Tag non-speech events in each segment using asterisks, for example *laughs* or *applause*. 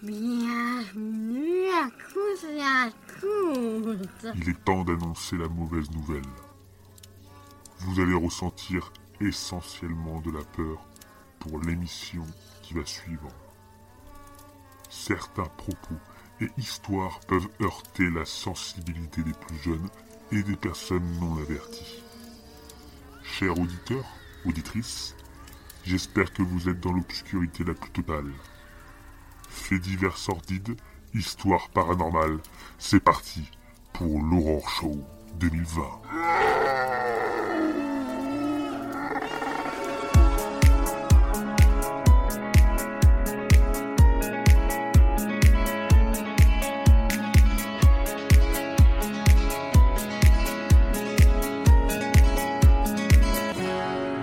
Bienvenue à et. Il est temps d'annoncer la mauvaise nouvelle. Vous allez ressentir essentiellement de la peur pour l'émission qui va suivre. Certains propos et histoires peuvent heurter la sensibilité des plus jeunes et des personnes non averties. Chers auditeurs, auditrices, j'espère que vous êtes dans l'obscurité la plus totale. Faits divers sordides, histoire paranormale, c'est parti pour l'Aurore Show 2020.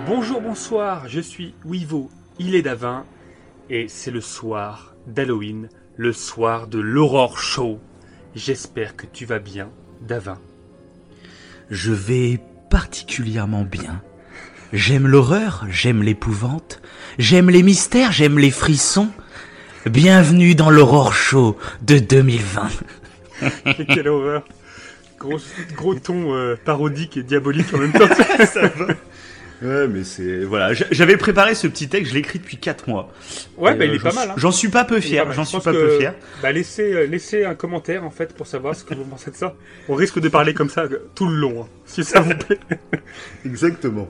Bonjour, bonsoir, je suis Wivo, il est d'Avin, et c'est le soir d'Halloween, le soir de l'Aurore Show. J'espère que tu vas bien, Davin. Je vais particulièrement bien. J'aime l'horreur, j'aime l'épouvante, j'aime les mystères, j'aime les frissons. Bienvenue dans l'Aurore Show de 2020. *laughs* Quelle horreur Gros, gros ton euh, parodique et diabolique en même temps. *laughs* Ça va. Ouais, mais c'est voilà. J'avais préparé ce petit texte, je l'ai écrit depuis 4 mois. Ouais, Et, bah il euh, est pas mal. Hein. J'en suis pas peu fier. J'en Je suis pas que- peu fier. Bah laissez, euh, laissez un commentaire en fait pour savoir ce que vous pensez de ça. On risque de parler comme ça euh, tout le long, hein, si ça vous plaît. *laughs* Exactement.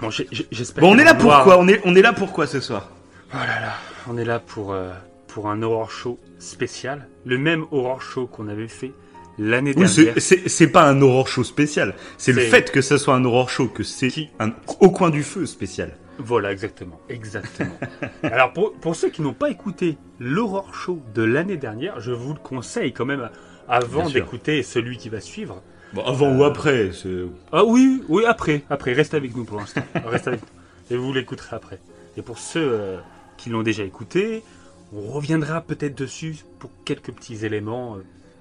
Bon, j'espère. Bon, on est là y avoir- pourquoi On est on est là pourquoi ce soir? Oh là là, on est là pour, euh, pour un horror show spécial. Le même horror show qu'on avait fait l'année Oui, dernière. c'est- pas un aurore show spécial. C'est le fait que ça soit un aurore show que c'est un au coin du feu spécial. Voilà, exactement. Exactement. *laughs* Alors, pour, pour ceux qui n'ont pas écouté l'horror show de l'année dernière, je vous le conseille quand même avant d'écouter celui qui va suivre. Bon, avant ou après, c'est Ah oui, oui, après, après, reste avec nous pour l'instant. *laughs* reste avec nous. Et vous l'écouterez après. Et pour ceux euh, qui l'ont déjà écouté, on reviendra peut-être dessus pour quelques petits éléments.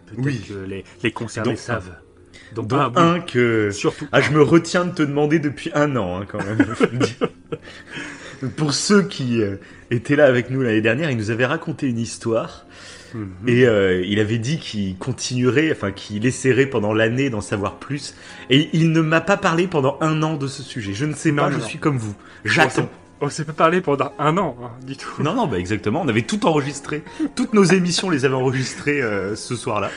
Peut-être Oui. que les, les concernés Donc, savent. Donc, dont ah, oui, un que surtout. Ah, je me retiens de te demander depuis un an, hein, quand même. *laughs* Pour ceux qui euh, étaient là avec nous l'année dernière, il nous avait raconté une histoire Mhm. et euh, il avait dit qu'il continuerait, enfin qu'il essaierait pendant l'année d'en savoir plus. Et il ne m'a pas parlé pendant un an de ce sujet. Je ne sais Non, pas, non, je non. suis comme vous. J'attends. On s'est pas parlé pendant un an, hein, du tout. Non, non, bah exactement. On avait tout enregistré. Toutes nos émissions, on les avait enregistrées euh, ce soir-là.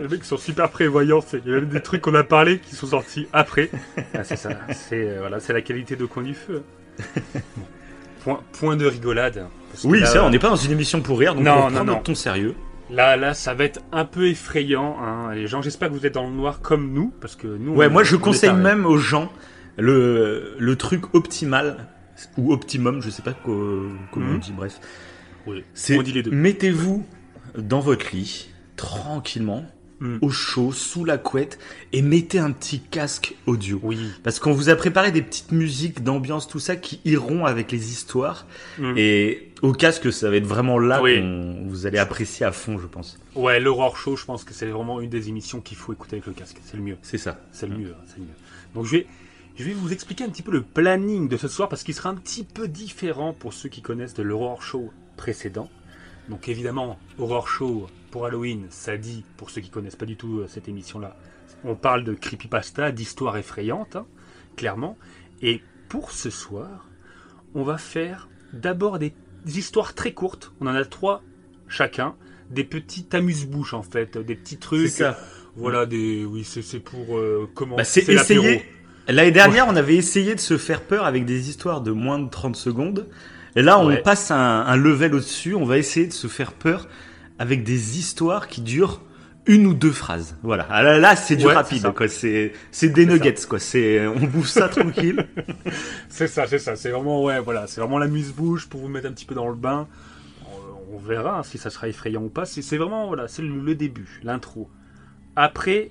Les mecs sont super prévoyants. c'est- Il y a même des trucs qu'on a parlé qui sont sortis après. Ah, c'est ça. C'est euh, voilà, c'est la qualité de coin du feu. *laughs* Point, point de rigolade. que Oui, là, ça, on n'est pas dans une émission pour rire, donc Non, on non, prend non. notre ton sérieux. Là, là, ça va être un peu effrayant. Hein. Les gens, j'espère que vous êtes dans le noir comme nous, parce que nous. Ouais, on- moi je conseille même aux gens le, le truc optimal ou optimum, je sais pas co- comment Mhm. on dit, bref. Oui, C'est on dit les deux. mettez-vous dans votre lit tranquillement, Mhm. au chaud, sous la couette et mettez un petit casque audio. Oui. Parce qu'on vous a préparé des petites musiques d'ambiance, tout ça, qui iront avec les histoires. Mhm. Et au casque, ça va être vraiment là Oui. qu'on vous allez apprécier à fond, je pense. Ouais, l'horreur show, je pense que c'est vraiment une des émissions qu'il faut écouter avec le casque. C'est le mieux. C'est ça. C'est le mieux, hein, c'est le mieux. Donc je vais, je vais vous expliquer un petit peu le planning de ce soir parce qu'il sera un petit peu différent pour ceux qui connaissent de l'horror show précédent. Donc évidemment, horror show pour Halloween, ça dit, pour ceux qui connaissent pas du tout euh, cette émission-là, on parle de creepypasta, d'histoires effrayantes, hein, clairement. Et pour ce soir, on va faire d'abord des histoires très courtes. On en a trois chacun. Des petits amuse-bouches en fait, des petits trucs. C'est ça. Voilà, des. Oui, c'est pour euh, comment. Bah, c'est l'apéro. essayer. L'année dernière, on avait essayé de se faire peur avec des histoires de moins de 30 secondes. Et là, on Ouais. passe un, un level au-dessus. On va essayer de se faire peur avec des histoires qui durent une ou deux phrases. Voilà. Ah là, là, c'est du Ouais, rapide, c'est ça. quoi. C'est, c'est des nuggets, quoi. C'est, on bouffe ça tranquille. *laughs* C'est ça, c'est ça. C'est vraiment, ouais, voilà. C'est vraiment l'amuse-bouche pour vous mettre un petit peu dans le bain. On, on verra hein, si ça sera effrayant ou pas. C'est c'est vraiment, voilà, c'est le, le début, l'intro. Après,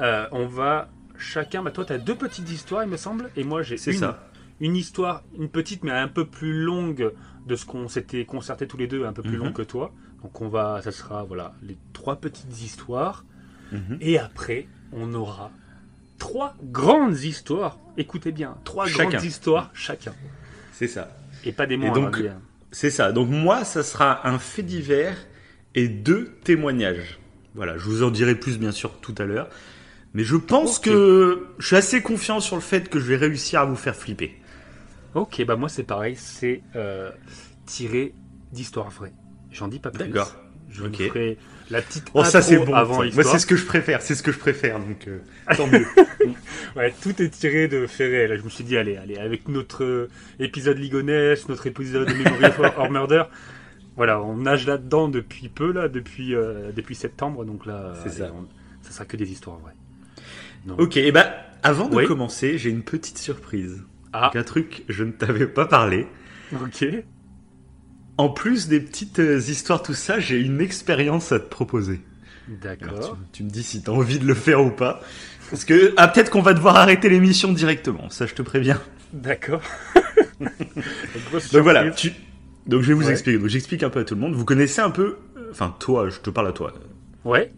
euh, on va chacun. Bah, toi, tu as deux petites histoires, il me semble. Et moi, j'ai une, ça. une histoire, une petite, mais un peu plus longue de ce qu'on s'était concerté tous les deux, un peu plus Mhm. longue que toi. Donc, on va, ça sera, voilà, les trois petites histoires. Mhm. Et après, on aura trois grandes histoires. Écoutez bien, trois Chacun. grandes histoires chacun. C'est ça. Et pas des mots. donc- hein, bien. C'est ça. Donc moi, ça sera un fait divers et deux témoignages. Voilà, je vous en dirai plus bien sûr tout à l'heure. Mais je pense que je suis assez confiant sur le fait que je vais réussir à vous faire flipper. Ok, bah moi c'est pareil, c'est euh, tiré d'histoire vraie. J'en dis pas plus. D'accord. Je vous ferai la petite Bon, ça c'est bon. avant. Moi c'est ce que je préfère, c'est ce que je préfère, donc euh, tant mieux. *laughs* Ouais, tout est tiré de faits réels. Je me suis dit, allez, allez, avec notre euh, épisode Ligonesse, notre épisode de Memory of Or Murder, voilà, on nage là-dedans depuis peu, là, depuis, euh, depuis septembre, donc là, C'est ça. on- ça sera que des histoires vraies. Ok, et ben avant de Oui. commencer, j'ai une petite surprise. Ah, Donc, un truc, je ne t'avais pas parlé. ok. En plus des petites euh, histoires, tout ça, j'ai une expérience à te proposer. D'accord. tu, tu me dis si t'as envie de le faire ou pas. Parce que ah, peut-être qu'on va devoir arrêter l'émission directement, ça je te préviens. D'accord. *laughs* Donc, voilà, tu... donc je vais vous Ouais. expliquer. Donc j'explique un peu à tout le monde. Vous connaissez un peu, euh, enfin toi, je te parle à toi. Ouais,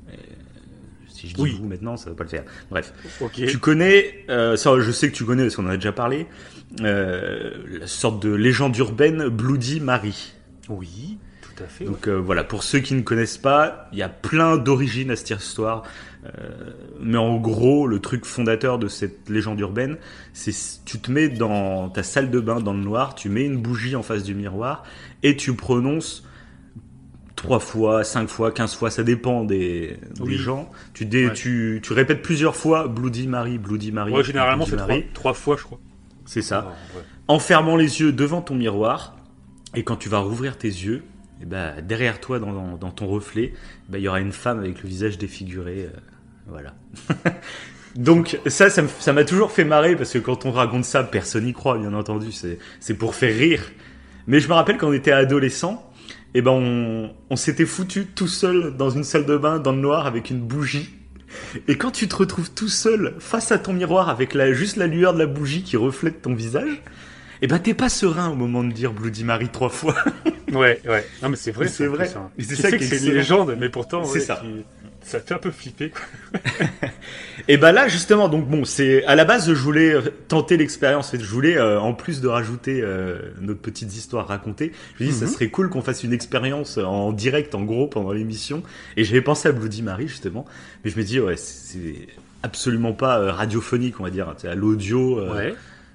Si je dis Oui. vous maintenant, ça va pas le faire. Bref, tu connais, euh, ça je sais que tu connais parce qu'on en a déjà parlé, euh, la sorte de légende urbaine Bloody Mary. Oui, tout à fait. ouais. Donc euh, voilà, pour ceux qui ne connaissent pas, il y a plein d'origines à cette histoire. Mais en gros, le truc fondateur de cette légende urbaine, c'est tu te mets dans ta salle de bain dans le noir, tu mets une bougie en face du miroir et tu prononces trois fois, cinq fois, quinze fois, ça dépend des, des Oui. gens. Tu, dé- Ouais. tu, tu répètes plusieurs fois Bloody Mary, Bloody Mary. Ouais, généralement, c'est trois, trois fois, je crois. C'est ça Ah, ouais. en fermant les yeux devant ton miroir, et quand tu vas rouvrir tes yeux, eh ben, derrière toi, dans, dans- dans ton reflet, eh ben, il y aura une femme avec le visage défiguré. euh, voilà. *laughs* Donc ça, ça m'a toujours fait marrer, parce que quand on raconte ça, personne n'y croit, bien entendu, c'est c'est pour faire rire. Mais je me rappelle quand on était adolescent, eh ben on, on s'était foutu tout seul dans une salle de bain, dans le noir, avec une bougie. Et quand tu te retrouves tout seul face à ton miroir avec la, juste la lueur de la bougie qui reflète ton visage, eh ben t'es pas serein au moment de dire Bloody Mary trois fois. Ouais, ouais. Non, mais c'est vrai. C'est vrai. hein. C'est ça qui que est c'est une légende, mais pourtant, C'est ouais, ça. Ça te fait un peu flipper. Quoi. *laughs* Et ben là justement, donc bon, c'est à la base je voulais tenter l'expérience. Je voulais euh, en plus de rajouter euh, notre petites histoires racontées, je me dis ça Mhm. serait cool qu'on fasse une expérience en direct, en gros, pendant l'émission. Et j'avais pensé à Bloody Mary justement, mais je me dis ouais, c'est absolument pas euh, radiophonique, on va dire. C'est à l'audio. euh, Ouais.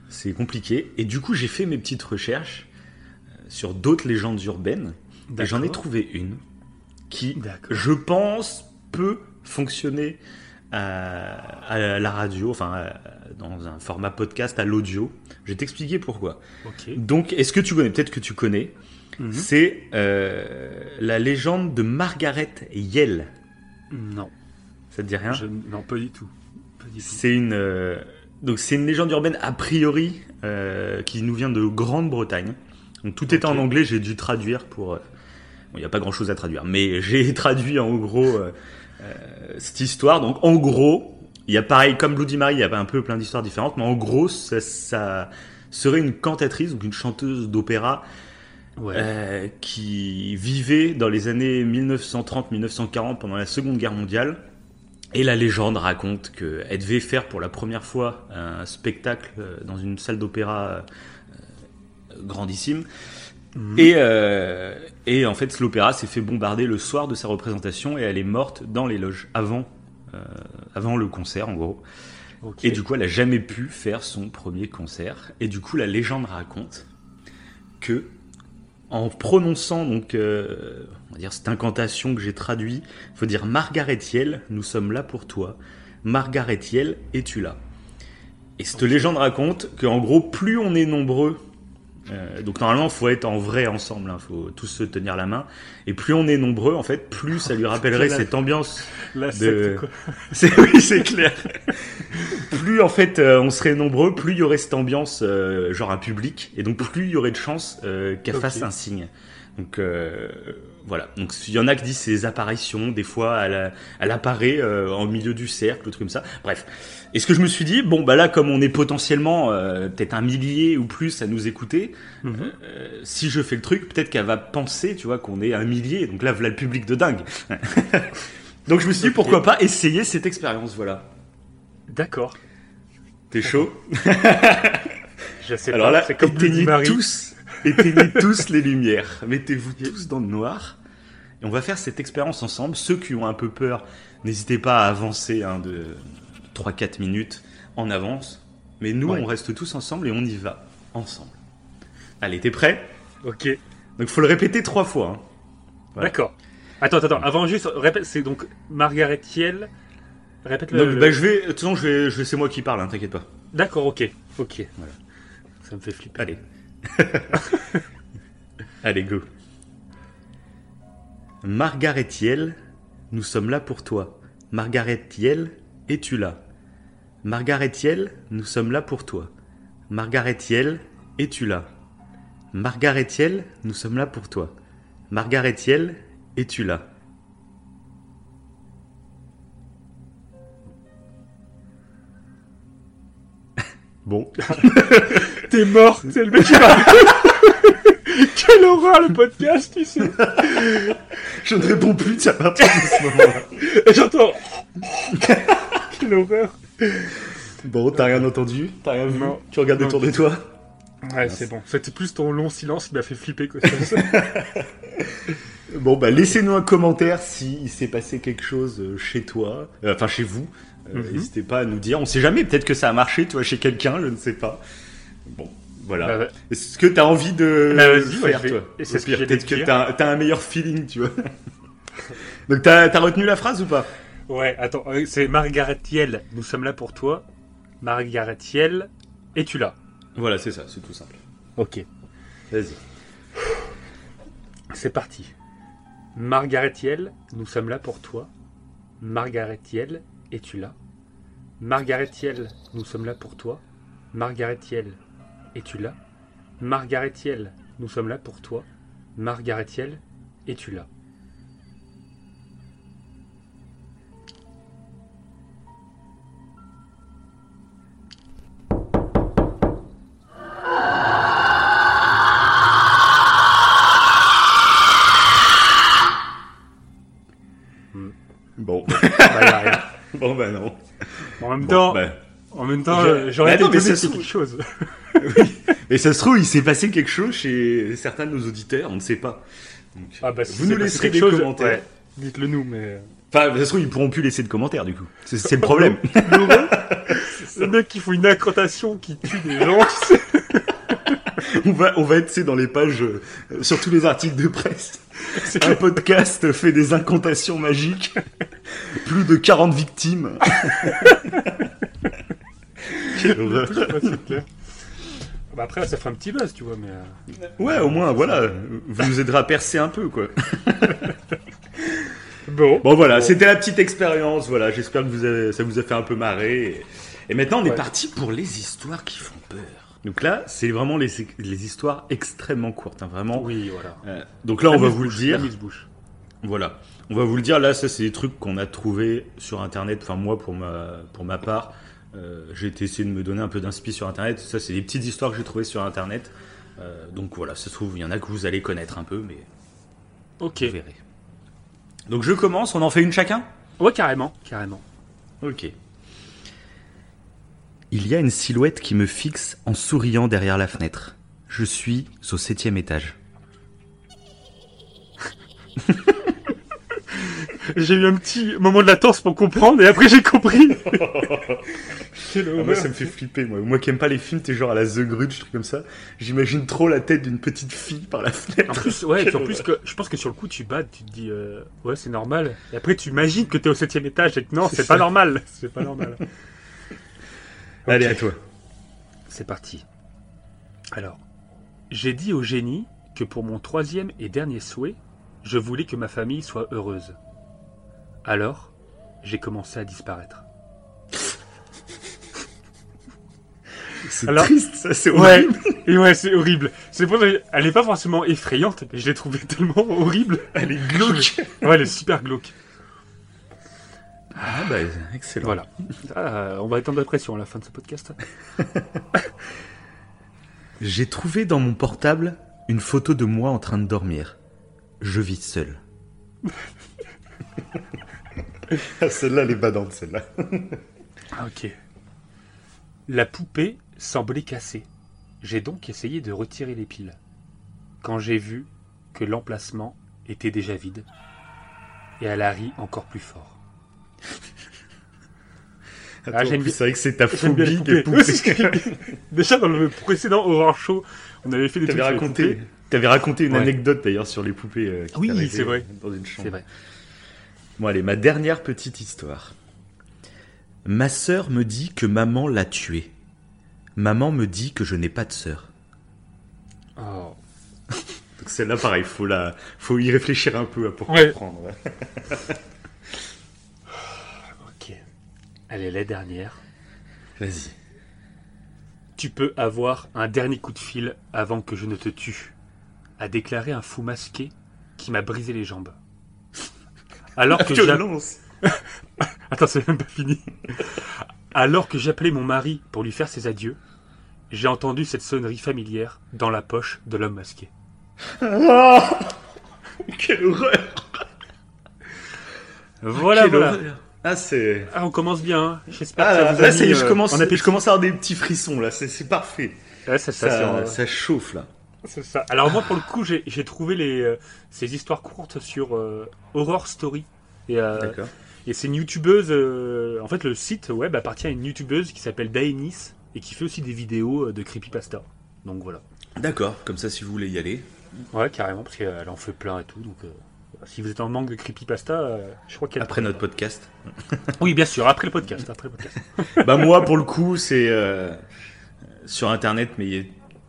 c'est compliqué. Et du coup, j'ai fait mes petites recherches sur d'autres légendes urbaines. Et j'en ai trouvé une qui, je pense, peut fonctionner à, à la radio, enfin à- dans un format podcast à l'audio. Je vais t'expliquer pourquoi. Donc, est-ce que tu connais Peut-être que tu connais. Mhm. C'est euh, la légende de Margaret Yell. Non. Ça te dit rien? Je- Non, pas du tout. C'est une euh, donc c'est une légende urbaine a priori euh, qui nous vient de Grande-Bretagne. Donc tout était Ok. en anglais, j'ai dû traduire pour. euh, bon, il n'y a pas grand-chose à traduire, mais *laughs* j'ai traduit en gros euh, euh, cette histoire. Donc en gros, il y a pareil comme Bloody Mary, il y a un peu plein d'histoires différentes, mais en gros, ça, ça serait une cantatrice, donc une chanteuse d'opéra Ouais. euh, qui vivait dans les années 1930-1940 pendant la Seconde Guerre mondiale. Et la légende raconte qu'elle devait faire pour la première fois un spectacle euh, dans une salle d'opéra euh, grandissime. Mhm. Et, euh, et en fait, l'opéra s'est fait bombarder le soir de sa représentation et elle est morte dans les loges avant, euh, avant le concert en gros. Et du coup, elle a jamais pu faire son premier concert. Et du coup, la légende raconte que, en prononçant donc, euh, on va dire cette incantation que j'ai traduit, faut dire Margaret Yell, nous sommes là pour toi. Margaret Yell, es-tu là? Et cette légende raconte qu'en gros, plus on est nombreux, euh, donc normalement, faut être en vrai ensemble, il faut tous se tenir la main. Et plus on est nombreux, en fait, plus ça lui *laughs* rappellerait cette ambiance La de- *laughs* c'est oui, c'est clair. plus en fait euh, on serait nombreux, plus il y aurait cette ambiance euh, genre un public, et donc plus il y aurait de chances euh, qu'elle fasse un signe. Donc euh, voilà. Donc il y en a qui disent ses apparitions, des fois elle, elle apparaît euh, en milieu du cercle, ou truc comme ça. Bref. Et ce que je me suis dit, bon bah là comme on est potentiellement euh, peut-être un millier ou plus à nous écouter, Mhm. euh, si je fais le truc, peut-être qu'elle va penser, tu vois, qu'on est un millier. Donc là, voilà le public de dingue. *laughs* donc je me suis dit, pourquoi pas essayer cette expérience, voilà. D'accord. T'es chaud? Je sais Alors pas. là, c'est comme éteignez tous, éteignez tous les lumières. Mettez-vous tous dans le noir. Et on va faire cette expérience ensemble. Ceux qui ont un peu peur, n'hésitez pas à avancer hein, de 3-4 minutes en avance. Mais nous, Ouais. on reste tous ensemble et on y va ensemble. Allez, t'es prêt? Ok. Donc faut le répéter trois fois. hein. Voilà. D'accord. Attends, attends. Avant juste, répète, c'est donc Margaret Thiel. Répète le. Donc le- bah, je vais, de toute façon, je vais, je vais- c'est moi qui parle, hein, t'inquiète pas. D'accord, ok. Ok. Voilà. Ça me fait flipper. Allez. *laughs* Allez, go. Margaret nous sommes là pour toi. Margaret Thiel, es-tu là? Margaret Thiel, nous sommes là pour toi. Margaret Thiel, es-tu là? Margaret Thiel, nous sommes là pour toi. Margaret es-tu là? Bon, *laughs* T'es mort, c'est le mec qui parle. *laughs* Quelle horreur le podcast, tu sais. je ne réponds plus à partir de ce moment-là. *laughs* J'entends. Quelle horreur. Bon, t'as rien entendu? T'as rien vu? Non. Tu regardes Non. autour de toi? Ouais, c'est bon. C'était plus ton long silence qui m'a fait flipper que ça. Bon, bah laissez-nous un commentaire si il s'est passé quelque chose euh, chez toi, euh, enfin chez vous. Mhm. N'hésitez pas à nous dire. On sait jamais, peut-être que ça a marché, toi, chez quelqu'un, je ne sais pas. Bon, voilà. Bah, ouais. Est-ce que t'as envie de Bah, ouais, faire, je vais- toi? Peut-être que t'as t'as un meilleur feeling, tu vois. *laughs* Donc t'as as retenu la phrase ou pas? Ouais, attends, euh, c'est Margaret Thiel. Nous sommes là pour toi. Margaret Thiel, es-tu là? Voilà, c'est ça, c'est tout simple. Ok. Vas-y. C'est parti. Margaret Thiel, nous sommes là pour toi. Margaret Thiel, es-tu là? Margaret Thiel, nous sommes là pour toi. Margaret Thiel, es-tu là? Margaret Thiel, nous sommes là pour toi. Margaret Thiel, es-tu là? Bon, Bah. *laughs* bon bah non. En même Bon, temps, bah, en même temps, euh, j'aurais Bah été étonné quelque chose. Et ça se trouve, il s'est passé quelque chose chez certains de nos auditeurs, on ne sait pas. Donc, Ah bah, si vous nous laisserez des chose, commentaires. ouais. Dites-le nous, mais. Enfin, ça se trouve, ils pourront plus laisser de commentaires du coup. C'est le problème. Le mec qui fout une incantation qui tue des gens, tu sais. *laughs* on va, on va être dans les pages, euh, sur tous les articles de presse. C'est Un podcast fait des incantations magiques. Plus de 40 victimes. C'est clair. Bah après, ça fera un petit buzz, tu vois, mais. euh, Ouais, au moins, voilà. Vous nous aiderez à percer un peu, quoi. *laughs* Bon. Bon, voilà, c'était la petite expérience. Voilà, j'espère que vous avez, ça vous a fait un peu marrer. Et, maintenant, on est parti pour les histoires qui font peur. Donc là, c'est vraiment les, les histoires extrêmement courtes, hein, vraiment. Oui, voilà. Euh, donc là, on va vous le dire. amuse-bouche. Voilà. On va vous le dire, là, ça, c'est des trucs qu'on a trouvés sur Internet. Enfin, moi, pour ma, pour ma part, euh, j'ai essayé de me donner un peu d'inspi sur Internet. Ça, c'est des petites histoires que j'ai trouvées sur Internet. Euh, donc voilà, ça se trouve, il y en a que vous allez connaître un peu, mais Ok. vous verrez. Donc je commence, on en fait une chacun? Ouais, carrément, carrément. Ok. Il y a une silhouette qui me fixe en souriant derrière la fenêtre. Je suis au septième étage. *laughs* J'ai eu un petit moment de latence pour comprendre et après j'ai compris. *laughs* Ah, moi, ça me fait flipper, moi. Moi qui aime pas les films, t'es genre à la The Grudge, truc comme ça. J'imagine trop la tête d'une petite fille par la En fenêtre. plus, ouais, *laughs* Quelle puis en plus que je pense que sur le coup tu bats, tu te dis euh, ouais c'est normal. Et après tu imagines que t'es au septième étage et que non C'est pas normal, c'est pas normal. Allez, à toi. C'est parti. Alors, j'ai dit au génie que pour mon troisième et dernier souhait, je voulais que ma famille soit heureuse. Alors, j'ai commencé à disparaître. *laughs* C'est Alors- triste, ça, c'est Ouais, horrible. et ouais, c'est horrible. C'est pour ça elle est pas forcément effrayante, mais je l'ai trouvée *laughs* tellement horrible. Elle est glauque. Ouais, elle est super glauque. Ah bah, excellent. Voilà. Ah, on va être en dépression à la fin de ce podcast. *laughs* J'ai trouvé dans mon portable une photo de moi en train de dormir. Je vis seul. *laughs* Ah, celle-là, elle est badante, celle-là. Ah, ok. La poupée semblait cassée. J'ai donc essayé de retirer les piles. Quand j'ai vu que l'emplacement était déjà vide. Et elle a ri encore plus fort. *laughs* Attends, Ah, c'est vrai que c'est ta phobie des *laughs* poupées. Déjà dans le précédent Horror Show, on avait fait des trucs raconté, t'avais raconté une Ouais. anecdote d'ailleurs sur les poupées. euh, qui Oui, c'est vrai. Dans une chambre. C'est vrai. Bon, allez, ma dernière petite histoire. Ma sœur me dit que maman l'a tué. Maman me dit que je n'ai pas de sœur. Oh. *laughs* Donc celle-là, pareil, faut la, faut y réfléchir un peu pour Ouais. comprendre. ouais. Ok. Allez, la dernière. Vas-y. Tu peux avoir un dernier coup de fil avant que je ne te tue, a déclaré un fou masqué qui m'a brisé les jambes. *laughs* Alors que j'a- Violence. *laughs* Attends, c'est même pas fini. Alors que j'appelais mon mari pour lui faire ses adieux, j'ai entendu cette sonnerie familière dans la poche de l'homme masqué. Ah Quelle horreur. Voilà, Quelle voilà. horreur. Ah, c'est. Ah, on commence bien. hein. J'espère Ah, que ça vous là, a mis, je euh, commence, je commence à avoir des petits frissons là, c'est parfait. Ouais, ça, Ça, ça chauffe là. c'est ça. Alors moi, pour le coup, j'ai trouvé les, euh, ces histoires courtes sur euh, Horror Story. Et, euh, D'accord. et c'est une youtubeuse. en fait, le site web appartient à une youtubeuse qui s'appelle Daenis et qui fait aussi des vidéos de creepypasta. Donc voilà. D'accord, comme ça si vous voulez y aller. Ouais, carrément, parce qu'elle en fait plein et tout. Donc, si vous êtes en manque de creepypasta, euh, je crois qu'elle. Après notre podcast. *laughs* Oui, bien sûr, après le podcast. Après le podcast. *laughs* bah moi pour le coup c'est euh, sur internet mais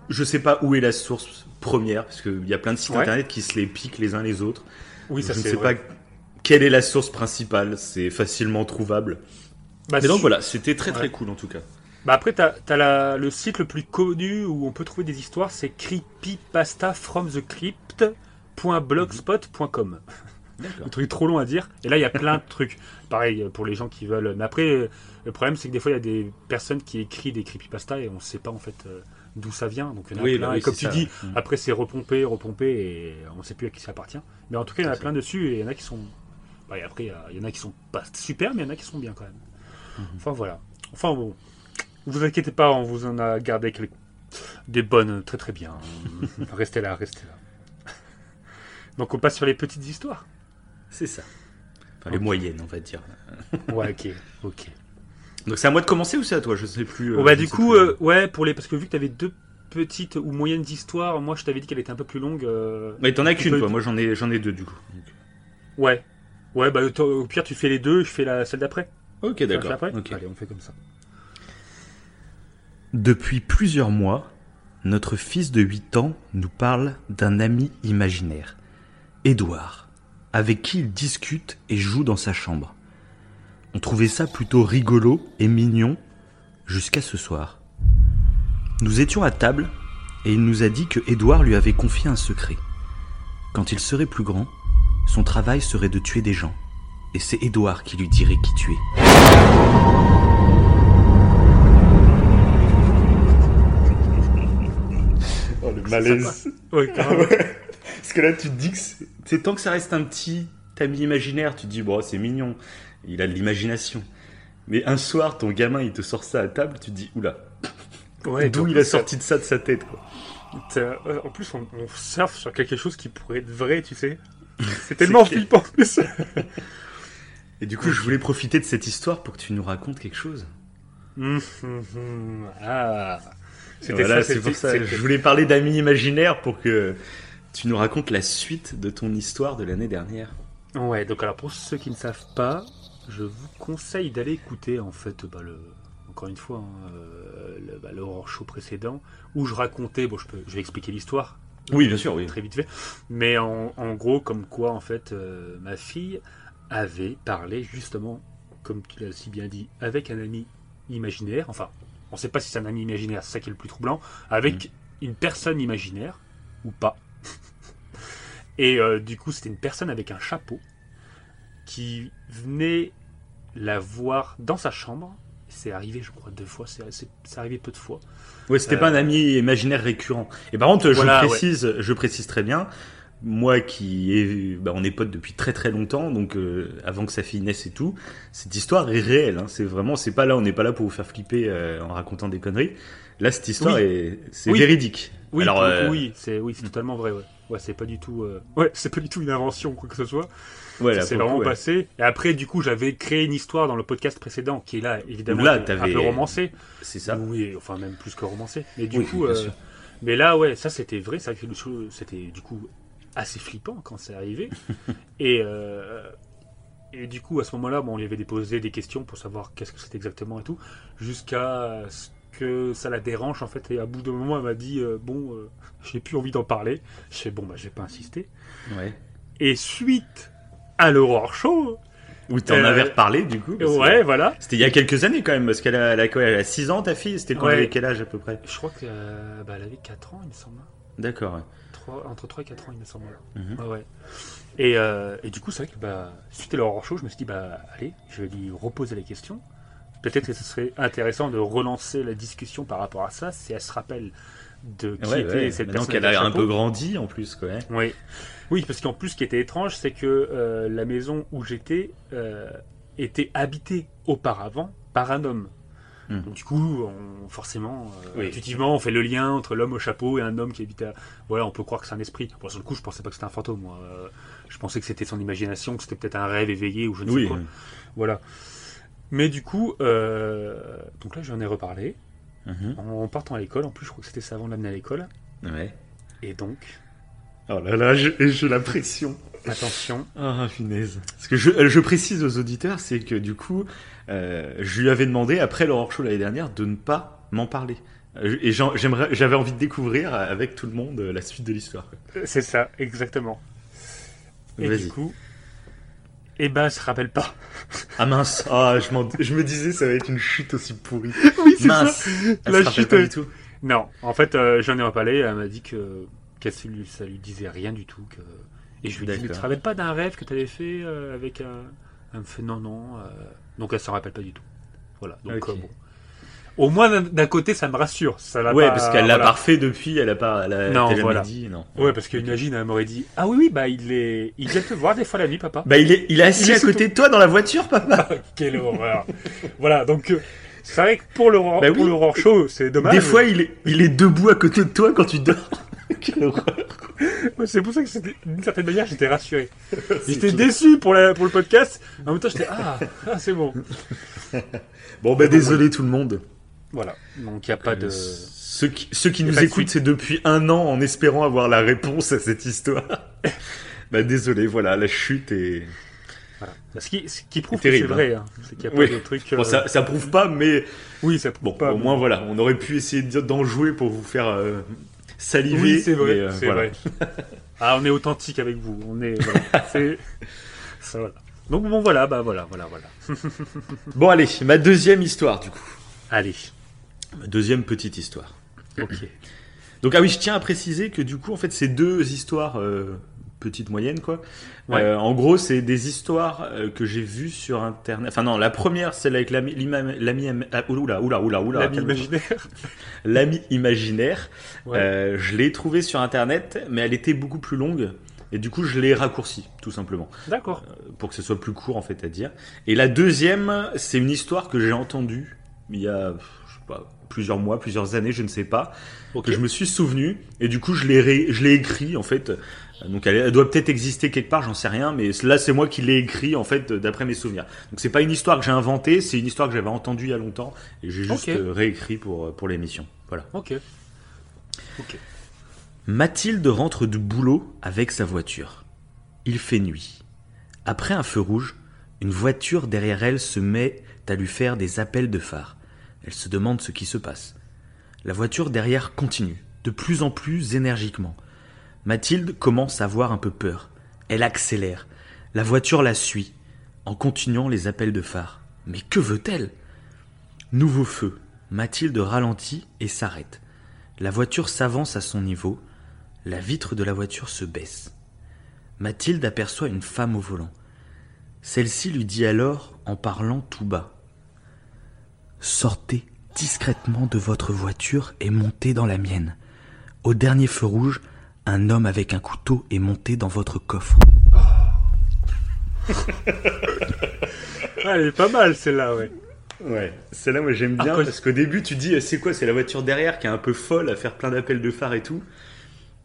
je sais pas où est la source première parce qu'il y a plein de sites Ouais. internet qui se les piquent les uns les autres. Oui, ça je ne sais vrai. pas quelle est la source principale, c'est facilement trouvable. Bah, Mais donc voilà, c'était très très Ouais. cool en tout cas. Bah après, t'as as la- le site le plus connu où on peut trouver des histoires, c'est creepypastafromthecrypt.blogspot.com. D'accord. *laughs* Un truc trop long à dire. Et là, il y a plein de trucs. Pareil euh, pour les gens qui veulent. Mais après, euh, le problème, c'est que des fois, il y a des personnes qui écrivent des creepypastas et on ne sait pas en fait euh, d'où ça vient. Donc il y en a Oui, plein. bah oui, et comme tu ça. dis, Mm. après, c'est repompé, repompé et on ne sait plus à qui ça appartient. Mais en tout cas, il y en a plein dessus et il y en a qui sont. Bah, et après, il y en a qui sont pas super, mais il y en a qui sont bien quand même. Mhm. Enfin voilà. Enfin bon. Vous inquiétez pas, on vous en a gardé quelques... des bonnes très très bien. *laughs* restez là, restez là. Donc on passe sur les petites histoires. C'est ça. Enfin, les moyennes on va dire. *laughs* Ouais, ok, ok. Donc c'est à moi de commencer ou c'est à toi? Je sais plus. euh, bah du sais coup, plus. euh, ouais, pour les parce que vu que t'avais deux petites ou moyennes histoires, moi je t'avais dit qu'elle était un peu plus longue. euh, Mais t'en as qu'une toi, moi j'en ai j'en ai deux du coup. Ouais, ouais, bah au pire tu fais les deux, je fais la celle d'après. Ok d'accord. après Ok. Allez, on fait comme ça. Depuis plusieurs mois, notre fils de 8 ans nous parle d'un ami imaginaire, Édouard, avec qui il discute et joue dans sa chambre. On trouvait ça plutôt rigolo et mignon jusqu'à ce soir. Nous étions à table et il nous a dit que Édouard lui avait confié un secret. Quand il serait plus grand, son travail serait de tuer des gens. Et c'est Édouard qui lui dirait qui tu es. Oh le malaise. Ouais. Parce que là, tu te dis que c'est tant que ça reste un petit ami imaginaire, tu te dis, bon, c'est mignon, il a de l'imagination. Mais un soir, ton gamin, il te sort ça à table, tu te dis, oula, Ouais, d'où il a sorti de ça de sa tête, quoi. euh, En plus, on, on surfe sur quelque chose qui pourrait être vrai, tu sais. *laughs* C'est tellement flippant en plus. Et du coup, je voulais profiter de cette histoire pour que tu nous racontes quelque chose. Hum, hum, hum. Ah. C'était Voilà, c'est pour ça. Je voulais parler d'amis imaginaires pour que tu nous racontes la suite de ton histoire de l'année dernière. Ouais, donc alors pour ceux qui ne savent pas, je vous conseille d'aller écouter en fait bah, le, encore une fois hein, euh, le, bah, show précédent où je racontais, bon je, peux, je vais expliquer l'histoire Oui, bien sûr, oui. très vite fait, mais en, en gros comme quoi en fait euh, ma fille avait parlé justement, comme tu l'as si bien dit, avec un ami imaginaire, enfin on ne sait pas si c'est un ami imaginaire, c'est ça qui est le plus troublant, avec une personne imaginaire ou pas. Et euh, du coup, c'était une personne avec un chapeau qui venait la voir dans sa chambre. C'est arrivé, je crois, deux fois. C'est arrivé peu de fois. Ouais, c'était Euh, pas un ami imaginaire récurrent. Et par contre, Voilà, je précise, je précise très bien, moi qui est, bah, on est potes depuis très très longtemps, donc euh, avant que sa fille naisse et tout, cette histoire est réelle. Hein, c'est vraiment, c'est pas là, on n'est pas là pour vous faire flipper euh, en racontant des conneries. Là, cette histoire Oui. est, c'est Oui. véridique. Oui, Alors, euh, oui, c'est oui, c'est totalement vrai. ouais. Ouais, c'est pas du tout. euh, *laughs* Ouais, c'est pas du tout une invention, quoi que ce soit. Ouais, le vraiment coup, ouais. passé. Et après, du coup, j'avais créé une histoire dans le podcast précédent, qui est là, évidemment, là, un peu romancé. C'est ça. Oui, enfin, même plus que romancé. Mais du Oui, coup, euh, mais là, ouais, ça c'était vrai, ça c'était du coup assez flippant quand c'est arrivé. *laughs* et, euh, et du coup, à ce moment-là, bon, on lui avait déposé des questions pour savoir qu'est-ce que c'était exactement et tout, jusqu'à ce que ça la dérange en fait. Et à bout d'un moment, elle m'a dit euh, Bon, euh, *laughs* j'ai plus envie d'en parler. Je fais Bon, bah, j'ai pas insisté. Ouais. Et suite à l'Aurore Show, Où t'en Euh, avais reparlé, du coup. ouais, voilà. C'était il y a quelques années quand même, parce qu'elle a, elle a, quoi, elle a 6 ans, ta fille? C'était quand Ouais. elle avait quel âge à peu près? Je crois qu'elle bah, elle avait 4 ans, il me semble. D'accord, entre 3 et 4 ans, il me semble. Mhm. Ouais, ouais. Et, euh, et du coup, c'est vrai que bah, suite à l'horreur show, je me suis dit, bah, allez, je vais lui reposer les questions. Peut-être que ce serait intéressant de relancer la discussion par rapport à ça, si elle se rappelle de qui Ouais, était ouais. cette Maintenant personne. qu'elle a un peu grandi en plus, quoi. hein. Oui. oui, parce qu'en plus, ce qui était étrange, c'est que euh, la maison où j'étais euh, était habitée auparavant par un homme. Hmm. Donc, du coup, on- forcément, euh, Oui. intuitivement, on fait le lien entre l'homme au chapeau et un homme qui habite à... Voilà, on peut croire que c'est un esprit. Bon, sur le coup, je pensais pas que c'était un fantôme, moi. Je pensais que c'était son imagination, que c'était peut-être un rêve éveillé ou je ne sais Oui. quoi. Voilà. Mais du coup, euh, donc là, j'en ai reparlé. Mhm. En partant à l'école, en plus, je crois que c'était ça avant de l'amener à l'école. Ouais. Et donc, Oh là là, j'ai la pression. attention. Ah, finesse. Ce que je, euh, je précise aux auditeurs, c'est que du coup, euh, je lui avais demandé, après l'horreur show l'année dernière, de ne pas m'en parler. Et j'avais envie de découvrir avec tout le monde la suite de l'histoire. C'est ça, exactement. Et du coup, eh ben, elle se rappelle pas. Ah mince, ah, je, je me disais ça va être une chute aussi pourrie. *laughs* Oui, Mince, elle La se rappelle chute, pas du tout. Non, en fait, euh, j'en ai reparlé. Elle m'a dit que, que ça, lui, ça lui disait rien du tout. Que... Et je lui ai dit, tu te rappelles pas d'un rêve que tu avais fait euh, avec un. Elle me fait non, non. euh, Donc elle s'en rappelle pas du tout. Voilà. Donc euh, bon. Au moins d'un- côté, ça me rassure. Ça l'a Ouais, pas- parce qu'elle l'a voilà. parfait depuis, elle a pas, elle a Non, elle voilà. dit, non. Ouais, parce qu'imagine, elle m'aurait dit Ah oui, oui, bah il est. Il vient te voir des fois la nuit, papa. Bah, il est, il est assis Il est à côté de toi dans la voiture, papa. *laughs* Quelle horreur Voilà, donc euh, c'est vrai que pour le Bah oui. l'horreur show, c'est dommage. Des fois, il est, il est debout à côté de toi quand tu dors. *laughs* Quelle horreur. C'est pour ça que d'une certaine manière, j'étais rassuré. *laughs* J'étais déçu pour, la, pour le podcast. En même temps, j'étais ah, ah, c'est bon. Bon, bah, désolé tout le monde. Voilà. Donc il n'y a pas de. Euh, Ceux qui, ceux nous écoutent, c'est depuis un an en espérant avoir la réponse à cette histoire. *laughs* bah, désolé, voilà, la chute est. Voilà. Ce qui, ce qui prouve C'est que c'est terrible, vrai, hein. c'est qu'il n'y a Oui. pas de truc. Bon, euh, ça, ça prouve pas, mais Oui, ça prouve bon, pas. au mais- moins voilà, on aurait pu essayer de- d'en jouer pour vous faire euh, saliver. Oui, c'est vrai. euh, c'est voilà. vrai. *laughs* Ah, on est authentique avec vous. On est. Voilà. c'est. Ça, voilà. Donc bon, voilà, bah voilà, voilà, voilà. *laughs* Bon, allez, ma deuxième histoire, du coup. Allez. Deuxième petite histoire. Ok. Donc, ah oui, je tiens à préciser que du coup, en fait, ces deux histoires, euh, petites, moyennes, quoi. Ouais. Euh, en gros, c'est des histoires euh, que j'ai vues sur Internet. Enfin, non, la première, celle avec l'ami, l'ami, ah, oula, oula, oula, oula, L'ami imaginaire. *laughs* L'ami imaginaire. Ouais. Je l'ai trouvée sur Internet, mais elle était beaucoup plus longue. Et du coup, je l'ai raccourcie, tout simplement, D'accord. pour que ce soit plus court, en fait, à dire. Et la deuxième, c'est une histoire que j'ai entendue il y a, je sais pas, plusieurs mois, plusieurs années, je ne sais pas, Ok. que je me suis souvenu. Et du coup, je l'ai, ré- je l'ai écrit, en fait. Donc, elle, elle doit peut-être exister quelque part, j'en sais rien, mais là, c'est moi qui l'ai écrit, en fait, d'après mes souvenirs. Donc, c'est pas une histoire que j'ai inventée, c'est une histoire que j'avais entendue il y a longtemps, et j'ai juste euh, réécrit pour, pour l'émission. Voilà. Ok. Ok. Mathilde rentre du boulot avec sa voiture. Il fait nuit. Après un feu rouge, une voiture derrière elle se met à lui faire des appels de phare. Elle se demande ce qui se passe. La voiture derrière continue, de plus en plus énergiquement. Mathilde commence à avoir un peu peur. Elle accélère. La voiture la suit, en continuant les appels de phare. Mais que veut-elle? Nouveau feu. Mathilde ralentit et s'arrête. La voiture s'avance à son niveau. La vitre de la voiture se baisse. Mathilde aperçoit une femme au volant. Celle-ci lui dit alors, en parlant tout bas Sortez discrètement de votre voiture et montez dans la mienne. Au dernier feu rouge, un homme avec un couteau est monté dans votre coffre. *laughs* Ah, elle est pas mal celle-là, ouais. Ouais, celle-là, moi j'aime bien, parce qu'au début tu dis, c'est quoi C'est la voiture derrière qui est un peu folle à faire plein d'appels de phare et tout.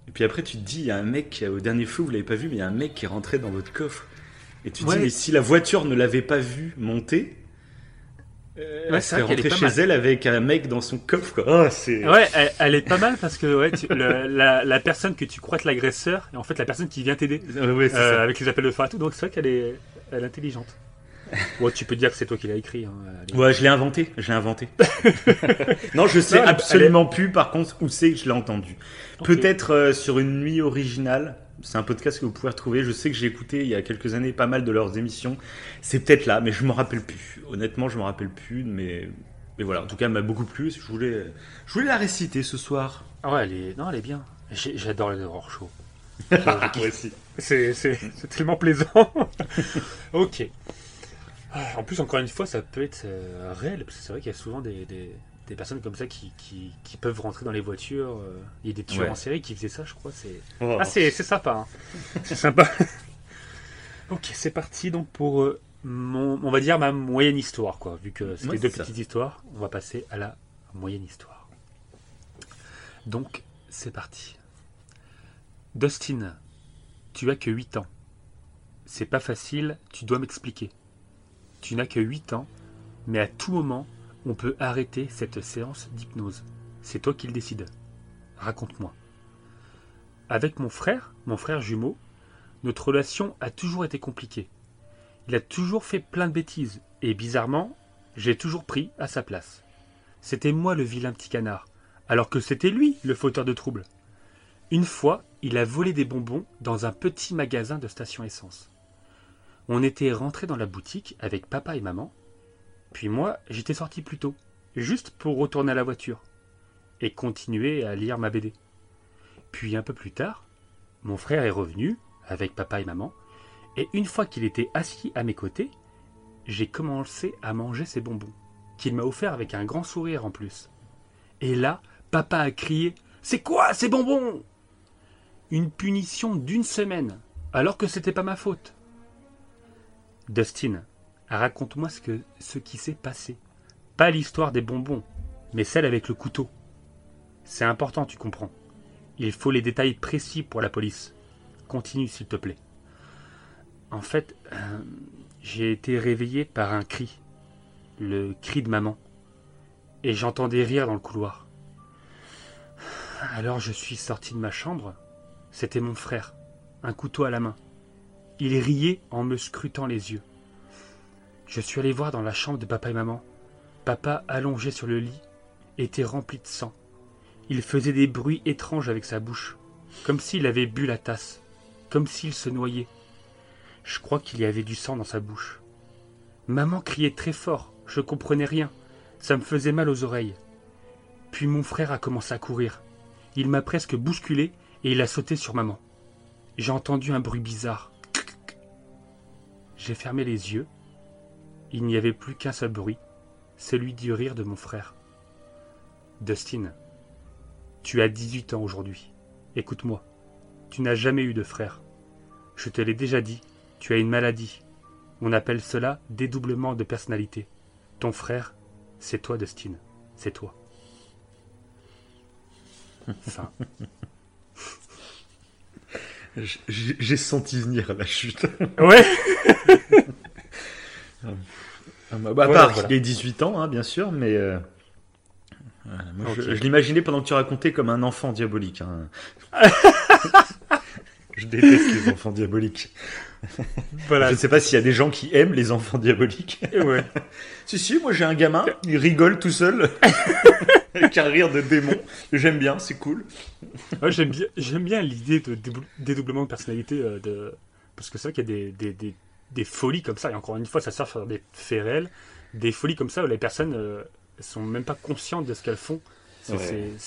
Et puis après, tu te dis, il y a un mec, au dernier flou, vous l'avez pas vu, mais il y a un mec qui est rentré dans votre coffre. Et tu te Ouais. dis, mais si la voiture ne l'avait pas vu monter, euh, Ouais, elle c'est serait vrai qu'elle est rentrée chez mal. elle avec un mec dans son coffre. Quoi. Oh, c'est... Ouais, elle, elle est pas mal parce que ouais, tu- le- la, la personne que tu crois être l'agresseur est en fait la personne qui vient t'aider Ouais, ouais, c'est euh, ça. avec les appels de phare et tout. Donc c'est vrai qu'elle est, elle est intelligente. *laughs* Ouais, tu peux dire que c'est toi qui l'as écrit. hein, Ouais, je l'ai inventé, je l'ai inventé. *laughs* non, je sais Non, absolument plus, par contre, où c'est que je l'ai entendu. Peut-être euh, sur une nuit originale. C'est un podcast que vous pouvez retrouver. Je sais que j'ai écouté il y a quelques années pas mal de leurs émissions. C'est peut-être là, mais je me rappelle plus. Honnêtement, je me rappelle plus, mais, mais voilà. En tout cas, elle m'a beaucoup plu. Je voulais, je voulais la réciter ce soir. Ah ouais, elle est, non, elle est bien. J'adore les horror shows. *laughs* C'est tellement plaisant. *laughs* ok. En plus, encore une fois, ça peut être euh, réel, parce que c'est vrai qu'il y a souvent des, des, des personnes comme ça qui, qui, qui peuvent rentrer dans les voitures. euh, Il y a des tueurs Ouais. en série qui faisaient ça, je crois. C'est Oh. ah, c'est c'est sympa. hein. *laughs* c'est sympa. *laughs* ok, c'est parti donc pour euh, mon, on va dire ma moyenne histoire, quoi. Vu que c'était Ouais, deux ça. petites histoires, on va passer à la moyenne histoire. Donc, c'est parti. Dustin, tu as que 8 ans. C'est pas facile, tu dois m'expliquer. Tu n'as que 8 ans, mais à tout moment, on peut arrêter cette séance d'hypnose. C'est toi qui le décides. Raconte-moi. Avec mon frère, mon frère jumeau, notre relation a toujours été compliquée. Il a toujours fait plein de bêtises, et bizarrement, j'ai toujours pris à sa place. C'était moi le vilain petit canard, alors que c'était lui le fauteur de troubles. Une fois, il a volé des bonbons dans un petit magasin de station essence. On était rentré dans la boutique avec papa et maman, puis moi j'étais sorti plus tôt, juste pour retourner à la voiture et continuer à lire ma BD. Puis un peu plus tard, mon frère est revenu avec papa et maman, et une fois qu'il était assis à mes côtés, j'ai commencé à manger ses bonbons, qu'il m'a offert avec un grand sourire en plus. Et là, papa a crié C'est quoi ces bonbons? Une punition d'une semaine, alors que c'était pas ma faute. Dustin, raconte-moi ce, qui s'est passé. Pas l'histoire des bonbons, mais celle avec le couteau. C'est important, tu comprends. Il faut les détails précis pour la police. Continue, s'il te plaît. En fait, euh, j'ai été réveillé par un cri. Le cri de maman. Et j'entendais rire dans le couloir. Alors je suis sorti de ma chambre. C'était mon frère, un couteau à la main. Il riait en me scrutant les yeux. Je suis allé voir dans la chambre de papa et maman. Papa, allongé sur le lit, était rempli de sang. Il faisait des bruits étranges avec sa bouche, comme s'il avait bu la tasse, comme s'il se noyait. Je crois qu'il y avait du sang dans sa bouche. Maman criait très fort, je comprenais rien. Ça me faisait mal aux oreilles. Puis mon frère a commencé à courir. Il m'a presque bousculé et il a sauté sur maman. J'ai entendu un bruit bizarre. J'ai fermé les yeux. Il n'y avait plus qu'un seul bruit, celui du rire de mon frère. Dustin, tu as 18 ans aujourd'hui. Écoute-moi, tu n'as jamais eu de frère. Je te l'ai déjà dit, tu as une maladie. On appelle cela dédoublement de personnalité. Ton frère, c'est toi, Dustin. C'est toi. *laughs* Fin. J- J'ai senti venir la chute. Ouais *laughs* bah, à Voilà, part voilà. qu'il ait 18 ans, hein, bien sûr, mais. euh, voilà, moi, je, l'imaginais pendant que tu racontais comme un enfant diabolique. hein. *laughs* je déteste les enfants diaboliques. Voilà. Je ne sais pas s'il y a des gens qui aiment les enfants diaboliques. Ouais. *laughs* si, si, moi j'ai un gamin, il rigole tout seul. *laughs* Avec un rire de démon. J'aime bien, c'est cool. Ouais, j'aime bien, l'idée de dédoublement de personnalité, euh, de... parce que c'est vrai qu'il y a des, des, des, des folies comme ça, et encore une fois, ça sert sur des faits réels, des folies comme ça où les personnes euh, sont même pas conscientes de ce qu'elles font. C'est,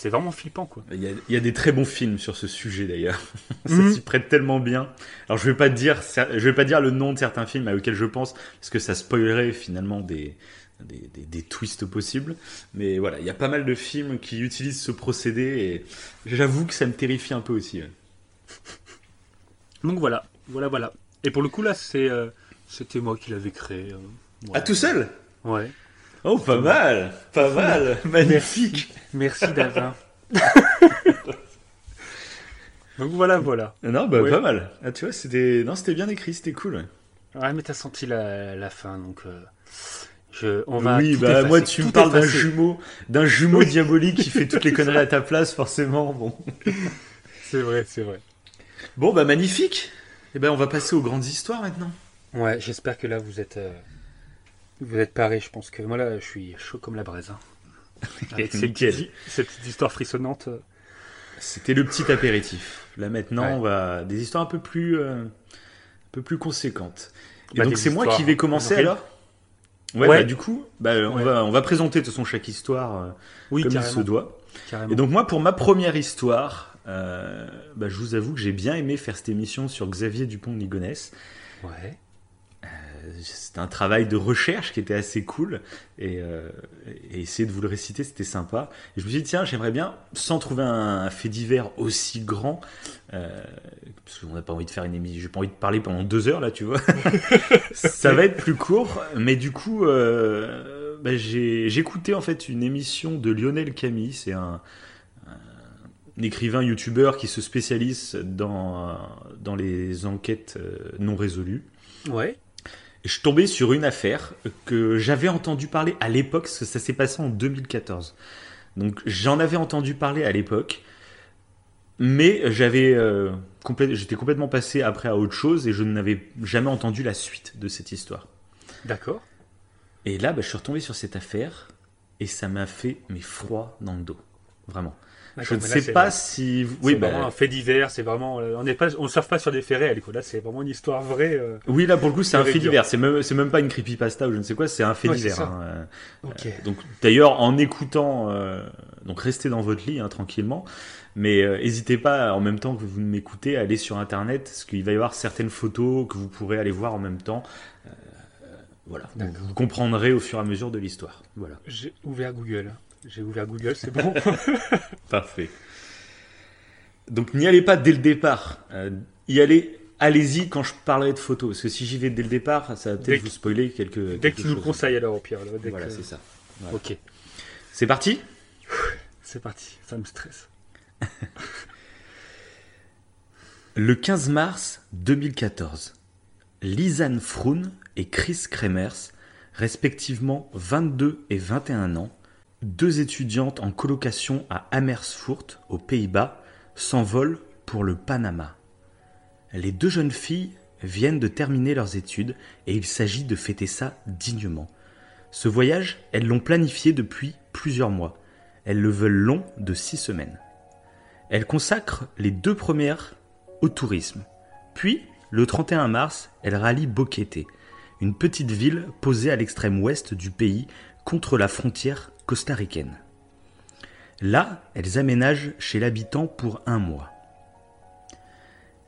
Ouais. vraiment flippant, quoi. Il y, a, il y a des très bons films sur ce sujet d'ailleurs. *laughs* Ça Mhm. s'y prête tellement bien. Alors je vais pas te dire, je vais pas dire le nom de certains films auxquels je pense, parce que ça spoilerait finalement des, des, des- des twists possibles. Mais voilà, il y a pas mal de films qui utilisent ce procédé et j'avoue que ça me terrifie un peu aussi. ouais. Donc voilà, voilà, voilà. Et pour le coup, là, c'est, euh, c'était moi qui l'avais créé. euh, Ah voilà. tout seul Ouais. Oh pas mal, pas mal, magnifique. Merci, Davin. *laughs* Donc voilà, voilà. Non, bah Ouais. pas mal. Ah, tu vois, c'était non, c'était bien écrit, c'était cool. ouais. Ouais, mais t'as senti la, la fin, donc euh, je, on va. oui, bah effacer, moi tu me parles d'un jumeau, d'un jumeau diabolique qui fait toutes les *laughs* conneries à ta place, forcément. Bon. C'est vrai, c'est vrai. Bon bah magnifique. Et ben on va passer aux grandes histoires maintenant. Ouais, j'espère que là vous êtes, euh, vous êtes parés. Je pense que moi là, je suis chaud comme la braise. hein. Avec ces petites histoires frissonnantes. euh. C'était le petit apéritif. Là maintenant, Ouais. on va des histoires un peu plus, euh, un peu plus conséquentes. Et Bah, donc c'est moi qui vais commencer alors? Ouais, Ouais. bah du coup, bah, on Ouais. va on va présenter de toute façon chaque histoire euh, Oui, comme il se doit. carrément. Et donc moi pour ma première histoire, euh, bah, je vous avoue que j'ai bien aimé faire cette émission sur Xavier Dupont de Ligonnès. Ouais. C'était un travail de recherche qui était assez cool et, euh, et essayer de vous le réciter c'était sympa. Et je me suis dit tiens j'aimerais bien sans trouver un, fait divers aussi grand euh, parce qu'on n'a pas envie de faire une émission, j'ai pas envie de parler pendant deux heures là tu vois. *laughs* Ça va être plus court mais du coup euh, bah, j'ai écouté en fait une émission de Lionel Camille c'est un écrivain youtubeur qui se spécialise dans, dans les enquêtes euh, non résolues. Ouais. Et je suis tombé sur une affaire que j'avais entendu parler à l'époque, parce que ça s'est passé en 2014. Donc j'en avais entendu parler à l'époque, mais j'avais euh, j'étais complètement passé après à autre chose et je n'avais jamais entendu la suite de cette histoire. D'accord. Et là, bah, je suis retombé sur cette affaire et ça m'a fait mes froid dans le dos, vraiment. Je ne sais pas si vous- C'est oui, vraiment bah, un fait divers. C'est vraiment. euh, On n'est pas. On surfe pas sur des faits réels. Quoi. Là, c'est vraiment une histoire vraie. euh. oui là pour le coup c'est un fait divers. C'est même c'est même pas une creepypasta ou je ne sais quoi, c'est un fait Ouais, divers. hein, euh. Ok. Donc d'ailleurs en écoutant, euh, donc restez dans votre lit hein, tranquillement, mais euh, n'hésitez pas en même temps que vous m'écoutez à aller sur internet, parce qu'il va y avoir certaines photos que vous pourrez aller voir en même temps. Euh, voilà, D'accord. vous comprendrez au fur et à mesure de l'histoire. Voilà, J'ai ouvert Google. J'ai ouvert Google. C'est bon. *laughs* parfait. Donc n'y allez pas dès le départ. Euh, y allez, allez-y quand je parlerai de photos, parce que si j'y vais dès le départ, ça va peut-être vous spoiler quelques. Dès quelque que tu nous le conseilles alors au pire. là, dès Voilà, que- c'est ça. Voilà. Ok. C'est parti? *laughs* C'est parti. Ça me stresse. *laughs* Le 15 mars 2014, Lisanne Froon et Chris Kremers, respectivement 22 et 21 ans, deux étudiantes en colocation à Amersfoort, aux Pays-Bas, s'envolent pour le Panama. Les deux jeunes filles viennent de terminer leurs études et il s'agit de fêter ça dignement. Ce voyage, elles l'ont planifié depuis plusieurs mois. Elles le veulent long de six semaines. Elles consacrent les deux premières au tourisme. Puis, le 31 mars, elles rallient Boquete, une petite ville posée à l'extrême ouest du pays contre la frontière costaricaine. Là, elles aménagent chez l'habitant pour un mois.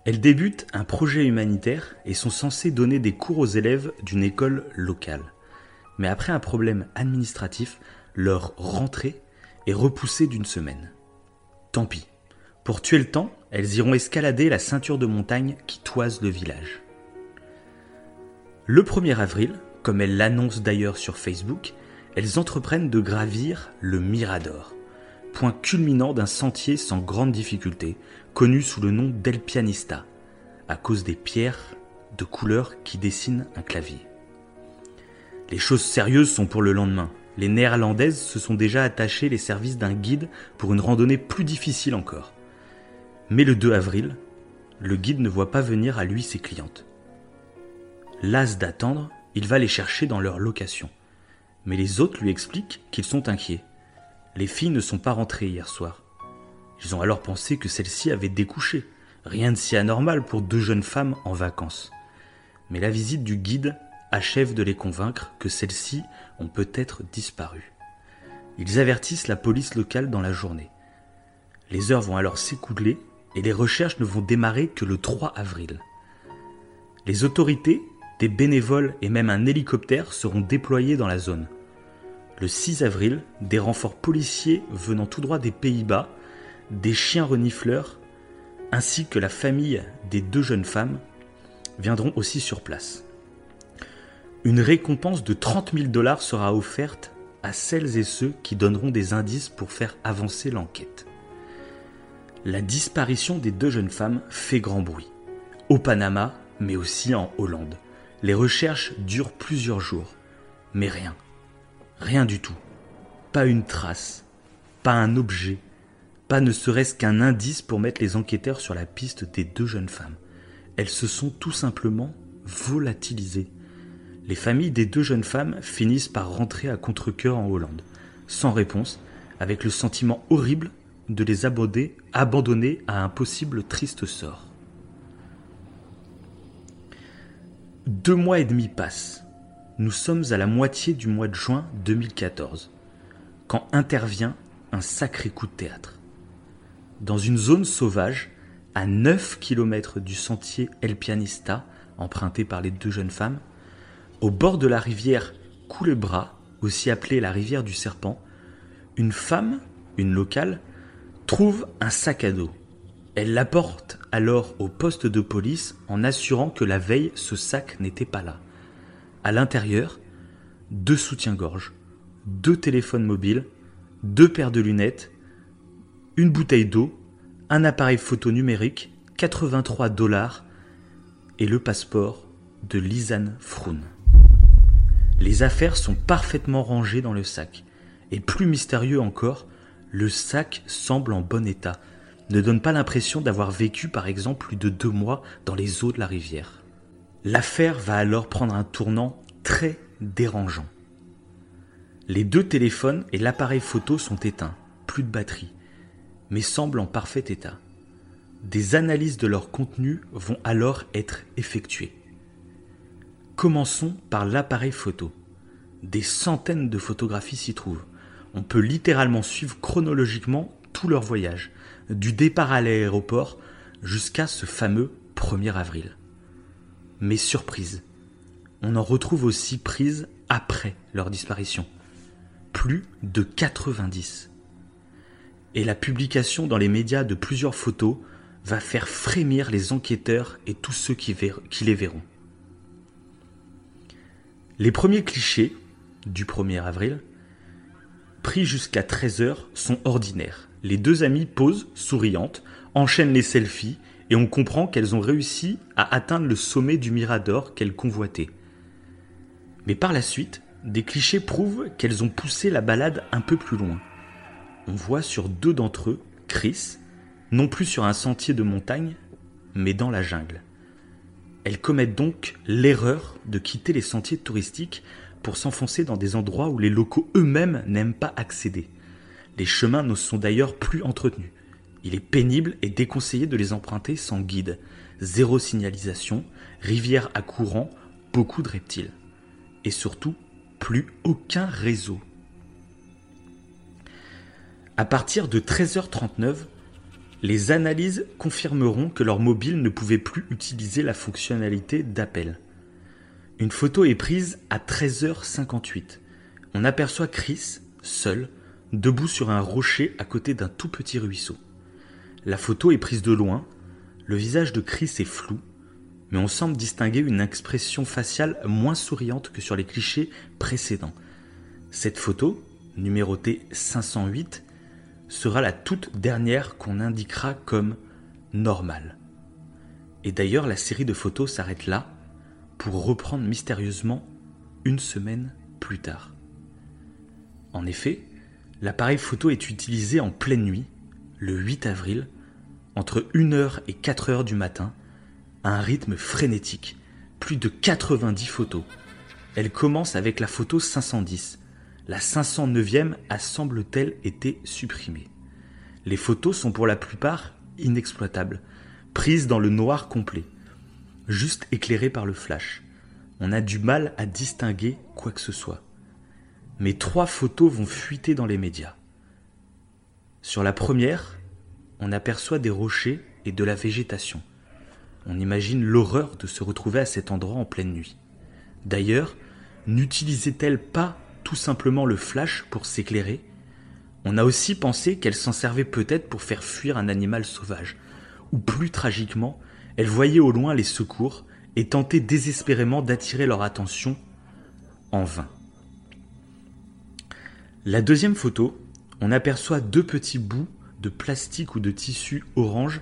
Elles débutent un projet humanitaire et sont censées donner des cours aux élèves d'une école locale. Mais après un problème administratif, leur rentrée est repoussée d'une semaine. Tant pis. Pour tuer le temps, elles iront escalader la ceinture de montagne qui toise le village. Le 1er avril, comme elles l'annoncent d'ailleurs sur Facebook, elles entreprennent de gravir le Mirador, point culminant d'un sentier sans grande difficulté, connu sous le nom d'El Pianista, à cause des pierres de couleur qui dessinent un clavier. Les choses sérieuses sont pour le lendemain. Les néerlandaises se sont déjà attachées les services d'un guide pour une randonnée plus difficile encore. Mais le 2 avril, le guide ne voit pas venir à lui ses clientes. Las d'attendre, il va les chercher dans leur location. Mais les autres lui expliquent qu'ils sont inquiets. Les filles ne sont pas rentrées hier soir. Ils ont alors pensé que celle-ci avait découché. Rien de si anormal pour deux jeunes femmes en vacances. Mais la visite du guide achève de les convaincre que celles-ci ont peut-être disparu. Ils avertissent la police locale dans la journée. Les heures vont alors s'écouler et les recherches ne vont démarrer que le 3 avril. Les autorités, des bénévoles et même un hélicoptère seront déployés dans la zone. Le 6 avril, des renforts policiers venant tout droit des Pays-Bas, des chiens renifleurs, ainsi que la famille des deux jeunes femmes viendront aussi sur place. Une récompense de 30 000 dollars sera offerte à celles et ceux qui donneront des indices pour faire avancer l'enquête. La disparition des deux jeunes femmes fait grand bruit. Au Panama, mais aussi en Hollande. Les recherches durent plusieurs jours. Mais rien. Rien du tout. Pas une trace. Pas un objet. Pas ne serait-ce qu'un indice pour mettre les enquêteurs sur la piste des deux jeunes femmes. Elles se sont tout simplement volatilisées. Les familles des deux jeunes femmes finissent par rentrer à contre-coeur en Hollande, sans réponse, avec le sentiment horrible de les abandonner, à un possible triste sort. Deux mois et demi passent. Nous sommes à la moitié du mois de juin 2014, quand intervient un sacré coup de théâtre. Dans une zone sauvage, à 9 km du sentier El Pianista, emprunté par les deux jeunes femmes, au bord de la rivière Culebra, aussi appelée la rivière du serpent, une femme, une locale, trouve un sac à dos. Elle l'apporte alors au poste de police en assurant que la veille ce sac n'était pas là. À l'intérieur, deux soutiens-gorge, deux téléphones mobiles, deux paires de lunettes, une bouteille d'eau, un appareil photo numérique, 83 dollars et le passeport de Lisanne Froun. Les affaires sont parfaitement rangées dans le sac. Et plus mystérieux encore, le sac semble en bon état, ne donne pas l'impression d'avoir vécu par exemple plus de deux mois dans les eaux de la rivière. L'affaire va alors prendre un tournant très dérangeant. Les deux téléphones et l'appareil photo sont éteints, plus de batterie, mais semblent en parfait état. Des analyses de leur contenu vont alors être effectuées. Commençons par l'appareil photo. Des centaines de photographies s'y trouvent. On peut littéralement suivre chronologiquement tout leur voyage, du départ à l'aéroport jusqu'à ce fameux 1er avril. Mais surprise, on en retrouve aussi prises après leur disparition. Plus de 90. Et la publication dans les médias de plusieurs photos va faire frémir les enquêteurs et tous ceux qui, les verront. Les premiers clichés du 1er avril, pris jusqu'à 13h, sont ordinaires. Les deux amies posent, souriantes, enchaînent les selfies et on comprend qu'elles ont réussi à atteindre le sommet du Mirador qu'elles convoitaient. Mais par la suite, des clichés prouvent qu'elles ont poussé la balade un peu plus loin. On voit sur deux d'entre eux, Chris, non plus sur un sentier de montagne, mais dans la jungle. Elles commettent donc l'erreur de quitter les sentiers touristiques pour s'enfoncer dans des endroits où les locaux eux-mêmes n'aiment pas accéder. Les chemins ne sont d'ailleurs plus entretenus. Il est pénible et déconseillé de les emprunter sans guide. Zéro signalisation, rivière à courant, beaucoup de reptiles. Et surtout, plus aucun réseau. À partir de 13h39, les analyses confirmeront que leur mobile ne pouvait plus utiliser la fonctionnalité d'appel. Une photo est prise à 13h58. On aperçoit Chris, seul, debout sur un rocher à côté d'un tout petit ruisseau. La photo est prise de loin, le visage de Chris est flou, mais on semble distinguer une expression faciale moins souriante que sur les clichés précédents. Cette photo, numérotée 508, sera la toute dernière qu'on indiquera comme normale. Et d'ailleurs, la série de photos s'arrête là, pour reprendre mystérieusement une semaine plus tard. En effet, l'appareil photo est utilisé en pleine nuit, le 8 avril, entre 1h et 4h du matin, à un rythme frénétique, plus de 90 photos. Elle commence avec la photo 510. La 509e a semble-t-elle été supprimée. Les photos sont pour la plupart inexploitables, prises dans le noir complet juste éclairé par le flash. On a du mal à distinguer quoi que ce soit. Mais trois photos vont fuiter dans les médias. Sur la première, on aperçoit des rochers et de la végétation. On imagine l'horreur de se retrouver à cet endroit en pleine nuit. D'ailleurs, n'utilisait-elle pas tout simplement le flash pour s'éclairer? On a aussi pensé qu'elle s'en servait peut-être pour faire fuir un animal sauvage, ou plus tragiquement, elle voyait au loin les secours et tentait désespérément d'attirer leur attention en vain. La deuxième photo, on aperçoit deux petits bouts de plastique ou de tissu orange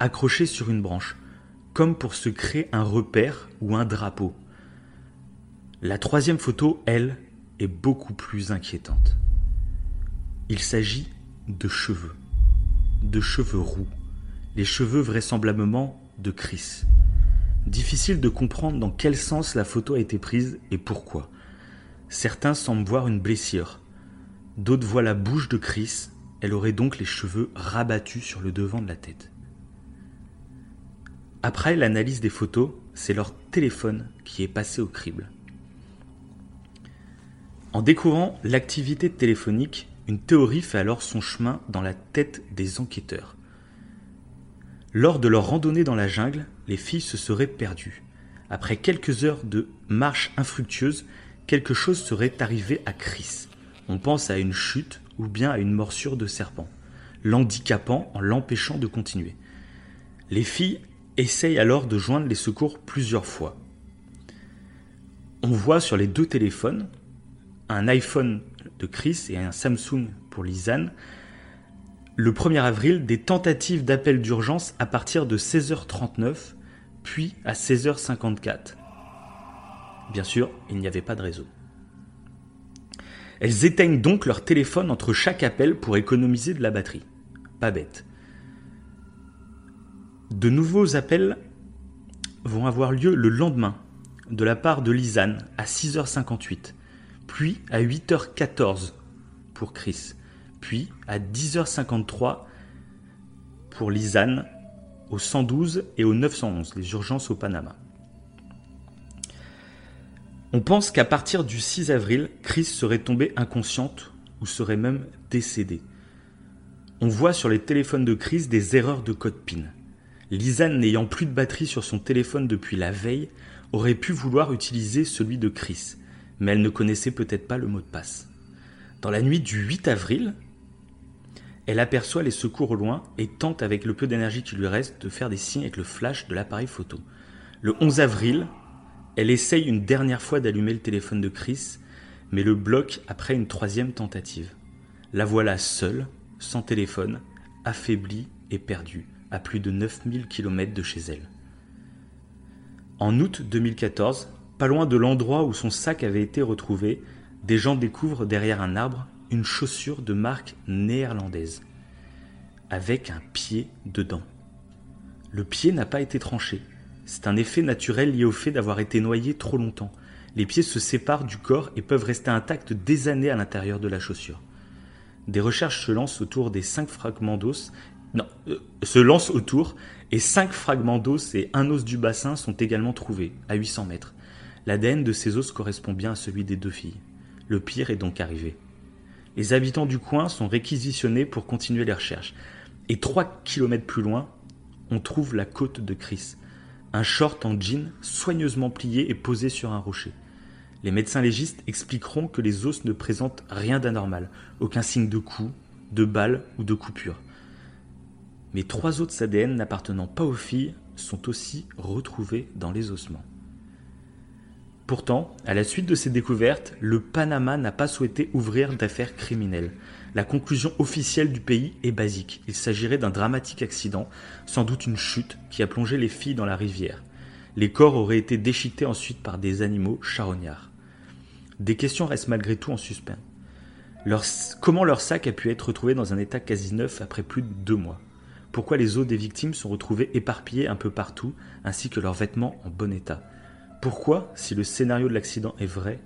accrochés sur une branche, comme pour se créer un repère ou un drapeau. La troisième photo, elle, est beaucoup plus inquiétante. Il s'agit de cheveux, de cheveux roux, les cheveux vraisemblablement de Chris. Difficile de comprendre dans quel sens la photo a été prise et pourquoi. Certains semblent voir une blessure, d'autres voient la bouche de Chris, elle aurait donc les cheveux rabattus sur le devant de la tête. Après l'analyse des photos, c'est leur téléphone qui est passé au crible. En découvrant l'activité téléphonique, une théorie fait alors son chemin dans la tête des enquêteurs. Lors de leur randonnée dans la jungle, les filles se seraient perdues. Après quelques heures de marche infructueuse, quelque chose serait arrivé à Chris. On pense à une chute ou bien à une morsure de serpent, l'handicapant en l'empêchant de continuer. Les filles essayent alors de joindre les secours plusieurs fois. On voit sur les deux téléphones, un iPhone de Chris et un Samsung pour Lisanne, le 1er avril des tentatives d'appel d'urgence à partir de 16h39, puis à 16h54. Bien sûr, il n'y avait pas de réseau. Elles éteignent donc leur téléphone entre chaque appel pour économiser de la batterie. Pas bête. De nouveaux appels vont avoir lieu le lendemain de la part de Lisanne à 6h58, puis à 8h14 pour Chris, puis à 10h53 pour Lisanne au 112 et au 911, les urgences au Panama. On pense qu'à partir du 6 avril, Chris serait tombée inconsciente ou serait même décédée. On voit sur les téléphones de Chris des erreurs de code PIN. Lisanne, n'ayant plus de batterie sur son téléphone depuis la veille, aurait pu vouloir utiliser celui de Chris, mais elle ne connaissait peut-être pas le mot de passe. Dans la nuit du 8 avril, elle aperçoit les secours au loin et tente avec le peu d'énergie qui lui reste de faire des signes avec le flash de l'appareil photo. Le 11 avril, elle essaye une dernière fois d'allumer le téléphone de Chris, mais le bloque après une troisième tentative. La voilà seule, sans téléphone, affaiblie et perdue, à plus de 9000 km de chez elle. En août 2014, pas loin de l'endroit où son sac avait été retrouvé, des gens découvrent derrière un arbre une chaussure de marque néerlandaise, avec un pied dedans. Le pied n'a pas été tranché, c'est un effet naturel lié au fait d'avoir été noyé trop longtemps. Les pieds se séparent du corps et peuvent rester intacts des années à l'intérieur de la chaussure. Des recherches se lancent autour des cinq fragments d'os. Euh, se lancent autour et cinq fragments d'os et un os du bassin sont également trouvés à 800 mètres. L'ADN de ces os correspond bien à celui des deux filles. Le pire est donc arrivé. Les habitants du coin sont réquisitionnés pour continuer les recherches. Et trois kilomètres plus loin, on trouve la côte de Chris un short en jean soigneusement plié et posé sur un rocher. Les médecins légistes expliqueront que les os ne présentent rien d'anormal, aucun signe de coup, de balle ou de coupure. Mais trois autres ADN n'appartenant pas aux filles sont aussi retrouvés dans les ossements. Pourtant, à la suite de ces découvertes, le Panama n'a pas souhaité ouvrir d'affaires criminelles. La conclusion officielle du pays est basique. Il s'agirait d'un dramatique accident, sans doute une chute, qui a plongé les filles dans la rivière. Les corps auraient été déchiquetés ensuite par des animaux charognards. Des questions restent malgré tout en suspens. comment leur sac a pu être retrouvé dans un état quasi neuf après plus de deux mois? Pourquoi les os des victimes sont retrouvés éparpillés un peu partout, ainsi que leurs vêtements en bon état? Pourquoi, si le scénario de l'accident est vrai,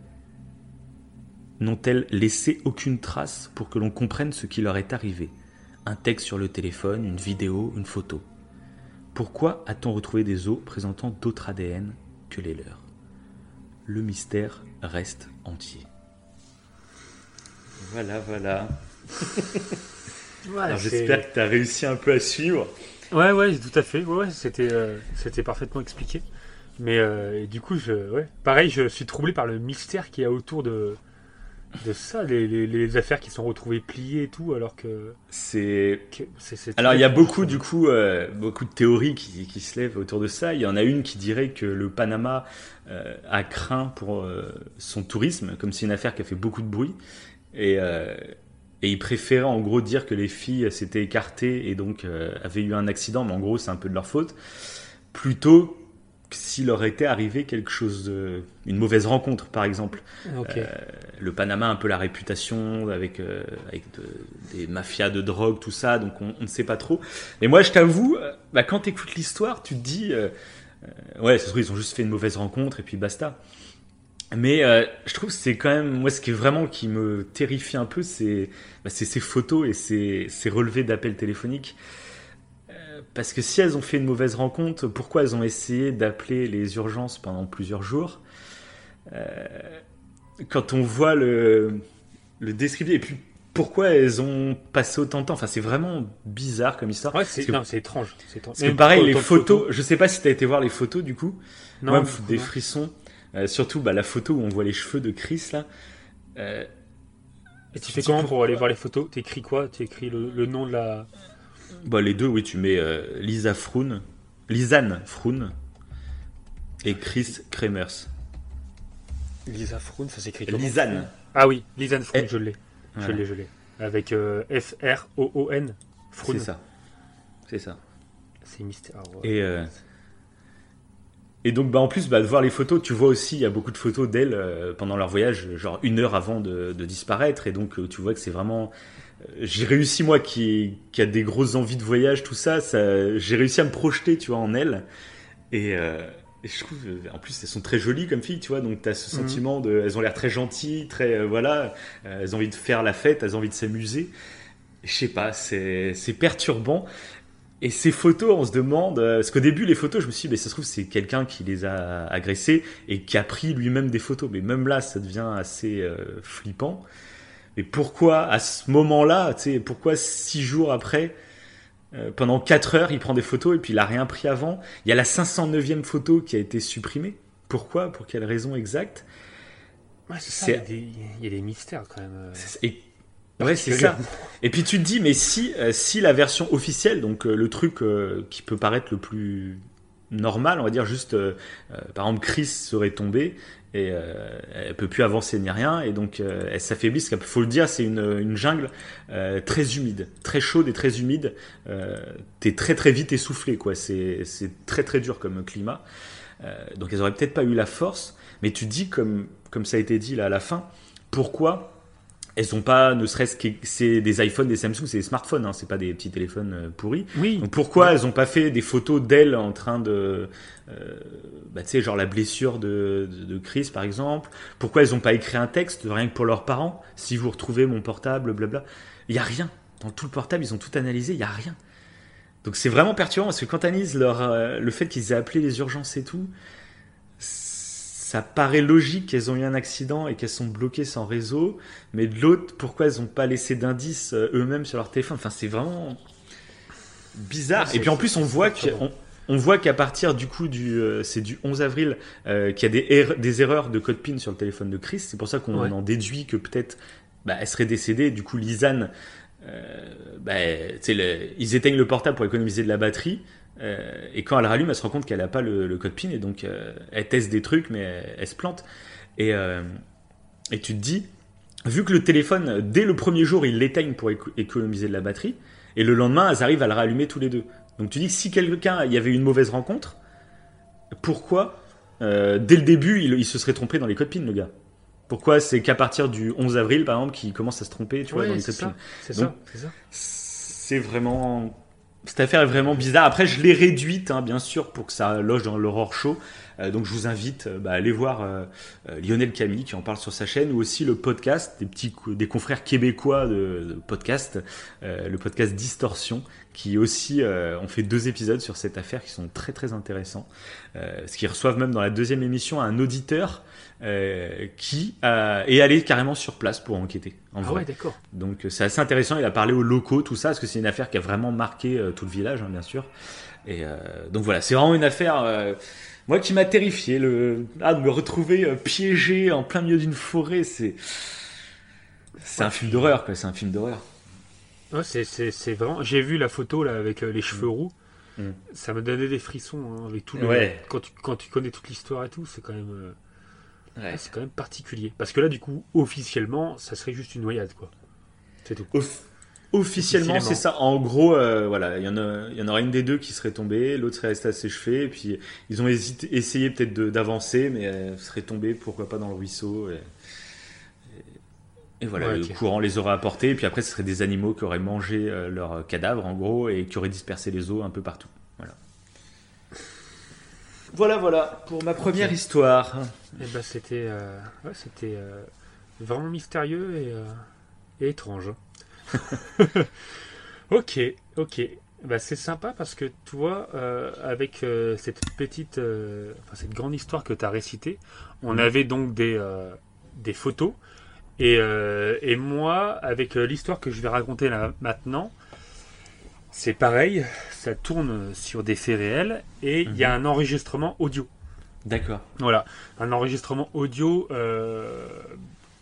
n'ont-elles laissé aucune trace pour que l'on comprenne ce qui leur est arrivé? Un texte sur le téléphone, une vidéo, une photo. Pourquoi a-t-on retrouvé des os présentant d'autres ADN que les leurs? Le mystère reste entier. Voilà, voilà. J'espère que tu as réussi un peu à suivre. Ouais, ouais, tout à fait. Ouais, c'était, euh, c'était parfaitement expliqué. Mais euh, du coup, je, ouais. pareil, je suis troublé par le mystère qu'il y a autour de, de ça, les, affaires qui sont retrouvées pliées et tout, alors que. C'est. Alors il y a beaucoup, du coup, euh, beaucoup de théories qui, se lèvent autour de ça. Il y en a une qui dirait que le Panama euh, a craint pour euh, son tourisme, comme c'est une affaire qui a fait beaucoup de bruit. Et, et il préférait en gros dire que les filles s'étaient écartées et donc avaient eu un accident, mais en gros c'est un peu de leur faute, plutôt s'il leur était arrivé quelque chose de... une mauvaise rencontre par exemple. Ok. Euh, le Panama a un peu la réputation avec, euh, avec de- des mafias de drogue, tout ça, donc on, on ne sait pas trop. Mais moi, je t'avoue, euh, bah, quand tu écoutes l'histoire, tu te dis, euh, euh, ouais, se trouve, ils ont juste fait une mauvaise rencontre et puis basta. Mais euh, je trouve que c'est quand même, moi, ce qui est vraiment qui me terrifie un peu, c'est bah, c'est ces photos et ces, ces relevés d'appels téléphoniques. Parce que si elles ont fait une mauvaise rencontre, pourquoi elles ont essayé d'appeler les urgences pendant plusieurs jours Euh, Quand on voit le, le descriptif, et puis pourquoi elles ont passé autant de temps, enfin c'est vraiment bizarre comme histoire. Ouais, c'est que- étrange. C'est. Parce que pareil, les de photos, je sais pas si t'as été voir les photos du coup. Non, Moi, me des frissons. Euh, surtout bah, la photo où on voit les cheveux de Chris là. Euh, Et tu fais comment pour aller voir les photos? T'écris quoi? T'écris le, le nom de la. Bah, les deux, oui, tu mets euh, Lisa Froun, Lisanne Froun et Chris Kremers. Lisa Froun, ça s'écrit comment Lisanne. Ah oui, Lisanne Froun, Eh, je l'ai. Je l'ai, je l'ai. Avec euh, F-R-O-O-N. Froun. C'est ça. C'est ça. C'est mystère. ouais. Et, euh, et donc, bah, en plus, bah, de voir les photos, tu vois aussi, il y a beaucoup de photos d'elle euh, pendant leur voyage, genre une heure avant de, de disparaître. Et donc, euh, tu vois que c'est vraiment. J'ai réussi, moi, qui, qui a des grosses envies de voyage, tout ça, ça j'ai réussi à me projeter, tu vois, en elle. Et, euh, et je trouve, euh, en plus, elles sont très jolies comme filles, tu vois, donc tu as ce Mhm. sentiment de. Elles ont l'air très gentilles, très. euh, voilà, euh, elles ont envie de faire la fête, elles ont envie de s'amuser. Je sais pas, c'est perturbant. Et ces photos, on se demande, parce qu'au début, les photos, je me suis dit, mais ça se trouve, c'est quelqu'un qui les a agressées et qui a pris lui-même des photos. Mais même là, ça devient assez flippant. Mais pourquoi, à ce moment-là, tu sais, pourquoi six jours après, euh, pendant quatre heures, il prend des photos et puis il a rien pris avant? Il y a la 509e photo qui a été supprimée. Pourquoi? Pour quelle raison exacte? Ouais, c'est il y, a des, il y a des mystères quand même. euh. Et- Ouais, c'est ça. Et puis tu te dis, mais si, euh, si la version officielle, donc euh, le truc qui peut paraître le plus normal, on va dire juste, euh, euh, par exemple, Chris serait tombée et euh, elle peut plus avancer ni rien, et donc euh, elle s'affaiblit. Il faut le dire, c'est une, jungle euh, très humide, très chaude et très humide. Euh, T'es très très vite essoufflé, quoi. C'est très très dur comme climat. Donc elles auraient peut-être pas eu la force, mais tu dis, comme, comme ça a été dit là à la fin, pourquoi elles ont pas, ne serait-ce que c'est des iPhones, des Samsung, c'est des smartphones, hein, c'est pas des petits téléphones euh, pourris. Oui, Donc pourquoi elles ont pas fait des photos d'elles en train de, euh, bah, tu sais, genre la blessure de, de, de Chris par exemple? Pourquoi elles ont pas écrit un texte rien que pour leurs parents? Si vous retrouvez mon portable, blabla. Il y a rien dans tout le portable, ils ont tout analysé, il y a rien. Donc c'est vraiment perturbant parce que quand analyse leur, euh, le fait qu'ils aient appelé les urgences et tout, ça paraît logique qu'elles ont eu un accident et qu'elles sont bloquées sans réseau, mais de l'autre, pourquoi elles n'ont pas laissé d'indices euh, eux-mêmes sur leur téléphone? Enfin, c'est vraiment bizarre. Ouais, et puis en plus, on voit on voit qu'à partir du coup du euh, c'est du 11 avril euh, qu'il y a des, err- des erreurs de code PIN sur le téléphone de Chris. C'est pour ça qu'on Ouais. en déduit que peut-être bah, elle serait décédée. Du coup, Lisanne, euh, bah, le- ils éteignent le portable pour économiser de la batterie. Euh, et quand elle rallume, elle se rend compte qu'elle n'a pas le, le code PIN et donc euh, elle teste des trucs, mais elle, elle se plante. Et, euh, et tu te dis, vu que le téléphone, dès le premier jour, ils l'éteignent pour éco- économiser de la batterie, et le lendemain, elles arrivent à le rallumer tous les deux. Donc tu dis que si quelqu'un, il y avait eu une mauvaise rencontre, pourquoi, dès le début, il, il se serait trompé dans les codes PIN, le gars? Pourquoi c'est qu'à partir du 11 avril, par exemple, qu'il commence à se tromper, tu vois, dans les c'est codes PIN? Ça. C'est Donc- ça, c'est ça. c'est vraiment. Cette affaire est vraiment bizarre. Après, je l'ai réduite, hein, bien sûr, pour que ça loge dans l'Aurore Show. Euh, donc, je vous invite euh, bah, à aller voir euh, euh, Lionel Camille qui en parle sur sa chaîne, ou aussi le podcast des petits des confrères québécois de, de podcast, euh, le podcast Distorsion, qui aussi euh, ont fait deux épisodes sur cette affaire qui sont très très intéressants. Parce qu'ils reçoivent même dans la deuxième émission un auditeur euh, qui a- est allé carrément sur place pour enquêter. En Ah vrai. ouais, d'accord. Donc euh, c'est assez intéressant. Il a parlé aux locaux, tout ça, parce que c'est une affaire qui a vraiment marqué euh, tout le village, hein, bien sûr. Et euh, donc voilà, c'est vraiment une affaire, euh, moi qui m'a terrifié, le ah, de me retrouver euh, piégé en plein milieu d'une forêt, c'est c'est un film d'horreur, quoi. C'est un film d'horreur. Ouais, c'est, vraiment. J'ai vu la photo là avec euh, les cheveux roux. Mm. Ça me donnait des frissons hein, avec tout le. Ouais. Quand tu, quand tu connais toute l'histoire et tout, c'est quand même. Euh, Ouais. c'est quand même particulier. Parce que là, du coup, officiellement, ça serait juste une noyade, quoi. C'est tout. Off- Officiellement, c'est ça. En gros, euh, voilà, il y en a, il y en aura une des deux qui serait tombée, l'autre serait restée à ses cheveux, et puis ils ont hésité, essayé peut-être d'avancer, mais elle serait tombée, pourquoi pas dans le ruisseau. Et, et- et voilà, Ouais, le courant les aurait apportés, et puis après, ce seraient des animaux qui auraient mangé euh, leurs cadavres, en gros, et qui auraient dispersé les os un peu partout. Voilà. Voilà, voilà, pour ma première histoire. Et bah c'était euh, ouais, c'était euh, vraiment mystérieux et, euh, et étrange. *laughs* ok, ok. Bah, c'est sympa parce que euh, avec cette petite, enfin, cette grande histoire que tu as récitée, on Mhm. avait donc des, des photos. Et, et moi, avec l'histoire que je vais raconter là maintenant, c'est pareil, ça tourne sur des faits réels et il y a un enregistrement audio. D'accord. Voilà, un enregistrement audio euh,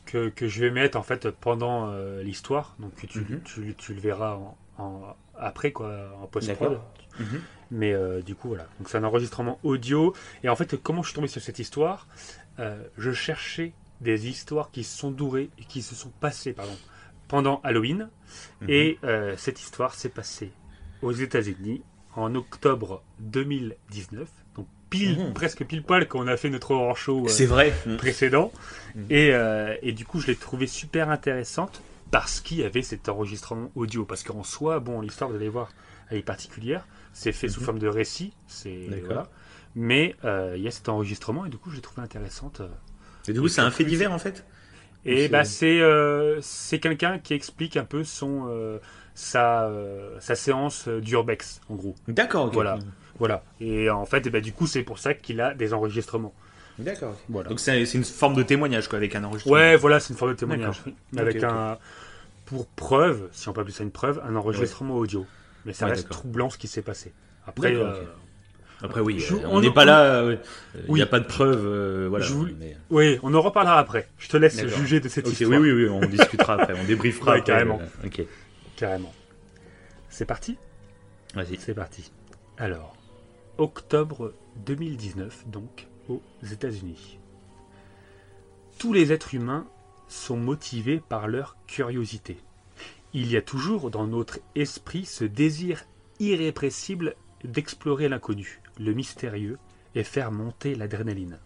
que, que je vais mettre en fait pendant euh, l'histoire, donc tu, Mhm. tu, tu le verras en, en- après quoi, en post-prod. Mhm. Mais euh, du coup voilà, donc c'est un enregistrement audio. Et en fait, comment je suis tombé sur cette histoire? Je cherchais des histoires qui se sont durées et qui se sont passées pardon, pendant Halloween. Mhm. Et cette histoire s'est passée aux États-Unis en octobre 2019, donc pile, Mhm. presque pile poil quand on a fait notre horror show euh, C'est vrai. précédent. Mhm. Et, euh, et du coup, je l'ai trouvée super intéressante parce qu'il y avait cet enregistrement audio. Parce qu'en soi, bon, l'histoire, vous allez voir, elle est particulière. C'est fait sous Mhm. forme de récit. C'est voilà. Mais euh, il y a cet enregistrement et du coup, je l'ai trouvé intéressante. Et du coup, c'est un fait divers en fait? Et C'est- bah c'est euh, c'est quelqu'un qui explique un peu son euh, sa euh, sa séance euh, d'urbex en gros. D'accord, ok. Voilà. Voilà. Et en fait, eh ben, du coup, c'est pour ça qu'il a des enregistrements. D'accord. Voilà. Donc c'est c'est une forme de témoignage quoi, avec un enregistrement. Ouais, voilà, c'est une forme de témoignage. Avec un pour preuve, si on peut appeler ça une preuve, un enregistrement audio. Mais ça Ouais, reste d'accord. troublant ce qui s'est passé. Après, euh. Après oui, Je- euh, on- n'est on- pas là, euh, il Oui. n'y a pas de preuves, euh, voilà. Mais- oui, on en reparlera après. Je te laisse D'accord. juger de cette Ok, histoire. oui, oui, oui, on discutera après, on débriefera Ouais, après, carrément. euh, ok, Carrément. C'est parti? Vas-y. C'est parti. Alors, octobre 2019, donc, aux États-Unis. Tous les êtres humains sont motivés par leur curiosité. Il y a toujours dans notre esprit ce désir irrépressible d'explorer l'inconnu, le mystérieux, et faire monter l'adrénaline.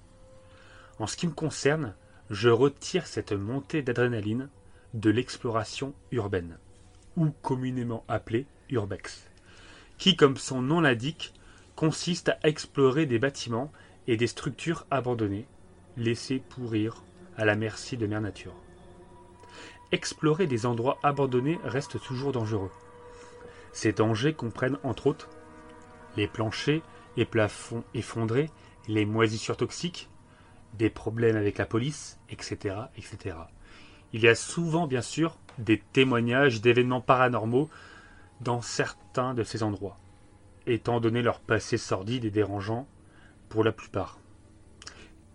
En ce qui me concerne, je retire cette montée d'adrénaline de l'exploration urbaine, ou communément appelée urbex qui, comme son nom l'indique, consiste à explorer des bâtiments et des structures abandonnées, laissées pourrir à la merci de Mère Nature. Explorer des endroits abandonnés reste toujours dangereux. Ces dangers comprennent entre autres les planchers et plafonds effondrés, les moisissures toxiques, des problèmes avec la police, etc., etc. Il y a souvent, bien sûr, des témoignages d'événements paranormaux dans certains de ces endroits, étant donné leur passé sordide et dérangeant pour la plupart.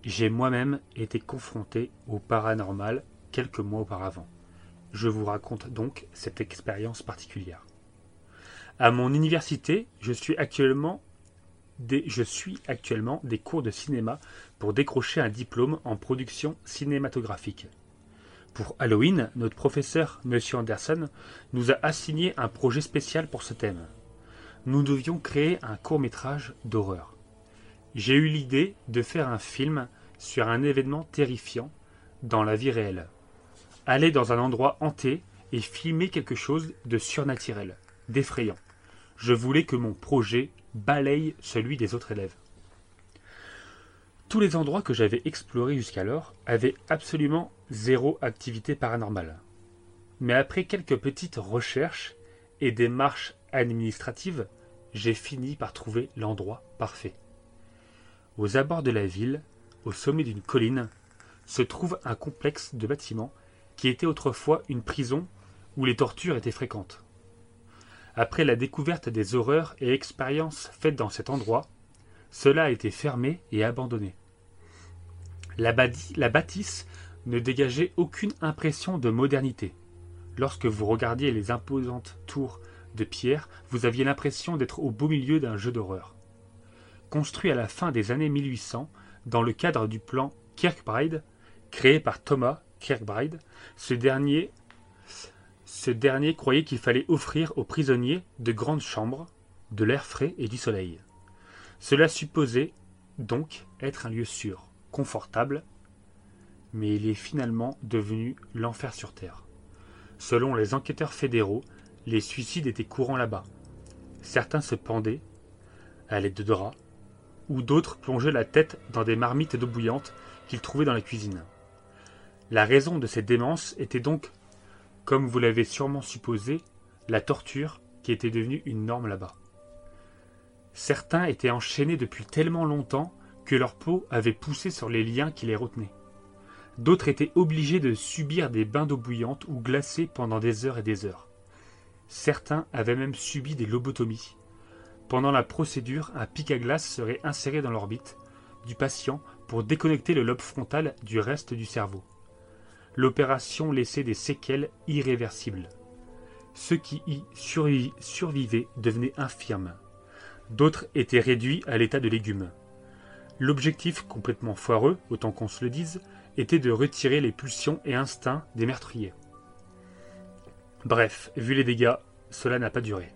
J'ai moi-même été confronté au paranormal quelques mois auparavant. Je vous raconte donc cette expérience particulière. À mon université, je suis actuellement des, je suis actuellement des cours de cinéma pour décrocher un diplôme en production cinématographique. Pour Halloween, notre professeur, M. Anderson, nous a assigné un projet spécial pour ce thème. Nous devions créer un court métrage d'horreur. J'ai eu l'idée de faire un film sur un événement terrifiant dans la vie réelle. Aller dans un endroit hanté et filmer quelque chose de surnaturel, d'effrayant. Je voulais que mon projet balaye celui des autres élèves. Tous les endroits que j'avais explorés jusqu'alors avaient absolument zéro activité paranormale. Mais après quelques petites recherches et démarches administratives, j'ai fini par trouver l'endroit parfait. Aux abords de la ville, au sommet d'une colline, se trouve un complexe de bâtiments qui était autrefois une prison où les tortures étaient fréquentes. Après la découverte des horreurs et expériences faites dans cet endroit, cela a été fermé et abandonné. La, bâti- la bâtisse ne dégageait aucune impression de modernité. Lorsque vous regardiez les imposantes tours de pierre, vous aviez l'impression d'être au beau milieu d'un jeu d'horreur. Construit à la fin des années 1800, dans le cadre du plan Kirkbride, créé par Thomas Kirkbride, Ce dernier croyait qu'il fallait offrir aux prisonniers de grandes chambres, de l'air frais et du soleil. Cela supposait donc être un lieu sûr, confortable, mais il est finalement devenu l'enfer sur Terre. Selon les enquêteurs fédéraux, les suicides étaient courants là-bas. Certains se pendaient, à l'aide de draps, ou d'autres plongeaient la tête dans des marmites d'eau bouillante qu'ils trouvaient dans la cuisine. La raison de ces démences était donc, comme vous l'avez sûrement supposé, la torture qui était devenue une norme là-bas. Certains étaient enchaînés depuis tellement longtemps que leur peau avait poussé sur les liens qui les retenaient. D'autres étaient obligés de subir des bains d'eau bouillante ou glacés pendant des heures et des heures. Certains avaient même subi des lobotomies. Pendant la procédure, un pic à glace serait inséré dans l'orbite du patient pour déconnecter le lobe frontal du reste du cerveau. L'opération laissait des séquelles irréversibles. Ceux qui y survivaient devenaient infirmes. D'autres étaient réduits à l'état de légumes. L'objectif, complètement foireux, autant qu'on se le dise, était de retirer les pulsions et instincts des meurtriers. Bref, vu les dégâts, cela n'a pas duré.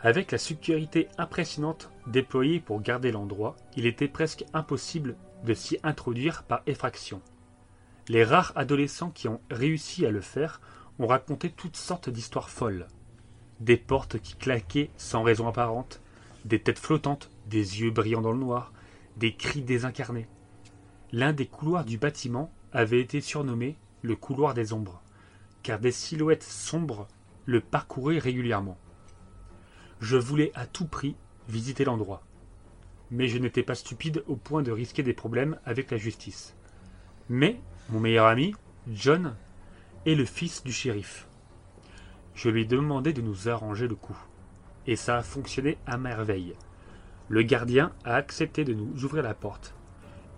Avec la sécurité impressionnante déployée pour garder l'endroit, il était presque impossible de s'y introduire par effraction. Les rares adolescents qui ont réussi à le faire ont raconté toutes sortes d'histoires folles. Des portes qui claquaient sans raison apparente, des têtes flottantes, des yeux brillants dans le noir, des cris désincarnés. L'un des couloirs du bâtiment avait été surnommé le couloir des ombres, car des silhouettes sombres le parcouraient régulièrement. Je voulais à tout prix visiter l'endroit. Mais je n'étais pas stupide au point de risquer des problèmes avec la justice. Mais mon meilleur ami, John, est le fils du shérif. Je lui ai demandé de nous arranger le coup. Et ça a fonctionné à merveille. Le gardien a accepté de nous ouvrir la porte.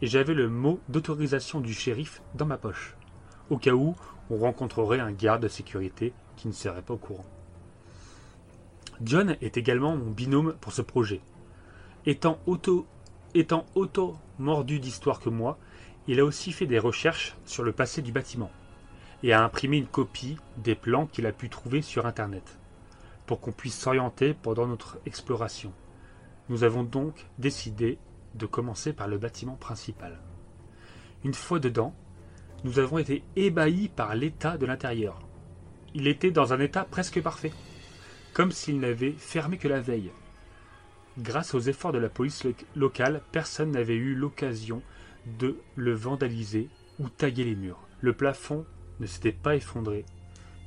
Et j'avais le mot d'autorisation du shérif dans ma poche, au cas où on rencontrerait un garde de sécurité qui ne serait pas au courant. John est également mon binôme pour ce projet. Étant auto, étant auto mordu d'histoire que moi, il a aussi fait des recherches sur le passé du bâtiment et a imprimé une copie des plans qu'il a pu trouver sur Internet pour qu'on puisse s'orienter pendant notre exploration. Nous avons donc décidé de commencer par le bâtiment principal. Une fois dedans, nous avons été ébahis par l'état de l'intérieur. Il était dans un état presque parfait comme s'il n'avait fermé que la veille. Grâce aux efforts de la police locale, personne n'avait eu l'occasion de le vandaliser ou taguer les murs. Le plafond ne s'était pas effondré.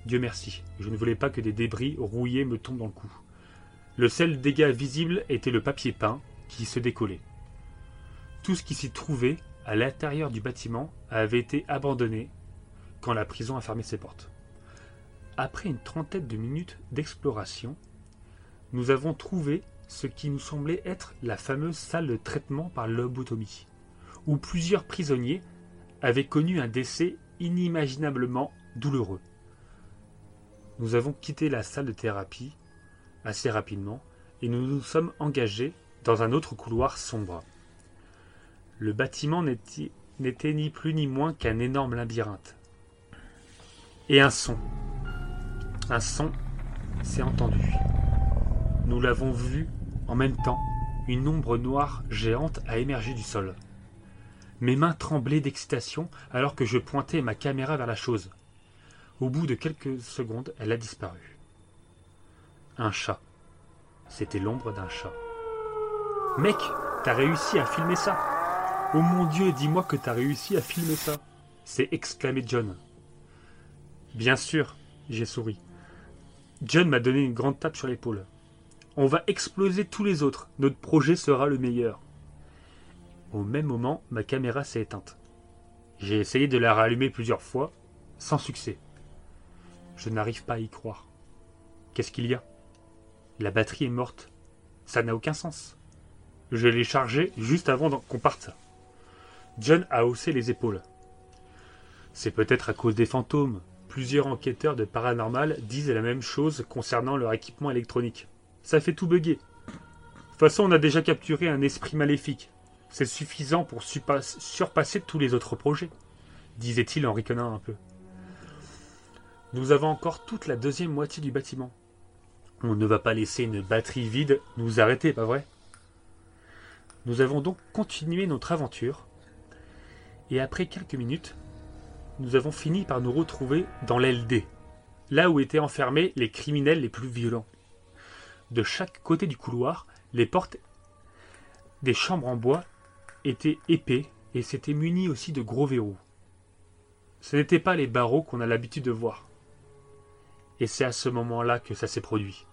Dieu merci, je ne voulais pas que des débris rouillés me tombent dans le cou. Le seul dégât visible était le papier peint qui se décollait. Tout ce qui s'y trouvait à l'intérieur du bâtiment avait été abandonné quand la prison a fermé ses portes. Après une trentaine de minutes d'exploration, nous avons trouvé ce qui nous semblait être la fameuse salle de traitement par lobotomie, où plusieurs prisonniers avaient connu un décès inimaginablement douloureux. Nous avons quitté la salle de thérapie assez rapidement et nous nous sommes engagés dans un autre couloir sombre. Le bâtiment n'était ni plus ni moins qu'un énorme labyrinthe. Et un son, un son s'est entendu. Nous l'avons vu en même temps. Une ombre noire géante a émergé du sol. Mes mains tremblaient d'excitation alors que je pointais ma caméra vers la chose. Au bout de quelques secondes, elle a disparu. Un chat. C'était l'ombre d'un chat. Mec, t'as réussi à filmer ça Oh mon Dieu, dis-moi que t'as réussi à filmer ça s'est exclamé John. Bien sûr, j'ai souri. John m'a donné une grande tape sur l'épaule. On va exploser tous les autres. Notre projet sera le meilleur. Au même moment, ma caméra s'est éteinte. J'ai essayé de la rallumer plusieurs fois, sans succès. Je n'arrive pas à y croire. Qu'est-ce qu'il y a? La batterie est morte. Ça n'a aucun sens. Je l'ai chargée juste avant qu'on parte. John a haussé les épaules. C'est peut-être à cause des fantômes, Plusieurs enquêteurs de paranormal disent la même chose concernant leur équipement électronique. Ça fait tout bugger. De toute façon, on a déjà capturé un esprit maléfique. C'est suffisant pour surpasser tous les autres projets, disait-il en ricanant un peu. Nous avons encore toute la deuxième moitié du bâtiment. On ne va pas laisser une batterie vide nous arrêter, pas vrai? Nous avons donc continué notre aventure, et après quelques minutes, nous avons fini par nous retrouver dans l'aile D, là où étaient enfermés les criminels les plus violents. De chaque côté du couloir, les portes des chambres en bois étaient épais et s'étaient munies aussi de gros verrous. Ce n'étaient pas les barreaux qu'on a l'habitude de voir. Et c'est à ce moment-là que ça s'est produit.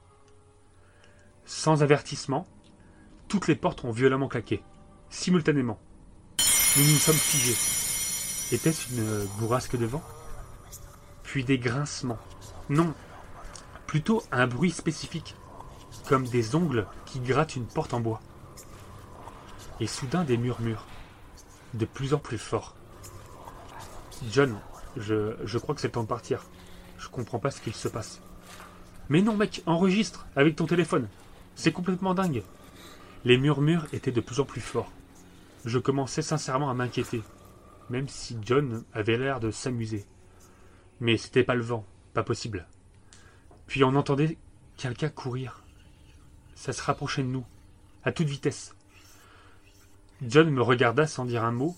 Sans avertissement, toutes les portes ont violemment claqué, simultanément. Nous nous sommes figés. Était-ce une bourrasque de vent? Puis des grincements. Non, plutôt un bruit spécifique, comme des ongles qui grattent une porte en bois. Et soudain des murmures, de plus en plus forts. John, je, crois que c'est temps de partir. Je comprends pas ce qu'il se passe. Mais non, mec, enregistre avec ton téléphone. C'est complètement dingue. Les murmures étaient de plus en plus forts. Je commençais sincèrement à m'inquiéter, même si John avait l'air de s'amuser. Mais c'était pas le vent, pas possible. Puis on entendait quelqu'un courir. Ça se rapprochait de nous, à toute vitesse. John me regarda sans dire un mot,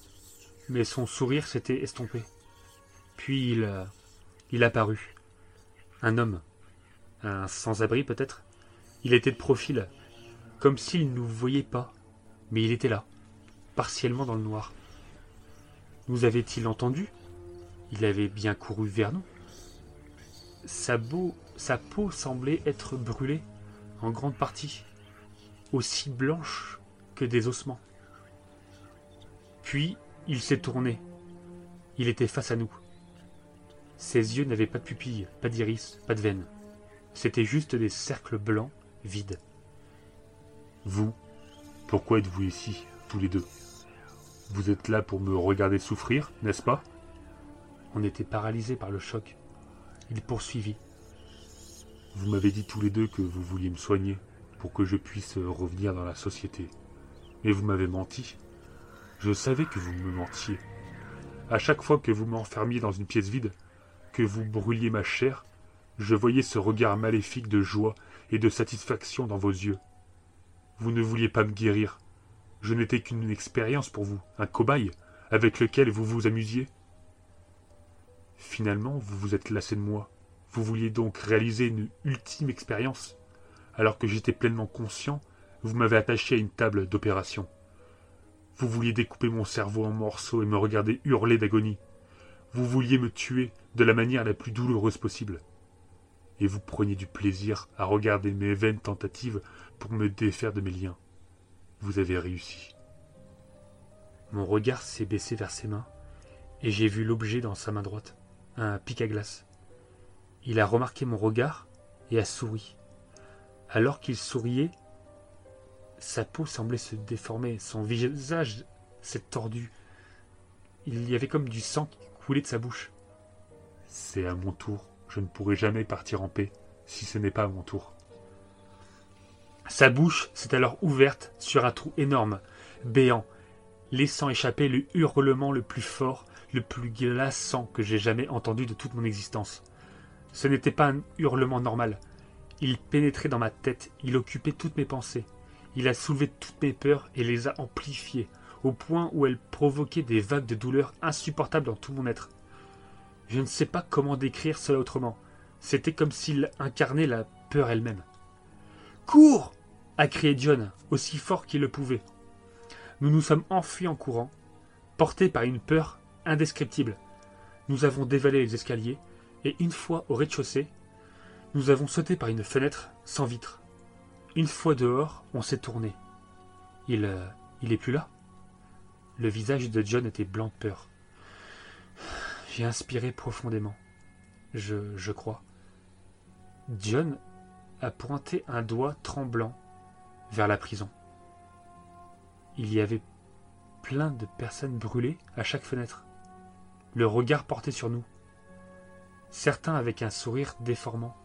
mais son sourire s'était estompé. Puis il, euh, il apparut. Un homme. Un sans-abri peut-être? Il était de profil, comme s'il ne nous voyait pas, mais il était là, partiellement dans le noir. Nous avait-il entendu? Il avait bien couru vers nous. Sa, sa peau semblait être brûlée, en grande partie, aussi blanche que des ossements. Puis il s'est tourné. Il était face à nous. Ses yeux n'avaient pas de pupilles, pas d'iris, pas de veines. C'étaient juste des cercles blancs, vides. Vous, pourquoi êtes-vous ici, tous les deux? Vous êtes là pour me regarder souffrir, n'est-ce pas? On était paralysés par le choc. Il poursuivit. Vous m'avez dit tous les deux que vous vouliez me soigner pour que je puisse revenir dans la société. Mais vous m'avez menti. Je savais que vous me mentiez. À chaque fois que vous m'enfermiez dans une pièce vide, que vous brûliez ma chair, je voyais ce regard maléfique de joie et de satisfaction dans vos yeux. Vous ne vouliez pas me guérir. Je n'étais qu'une expérience pour vous, un cobaye, avec lequel vous vous amusiez. Finalement, vous vous êtes lassé de moi. Vous vouliez donc réaliser une ultime expérience. Alors que j'étais pleinement conscient, vous m'avez attaché à une table d'opération. Vous vouliez découper mon cerveau en morceaux et me regarder hurler d'agonie. Vous vouliez me tuer de la manière la plus douloureuse possible. Et vous preniez du plaisir à regarder mes vaines tentatives pour me défaire de mes liens. Vous avez réussi. Mon regard s'est baissé vers ses mains, et j'ai vu l'objet dans sa main droite, un pic à glace. Il a remarqué mon regard et a souri. Alors qu'il souriait, sa peau semblait se déformer, son visage s'est tordu. Il y avait comme du sang qui coulait de sa bouche. C'est à mon tour. Je ne pourrai jamais partir en paix si ce n'est pas à mon tour. Sa bouche s'est alors ouverte sur un trou énorme, béant, laissant échapper le hurlement le plus fort, le plus glaçant que j'ai jamais entendu de toute mon existence. Ce n'était pas un hurlement normal. Il pénétrait dans ma tête, il occupait toutes mes pensées. Il a soulevé toutes mes peurs et les a amplifiées, au point où elles provoquaient des vagues de douleur insupportables dans tout mon être. Je ne sais pas comment décrire cela autrement. C'était comme s'il incarnait la peur elle-même. Cours a crié John, aussi fort qu'il le pouvait. Nous nous sommes enfuis en courant, portés par une peur indescriptible. Nous avons dévalé les escaliers, et une fois au rez-de-chaussée, nous avons sauté par une fenêtre sans vitre. Une fois dehors, on s'est tourné. Il, euh, il est plus là. Le visage de John était blanc de peur. J'ai inspiré profondément. Je, crois. John a pointé un doigt tremblant vers la prison. Il y avait plein de personnes brûlées à chaque fenêtre, le regard porté sur nous. Certains avec un sourire déformant,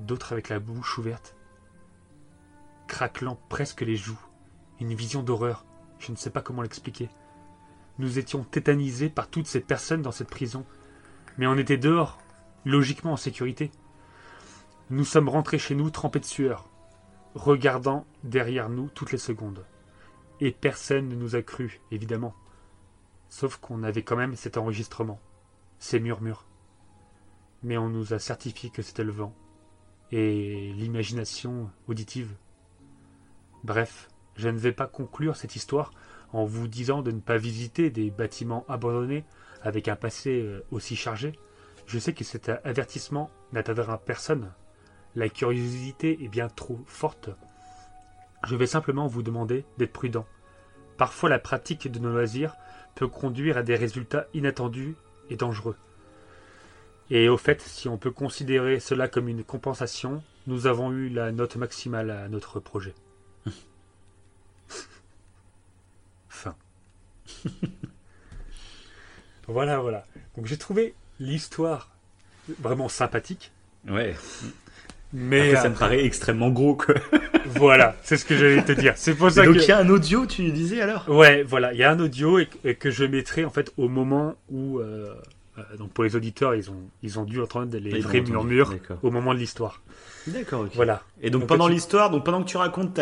d'autres avec la bouche ouverte, craquelant presque les joues, une vision d'horreur, je ne sais pas comment l'expliquer. Nous étions tétanisés par toutes ces personnes dans cette prison, mais on était dehors, logiquement en sécurité. Nous sommes rentrés chez nous trempés de sueur, regardant derrière nous toutes les secondes. Et personne ne nous a cru, évidemment. Sauf qu'on avait quand même cet enregistrement, ces murmures. Mais on nous a certifié que c'était le vent et l'imagination auditive. Bref, je ne vais pas conclure cette histoire en vous disant de ne pas visiter des bâtiments abandonnés avec un passé euh, aussi chargé. Je sais que cet avertissement n'atteindra personne. La curiosité est bien trop forte. Je vais simplement vous demander d'être prudent. Parfois la pratique de nos loisirs peut conduire à des résultats inattendus et dangereux. Et au fait, si on peut considérer cela comme une compensation, nous avons eu la note maximale à notre projet. *laughs* voilà, voilà. Donc j'ai trouvé l'histoire vraiment sympathique. Ouais. Mais Après, ça me paraît extrêmement gros, quoi. *laughs* voilà, c'est ce que j'allais te dire. C'est pour ça Donc que il y a un audio, tu disais alors? Ouais, voilà, il y a un audio et, et que je mettrai en fait au moment où euh, euh, donc pour les auditeurs, ils ont ils ont dû entendre les Ils vrais murmures au moment de l'histoire. D'accord, ok. Voilà, Et donc Donc, pendant tu- l'histoire, donc pendant que tu racontes,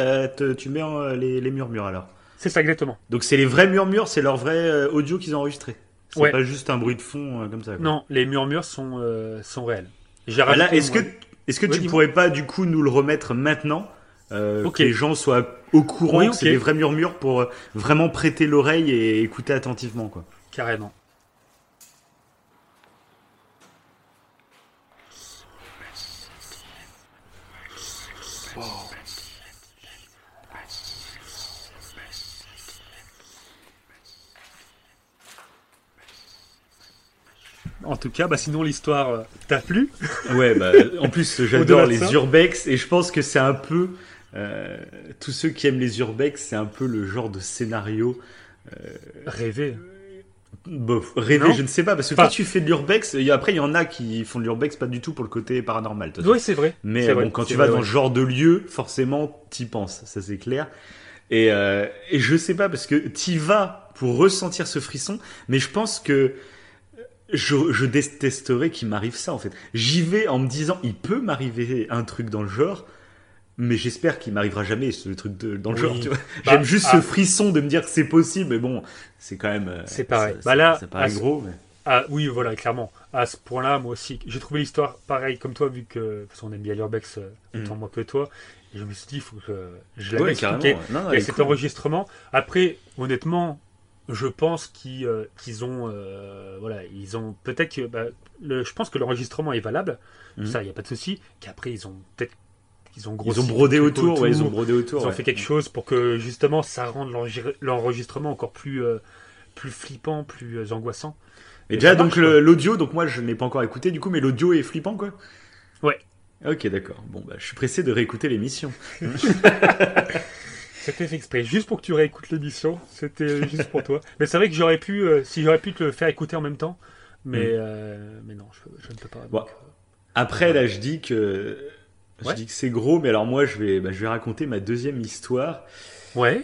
tu mets euh, les, les murmures alors? C'est ça exactement. Donc c'est les vrais murmures, c'est leur vrai euh, audio qu'ils ont enregistré. C'est Ouais. pas juste un bruit de fond euh, comme ça. quoi. Non, les murmures sont euh, sont réels. Est-ce que est-ce que Ouais, tu dis-moi. pourrais pas du coup nous le remettre maintenant euh, que les gens soient au courant Oui, que c'est des vrais murmures pour vraiment prêter l'oreille et écouter attentivement quoi. carrément. En tout cas, bah sinon l'histoire euh, t'a plu Ouais, bah, *laughs* en plus j'adore les urbex et je pense que c'est un peu euh, tous ceux qui aiment les urbex, c'est un peu le genre de scénario Rêver. bof rêvé, Non je ne sais pas parce que Enfin- quand tu fais de l'urbex, après il y en a qui font de l'urbex pas du tout pour le côté paranormal. Oui, c'est vrai. Mais euh, vrai, bon, quand tu vrai, vas dans ouais. ce genre de lieu, forcément, t'y penses, ça c'est clair. Et, euh, et je sais pas, parce que t'y vas pour ressentir ce frisson, mais je pense que je, je détesterais qu'il m'arrive ça en fait. J'y vais en me disant, il peut m'arriver un truc dans le genre, mais j'espère qu'il m'arrivera jamais ce truc de, dans le Oui. genre. Tu vois. Bah, J'aime juste ah. ce frisson de me dire que c'est possible, mais bon, c'est quand même. euh, C'est pareil. ça- Bah là, ça paraît à ce- gros, mais. Ah oui, voilà, clairement. À ce point-là, moi aussi, j'ai trouvé l'histoire pareil comme toi, vu que qu'on aime bien l'urbex euh, autant Mm. moi que toi. Et je me suis dit, il faut que je la Ouais. Non, est cet cool. enregistrement. Après, honnêtement, je pense qu'ils euh, ont, euh, voilà, ils ont peut-être que, bah, le, je pense que l'enregistrement est valable. Mhm. Ça, il n'y a pas de souci. Qu'après, ils ont peut-être, ils ont Ils grossi ont brodé autour, ouais, ils ont brodé autour. ils ont ouais. fait quelque chose pour que justement ça rende l'enregistrement encore plus, euh, plus flippant, plus angoissant. Et Et déjà, donc l'audio, donc moi je n'ai pas encore écouté du coup, mais l'audio est flippant quoi Ouais. Ok, d'accord. Bon, bah je suis pressé de réécouter l'émission. *laughs* C'était fait exprès, juste pour que tu réécoutes l'émission. C'était juste pour toi. Mais c'est vrai que j'aurais pu, euh, si j'aurais pu te le faire écouter en même temps, mais, Mm. euh, mais non, je, je ne peux pas. Bon. euh, Après, là, je dis que. Je Ouais. dis que c'est gros, mais alors moi je vais, bah, je vais raconter ma deuxième histoire. Ouais.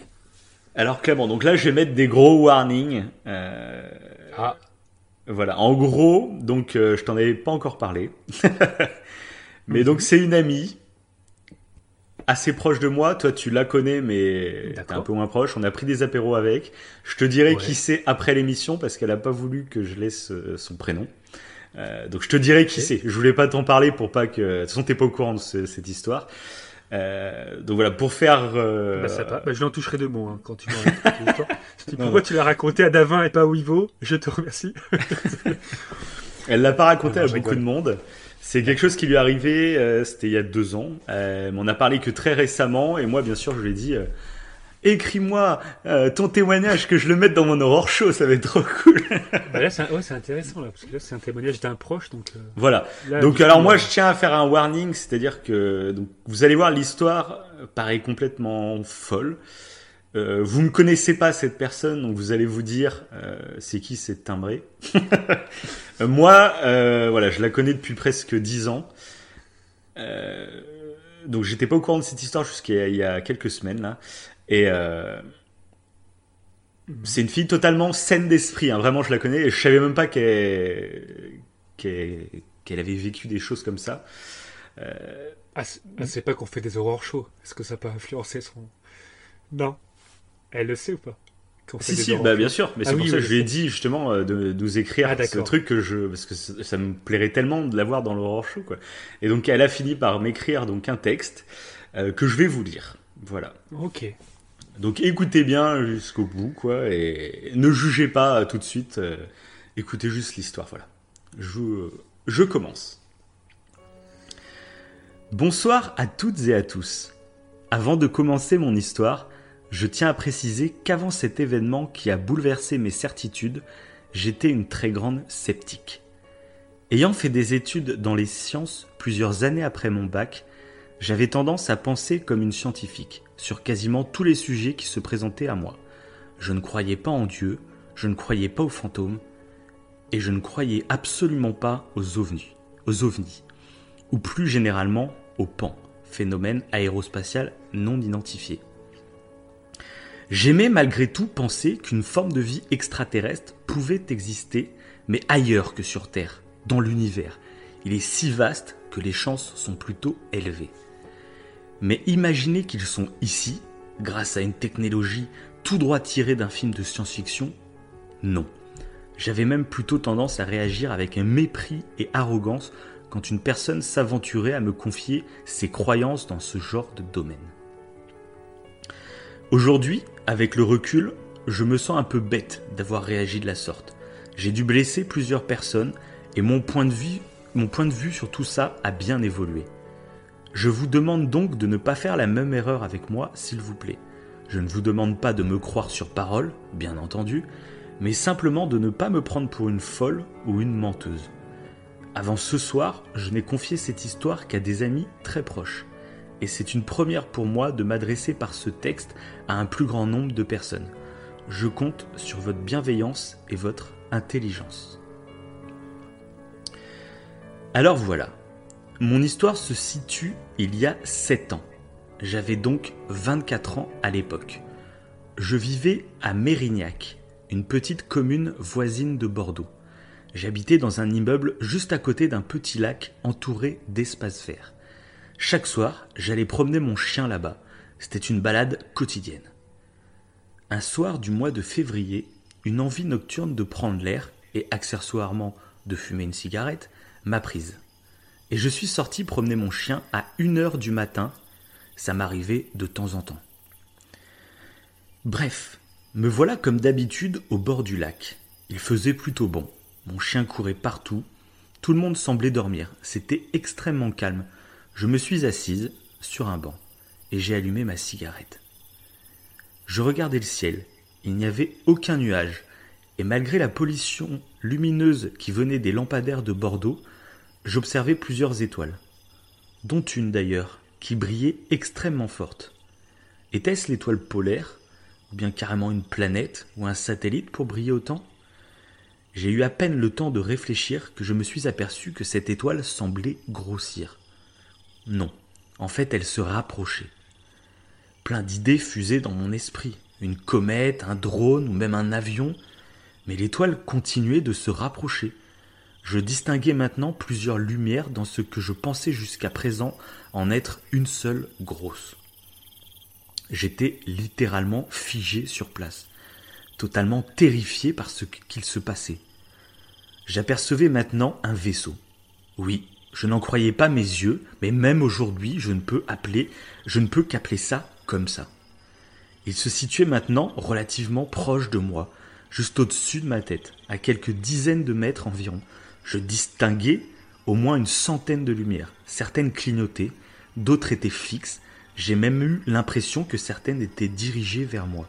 Alors clairement, donc là je vais mettre des gros warnings. Euh, Ah, Voilà, en gros, donc je t'en avais pas encore parlé. *laughs* mais donc c'est une amie assez proche de moi. Toi tu la connais, mais t'es un peu moins proche. On a pris des apéros avec. Je te dirai Ouais. qui c'est après l'émission parce qu'elle a pas voulu que je laisse euh, son prénom. Euh, donc je te dirai qui c'est. Je voulais pas t'en parler pour pas que. De toute façon t'es pas au courant de ce- cette histoire. Euh, donc voilà, pour faire. euh, bah, ça va. Bah, je l'en toucherai deux mots hein, quand tu m'en *laughs* pourquoi non. tu l'as raconté à Davin et pas à Wivo Je te remercie. Elle l'a pas raconté Non, à beaucoup rigole. de monde. C'est quelque chose qui lui est arrivé, euh, c'était il y a deux ans. Euh, mais on a parlé que très récemment, et moi, bien sûr, je lui ai dit euh, écris-moi euh, ton témoignage, que je le mette dans mon horror show, ça va être trop cool. *laughs* Bah, là, c'est ouais, intéressant là, parce que là, c'est un témoignage d'un proche, donc. euh, voilà. là, Donc, alors moi, euh, je tiens à faire un warning, c'est-à-dire que donc, vous allez voir, l'histoire paraît complètement folle. Euh, vous ne connaissez pas cette personne, donc vous allez vous dire euh, c'est qui cette timbrée. *laughs* Euh, moi, euh, voilà, je la connais depuis presque dix ans. Donc j'étais pas au courant de cette histoire a- il y a quelques semaines là. Et euh, c'est une fille totalement saine d'esprit. hein. Vraiment, je la connais. Et je savais même pas qu'elle qu'elle qu'elle avait vécu des choses comme ça. Ah, c'est ah, c'est pas qu'on fait des horreurs shows. Est-ce que ça peut influencer son. Non. Elle le sait ou pas fait Si, si, bah, bien sûr. Mais Ah c'est oui, pour ça oui, que je je lui ai dit justement euh, de, de nous écrire Ah, ce truc que je. Parce que ça, ça me plairait tellement de l'avoir dans l'horror show, quoi. Et donc, elle a fini par m'écrire donc un texte euh, que je vais vous lire. Voilà. Ok. Donc écoutez bien jusqu'au bout, quoi, et ne jugez pas euh, tout de suite. euh, écoutez juste l'histoire, voilà. Je, je commence. Bonsoir à toutes et à tous. Avant de commencer mon histoire, je tiens à préciser qu'avant cet événement qui a bouleversé mes certitudes, j'étais une très grande sceptique. Ayant fait des études dans les sciences plusieurs années après mon bac, j'avais tendance à penser comme une scientifique sur quasiment tous les sujets qui se présentaient à moi. Je ne croyais pas en Dieu, je ne croyais pas aux fantômes, et je ne croyais absolument pas aux ovnis, aux ovnis, ou plus généralement au PAN, phénomène aérospatial non identifié. J'aimais malgré tout penser qu'une forme de vie extraterrestre pouvait exister, mais ailleurs que sur Terre, dans l'univers. Il est si vaste que les chances sont plutôt élevées. Mais imaginez qu'ils sont ici, grâce à une technologie tout droit tirée d'un film de science-fiction Non. J'avais même plutôt tendance à réagir avec un mépris et arrogance quand une personne s'aventurait à me confier ses croyances dans ce genre de domaine. Aujourd'hui, avec le recul, je me sens un peu bête d'avoir réagi de la sorte. J'ai dû blesser plusieurs personnes et mon point de vue, mon point de vue sur tout ça a bien évolué. Je vous demande donc de ne pas faire la même erreur avec moi, s'il vous plaît. Je ne vous demande pas de me croire sur parole, bien entendu, mais simplement de ne pas me prendre pour une folle ou une menteuse. Avant ce soir, je n'ai confié cette histoire qu'à des amis très proches, et c'est une première pour moi de m'adresser par ce texte à un plus grand nombre de personnes. Je compte sur votre bienveillance et votre intelligence. Alors voilà, mon histoire se situe il y a 7 ans. J'avais donc 24 ans à l'époque. Je vivais à Mérignac, une petite commune voisine de Bordeaux. J'habitais dans un immeuble juste à côté d'un petit lac entouré d'espaces verts. Chaque soir, j'allais promener mon chien là-bas. C'était une balade quotidienne. Un soir du mois de février, une envie nocturne de prendre l'air et accessoirement de fumer une cigarette m'a prise. Et je suis sorti promener mon chien à 1h du matin. Ça m'arrivait de temps en temps. Bref, me voilà comme d'habitude au bord du lac. Il faisait plutôt bon. Mon chien courait partout. Tout le monde semblait dormir. C'était extrêmement calme. Je me suis assise sur un banc et j'ai allumé ma cigarette. Je regardais le ciel. Il n'y avait aucun nuage. Et malgré la pollution lumineuse qui venait des lampadaires de Bordeaux, j'observais plusieurs étoiles, dont une d'ailleurs, qui brillait extrêmement forte. Était-ce l'étoile polaire, ou bien carrément une planète ou un satellite pour briller autant? J'ai eu à peine le temps de réfléchir que je me suis aperçu que cette étoile semblait grossir. Non, en fait elle se rapprochait. Plein d'idées fusaient dans mon esprit, une comète, un drone ou même un avion, mais l'étoile continuait de se rapprocher. Je distinguais maintenant plusieurs lumières dans ce que je pensais jusqu'à présent en être une seule grosse. J'étais littéralement figé sur place, totalement terrifié par ce qu'il se passait. J'apercevais maintenant un vaisseau. Oui, je n'en croyais pas mes yeux, mais même aujourd'hui, je ne peux appeler, je ne peux qu'appeler ça comme ça. Il se situait maintenant relativement proche de moi, juste au-dessus de ma tête, à quelques dizaines de mètres environ. Je distinguais au moins une centaine de lumières. Certaines clignotaient, d'autres étaient fixes. J'ai même eu l'impression que certaines étaient dirigées vers moi.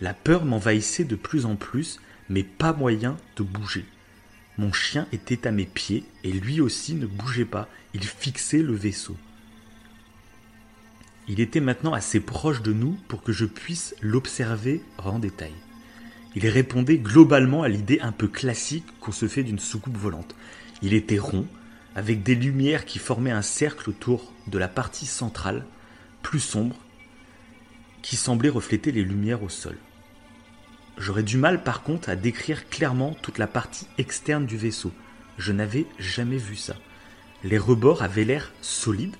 La peur m'envahissait de plus en plus, mais pas moyen de bouger. Mon chien était à mes pieds et lui aussi ne bougeait pas, il fixait le vaisseau. Il était maintenant assez proche de nous pour que je puisse l'observer en détail. Il répondait globalement à l'idée un peu classique qu'on se fait d'une soucoupe volante. Il était rond, avec des lumières qui formaient un cercle autour de la partie centrale, plus sombre, qui semblait refléter les lumières au sol. J'aurais du mal par contre à décrire clairement toute la partie externe du vaisseau. Je n'avais jamais vu ça. Les rebords avaient l'air solides,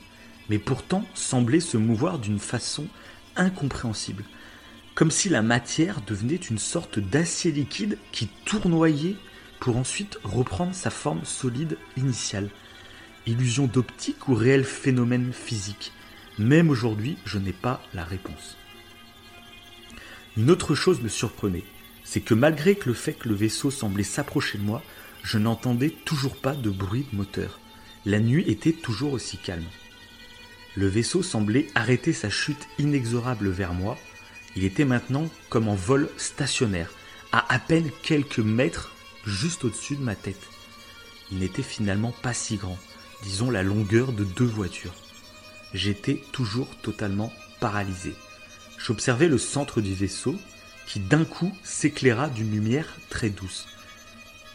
mais pourtant semblaient se mouvoir d'une façon incompréhensible, comme si la matière devenait une sorte d'acier liquide qui tournoyait pour ensuite reprendre sa forme solide initiale. Illusion d'optique ou réel phénomène physique? Même aujourd'hui, je n'ai pas la réponse. Une autre chose me surprenait, c'est que malgré le fait que le vaisseau semblait s'approcher de moi, je n'entendais toujours pas de bruit de moteur. La nuit était toujours aussi calme. Le vaisseau semblait arrêter sa chute inexorable vers moi. Il était maintenant comme en vol stationnaire, à à peine quelques mètres juste au-dessus de ma tête. Il n'était finalement pas si grand, disons la longueur de deux voitures. J'étais toujours totalement paralysé. J'observais le centre du vaisseau qui d'un coup s'éclaira d'une lumière très douce.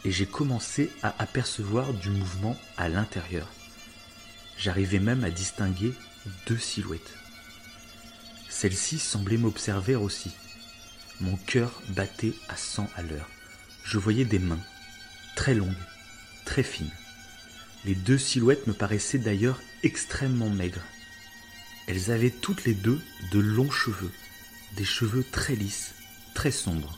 Et j'ai commencé à apercevoir du mouvement à l'intérieur. J'arrivais même à distinguer deux silhouettes. Celle-ci semblait m'observer aussi. Mon cœur battait à 100 à l'heure. Je voyais des mains, très longues, très fines. Les deux silhouettes me paraissaient d'ailleurs extrêmement maigres. Elles avaient toutes les deux de longs cheveux, des cheveux très lisses, très sombres.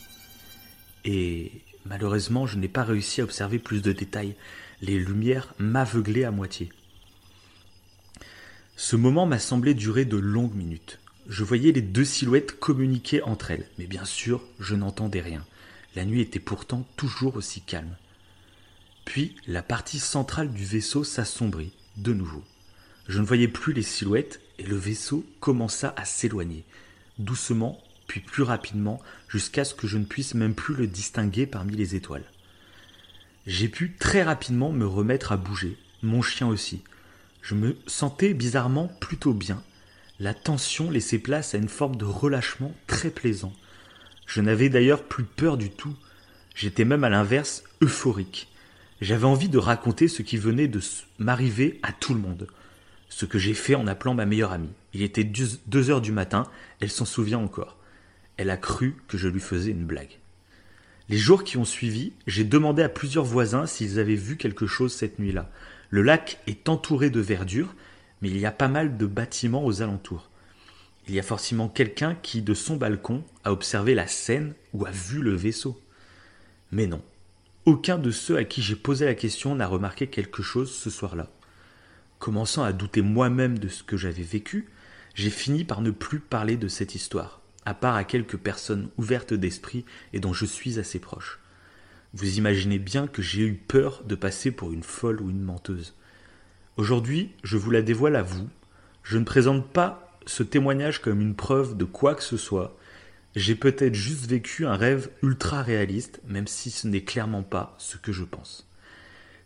Et malheureusement, je n'ai pas réussi à observer plus de détails. Les lumières m'aveuglaient à moitié. Ce moment m'a semblé durer de longues minutes. Je voyais les deux silhouettes communiquer entre elles, mais bien sûr, je n'entendais rien. La nuit était pourtant toujours aussi calme. Puis la partie centrale du vaisseau s'assombrit, de nouveau. Je ne voyais plus les silhouettes le vaisseau commença à s'éloigner, doucement puis plus rapidement, jusqu'à ce que je ne puisse même plus le distinguer parmi les étoiles. J'ai pu très rapidement me remettre à bouger, mon chien aussi. Je me sentais bizarrement plutôt bien. La tension laissait place à une forme de relâchement très plaisant. Je n'avais d'ailleurs plus peur du tout. J'étais même à l'inverse euphorique. J'avais envie de raconter ce qui venait de m'arriver à tout le monde. Ce que j'ai fait en appelant ma meilleure amie. Il était deux heures du matin, elle s'en souvient encore. Elle a cru que je lui faisais une blague. Les jours qui ont suivi, j'ai demandé à plusieurs voisins s'ils avaient vu quelque chose cette nuit-là. Le lac est entouré de verdure, mais il y a pas mal de bâtiments aux alentours. Il y a forcément quelqu'un qui, de son balcon, a observé la scène ou a vu le vaisseau. Mais non, aucun de ceux à qui j'ai posé la question n'a remarqué quelque chose ce soir-là. Commençant à douter moi-même de ce que j'avais vécu, j'ai fini par ne plus parler de cette histoire, à part à quelques personnes ouvertes d'esprit et dont je suis assez proche. Vous imaginez bien que j'ai eu peur de passer pour une folle ou une menteuse. Aujourd'hui, je vous la dévoile à vous. Je ne présente pas ce témoignage comme une preuve de quoi que ce soit. J'ai peut-être juste vécu un rêve ultra réaliste, même si ce n'est clairement pas ce que je pense.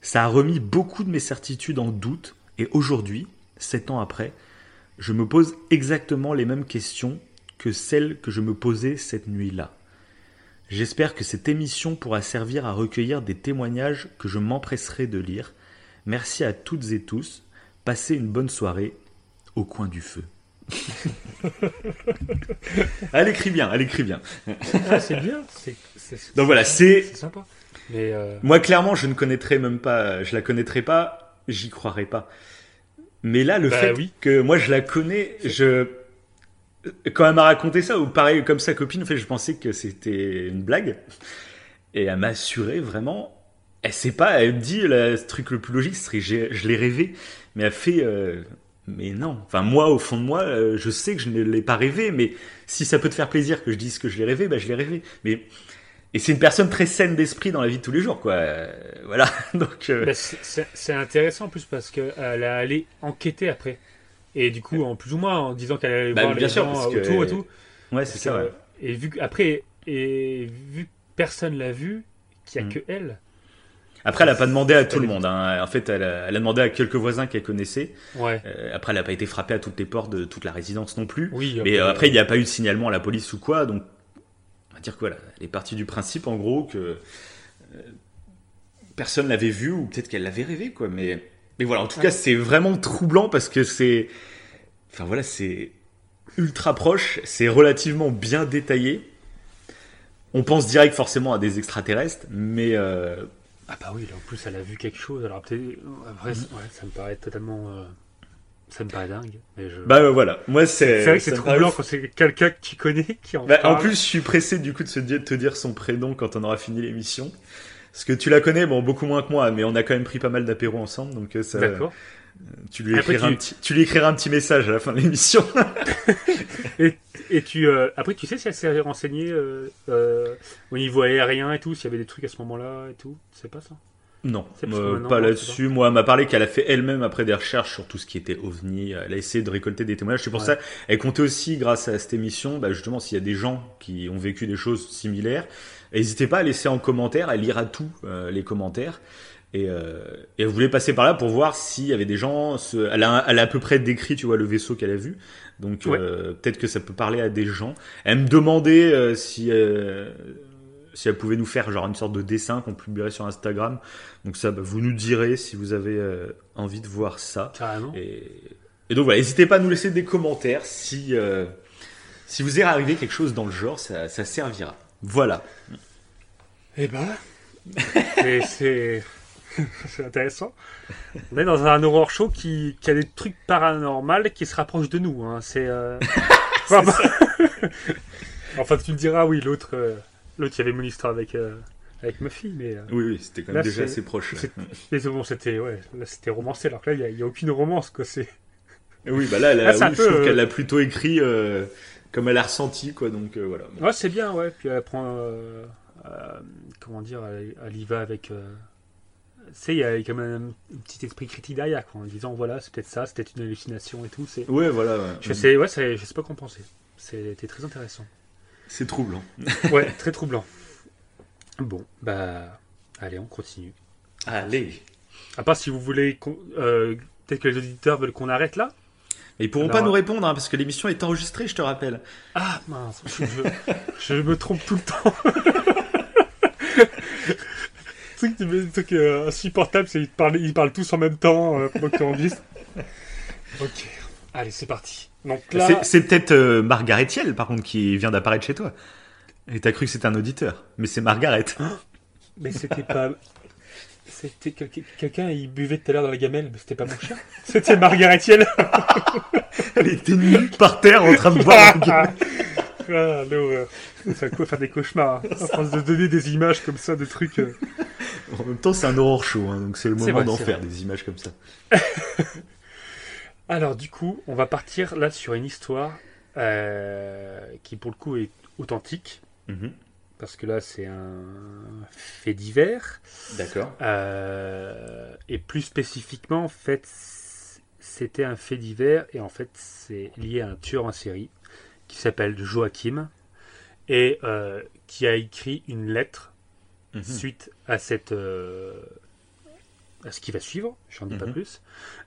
Ça a remis beaucoup de mes certitudes en doute, et aujourd'hui, sept ans après, je me pose exactement les mêmes questions que celles que je me posais cette nuit-là. J'espère que cette émission pourra servir à recueillir des témoignages que je m'empresserai de lire. Merci à toutes et tous. Passez une bonne soirée au coin du feu. *laughs* elle écrit bien, elle écrit bien. Ah, c'est bien. Donc voilà, c'est. euh, Moi, clairement, je ne connaîtrais même pas, je la connaîtrais pas, j'y croirais pas. Mais là, le Bah fait oui. que moi je la connais, je. Quand elle m'a raconté ça, ou pareil comme sa copine, en fait, je pensais que c'était une blague. Et elle m'a assuré vraiment. Elle sait pas, elle me dit, le truc le plus logique, serait je l'ai rêvé. Mais elle fait. euh, mais non. Enfin, moi, au fond de moi, euh, je sais que je ne l'ai pas rêvé, mais si ça peut te faire plaisir que je dise que je l'ai rêvé, bah, je l'ai rêvé. Mais. Et c'est une personne très saine d'esprit dans la vie de tous les jours, quoi. Euh, voilà. *laughs* Donc. euh, bah, c'est- intéressant en plus parce qu'elle est allée enquêter après. Et du coup, en plus ou moins en disant qu'elle allait Bah, voir bien les sûr, gens que- autour et tout. ouais, c'est ça, ouais. Et vu que, après, et vu que personne l'a vu, qu'il n'y a Mm. que elle. Après, elle a pas demandé à tout le monde. hein. En fait, elle a, elle a demandé à quelques voisins qu'elle connaissait. Ouais. Euh, après, elle n'a pas été frappée à toutes les portes de toute la résidence non plus. Oui. Mais euh, après, il n'y a pas eu de signalement à la police ou quoi. Donc, on va dire que voilà, elle est partie du principe, en gros, que euh, personne l'avait vu ou peut-être qu'elle l'avait rêvé, quoi. Mais, mais voilà, en tout Ouais. cas, c'est vraiment troublant parce que c'est. Enfin voilà, c'est ultra proche, c'est relativement bien détaillé. On pense direct forcément à des extraterrestres, mais euh, Ah bah oui, là, en plus elle a vu quelque chose. Alors peut-être. Après, Mhm. ouais, ça me paraît totalement. euh, Ça me paraît dingue. Mais je... Bah euh, voilà, moi c'est. c'est vrai que c'est troublant quand c'est quelqu'un que tu connais qui en Bah, en plus, je suis pressé du coup de se dire, de te dire son prénom quand on aura fini l'émission. Parce que tu la connais, bon, beaucoup moins que moi, mais on a quand même pris pas mal d'apéros ensemble, donc euh, ça, D'accord. tu lui Après, écriras tu- un petit, tu lui écriras un petit message à la fin de l'émission. *laughs* Et tu, euh, après, tu sais si elle s'est renseignée euh, euh, au niveau aérien et tout, s'il y avait des trucs à ce moment-là et tout? Tu sais pas ça? Non, euh, pas là-dessus. Moi, elle m'a parlé qu'elle a fait elle-même après des recherches sur tout ce qui était ovni. Elle a essayé de récolter des témoignages. C'est pour Ouais. ça, elle comptait aussi, grâce à cette émission, bah, justement, s'il y a des gens qui ont vécu des choses similaires, n'hésitez pas à laisser en commentaire. Elle lira tous euh, les commentaires. Et, euh, et elle voulait passer par là pour voir s'il y avait des gens. ce- Elle, a, elle a à peu près décrit, tu vois, le vaisseau qu'elle a vu. Donc Ouais. euh, peut-être que ça peut parler à des gens. Elle me demandait euh, si euh, si elle pouvait nous faire genre une sorte de dessin qu'on publierait sur Instagram. Donc ça, bah, vous nous direz si vous avez euh, envie de voir ça. Carrément. Et, et donc voilà, n'hésitez pas à nous laisser des commentaires si euh, si vous est arrivé quelque chose dans le genre, ça, ça servira. Voilà. Eh ben, c'est c'est *laughs* intéressant. On est dans un horror show qui, qui a des trucs paranormaux qui se rapprochent de nous. Hein. C'est. euh, *laughs* *laughs* enfin, tu le diras, oui, l'autre, euh, l'autre, il y avait mon histoire avec euh, avec ma fille, mais. euh, Oui, oui, c'était quand même Là, déjà assez proche. c'est bon, c'était ouais, là c'était romancé, alors que là il y a- a aucune romance quoi. C'est. Oui, bah là, elle a- Ah, c'est un oui, je peu, trouve euh, qu'elle l'a plutôt écrit euh, comme elle a ressenti, quoi. Donc euh, voilà. Ouais, c'est bien, ouais. Puis elle prend. euh, euh, comment dire Elle, elle y va avec. euh, Tu sais, il y a quand même un petit esprit critique derrière, quoi, en disant voilà, c'est peut-être ça, c'était une hallucination et tout. C'est. Ouais, voilà. ouais. Je sais, ouais, je sais pas comment penser. C'était très intéressant. C'est troublant. *laughs* Ouais, très troublant. Bon, bah, allez, on continue. Allez. À part si vous voulez, euh, peut-être que les auditeurs veulent qu'on arrête là? Mais ils pourront Alors, pas nous répondre hein, parce que l'émission est enregistrée, je te rappelle. Ah mince, je, me trompe tout le temps. *laughs* Trucs euh, insupportables, c'est qu'ils parlent, ils parlent tous en même temps euh, pendant que tu enregistres. *laughs* Ok, allez, c'est parti. Là, C'est- peut-être euh, Margaret Thiel, par contre, qui vient d'apparaître chez toi. Et t'as cru que c'était un auditeur. Mais c'est Margaret. *gasps* mais c'était pas. C'était quel- quelqu'un, il buvait tout à l'heure dans la gamelle, mais c'était pas mon chien. *laughs* C'était Margaret Thiel. *laughs* Elle était nue par terre en train de boire. *laughs* Ah, l'horreur. Ça quoi faire des cauchemars. hein. Force de donner des images comme ça, de trucs. euh. En même temps, c'est un horror show, hein, donc c'est le moment d'en faire des images comme ça. Alors, du coup, on va partir là sur une histoire euh, qui, pour le coup, est authentique. Mhm. Parce que là, c'est un fait divers. D'accord. Euh, et plus spécifiquement, en fait, c'était un fait divers. Et en fait, c'est lié à un tueur en série qui s'appelle Joachim. Et euh, qui a écrit une lettre Mhm. suite à cette ce qui va suivre, j'en dis pas Mhm. plus.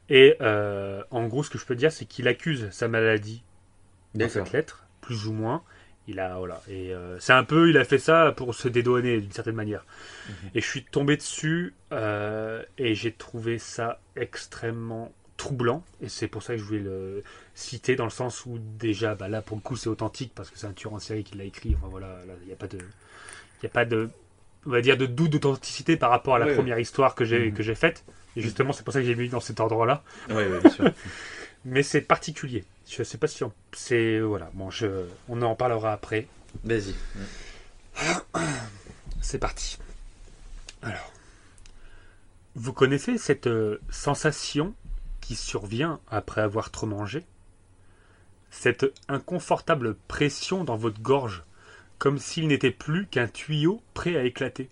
Et euh, en gros, ce que je peux dire, c'est qu'il accuse sa maladie dans cette lettre, plus ou moins. Il a voilà, et euh, c'est un peu, il a fait ça pour se dédouaner d'une certaine manière. Mhm. Et je suis tombé dessus euh, et j'ai trouvé ça extrêmement troublant. Et c'est pour ça que je voulais le citer dans le sens où déjà, bah là pour le coup, c'est authentique parce que c'est un tueur en série qui l'a écrit. Enfin voilà, là, il n'y a pas de, il a pas de, on va dire de doute d'authenticité par rapport à la Ouais, ouais. première histoire que j'ai Mhm. que j'ai faite. Et justement, c'est pour ça que j'ai mis dans cet ordre-là. Ouais, bien sûr. *laughs* Mais c'est particulier. Je sais pas si on... c'est voilà. Bon, je... on en parlera après. Vas-y. *clears throat* C'est parti. Alors, vous connaissez cette euh, sensation qui survient après avoir trop mangé? Cette inconfortable pression dans votre gorge, comme s'il n'était plus qu'un tuyau prêt à éclater.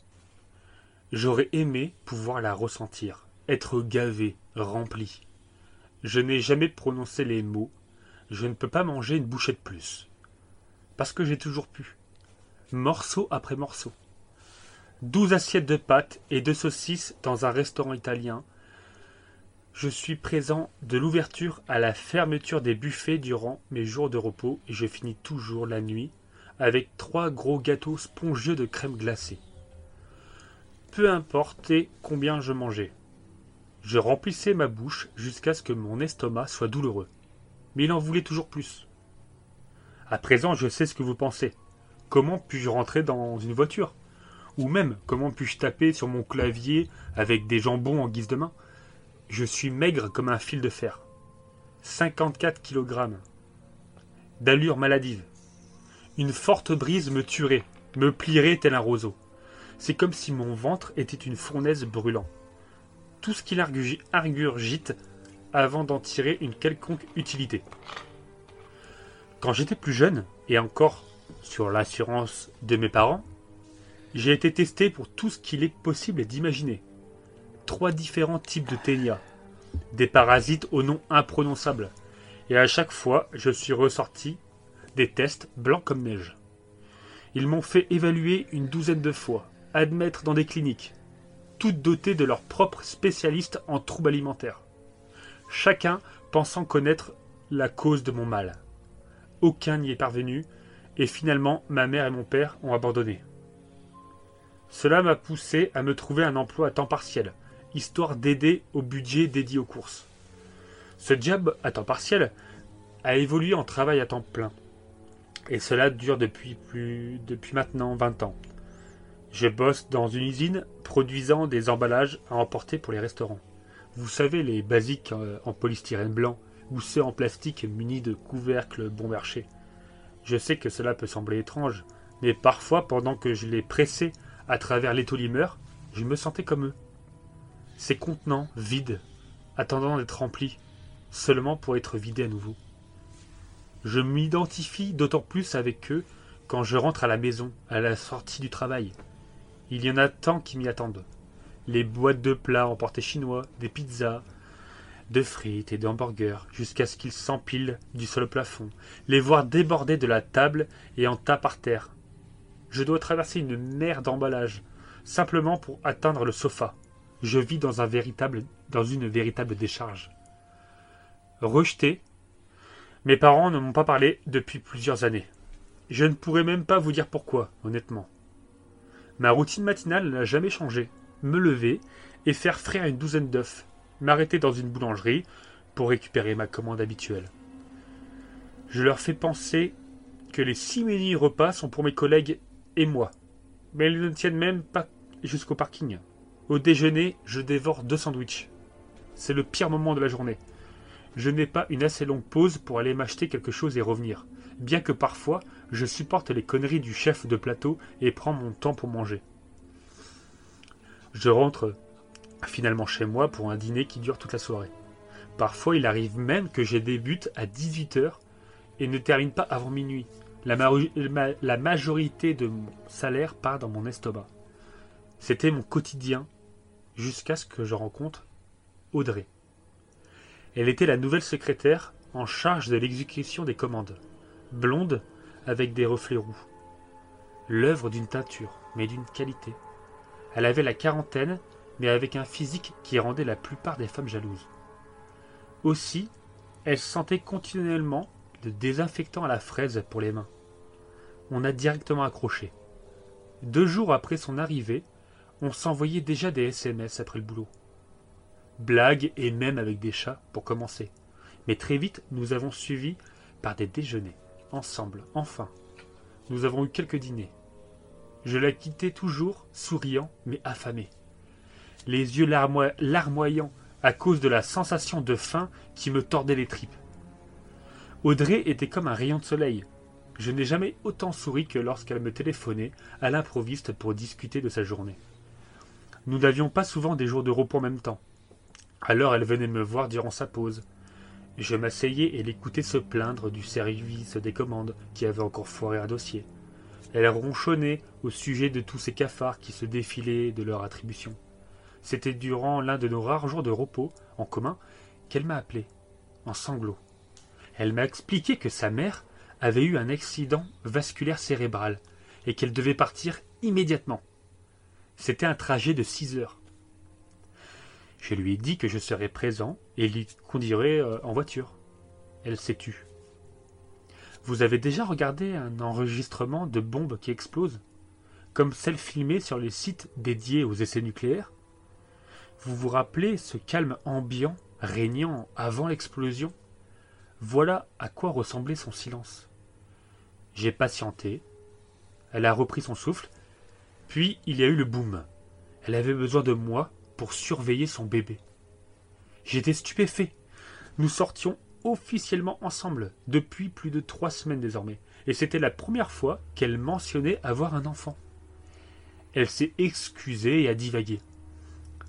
J'aurais aimé pouvoir la ressentir, être gavé, rempli. Je n'ai jamais prononcé les mots. Je ne peux pas manger une bouchée de plus. Parce que j'ai toujours pu. Morceau après morceau. Douze assiettes de pâtes et de saucisses dans un restaurant italien. Je suis présent de l'ouverture à la fermeture des buffets durant mes jours de repos et je finis toujours la nuit avec trois gros gâteaux spongieux de crème glacée. Peu importe combien je mangeais. Je remplissais ma bouche jusqu'à ce que mon estomac soit douloureux. Mais il en voulait toujours plus. À présent, je sais ce que vous pensez. Comment puis-je rentrer dans une voiture? Ou même, comment puis-je taper sur mon clavier avec des jambons en guise de main? Je suis maigre comme un fil de fer. 54 kg. D'allure maladive. Une forte brise me tuerait, me plierait tel un roseau. C'est comme si mon ventre était une fournaise brûlant. Tout ce qu'il argugite avant d'en tirer une quelconque utilité. Quand j'étais plus jeune, et encore sur l'assurance de mes parents, j'ai été testé pour tout ce qu'il est possible d'imaginer. Trois différents types de ténia, des parasites au nom imprononçable, et à chaque fois je suis ressorti des tests blancs comme neige. Ils m'ont fait évaluer une douzaine de fois, admettre dans des cliniques, toutes dotées de leurs propres spécialistes en troubles alimentaires. Chacun pensant connaître la cause de mon mal. Aucun n'y est parvenu, et finalement ma mère et mon père ont abandonné. Cela m'a poussé à me trouver un emploi à temps partiel, histoire d'aider au budget dédié aux courses. Ce job à temps partiel a évolué en travail à temps plein. Et cela dure depuis plus depuis maintenant 20 ans. Je bosse dans une usine produisant des emballages à emporter pour les restaurants. Vous savez les basiques euh, en polystyrène blanc ou ceux en plastique munis de couvercles bon marché. Je sais que cela peut sembler étrange, mais parfois pendant que je les pressais à travers l'étolimeur, je me sentais comme eux. Ces contenants vides, attendant d'être remplis, seulement pour être vidés à nouveau. Je m'identifie d'autant plus avec eux quand je rentre à la maison, à la sortie du travail. Il y en a tant qui m'y attendent. Les boîtes de plats emportés chinois, des pizzas, de frites et d'hamburgers, jusqu'à ce qu'ils s'empilent du sol au plafond, les voir déborder de la table et en tas par terre. Je dois traverser une mer d'emballage, simplement pour atteindre le sofa. Je vis dans, dans une véritable décharge. Rejeté, mes parents ne m'ont pas parlé depuis plusieurs années. Je ne pourrais même pas vous dire pourquoi, honnêtement. Ma routine matinale n'a jamais changé. Me lever et faire frire une douzaine d'œufs. M'arrêter dans une boulangerie pour récupérer ma commande habituelle. Je leur fais penser que les six menus repas sont pour mes collègues et moi. Mais ils ne tiennent même pas jusqu'au parking. Au déjeuner, je dévore deux sandwichs. C'est le pire moment de la journée. Je n'ai pas une assez longue pause pour aller m'acheter quelque chose et revenir, bien que parfois je supporte les conneries du chef de plateau et prends mon temps pour manger. Je rentre finalement chez moi pour un dîner qui dure toute la soirée. Parfois il arrive même que j'ai débute à 18h et ne termine pas avant minuit. La, la majorité de mon salaire part dans mon estomac. C'était mon quotidien jusqu'à ce que je rencontre Audrey. Elle était la nouvelle secrétaire en charge de l'exécution des commandes. Blonde, avec des reflets roux. L'œuvre d'une teinture, mais d'une qualité. Elle avait la quarantaine, mais avec un physique qui rendait la plupart des femmes jalouses. Aussi, elle sentait continuellement de désinfectant à la fraise pour les mains. On a directement accroché. Deux jours après son arrivée, on s'envoyait déjà des SMS après le boulot. Blagues et même avec des chats pour commencer. Mais très vite, nous avons suivi par des déjeuners, ensemble, enfin. Nous avons eu quelques dîners. Je la quittais toujours, souriant mais affamé. Les yeux larmoyants à cause de la sensation de faim qui me tordait les tripes. Audrey était comme un rayon de soleil. Je n'ai jamais autant souri que lorsqu'elle me téléphonait à l'improviste pour discuter de sa journée. Nous n'avions pas souvent des jours de repos en même temps. Alors elle venait me voir durant sa pause. Je m'asseyais et l'écoutais se plaindre du service des commandes qui avait encore foiré un dossier. Elle ronchonnait au sujet de tous ces cafards qui se défilaient de leur attribution. C'était durant l'un de nos rares jours de repos en commun qu'elle m'a appelé, en sanglots. Elle m'a expliqué que sa mère avait eu un accident vasculaire cérébral et qu'elle devait partir immédiatement. C'était un trajet de six heures. Je lui ai dit que je serais présent et l'y conduirais euh, en voiture. Elle s'est tue. Vous avez déjà regardé un enregistrement de bombes qui explosent Comme celles filmées sur les sites dédiés aux essais nucléaires? Vous vous rappelez ce calme ambiant régnant avant l'explosion? Voilà à quoi ressemblait son silence. J'ai patienté. Elle a repris son souffle Puis il y a eu le boom. Elle avait besoin de moi pour surveiller son bébé. J'étais stupéfait. Nous sortions officiellement ensemble depuis plus de trois semaines désormais, et c'était la première fois qu'elle mentionnait avoir un enfant. Elle s'est excusée et a divagué.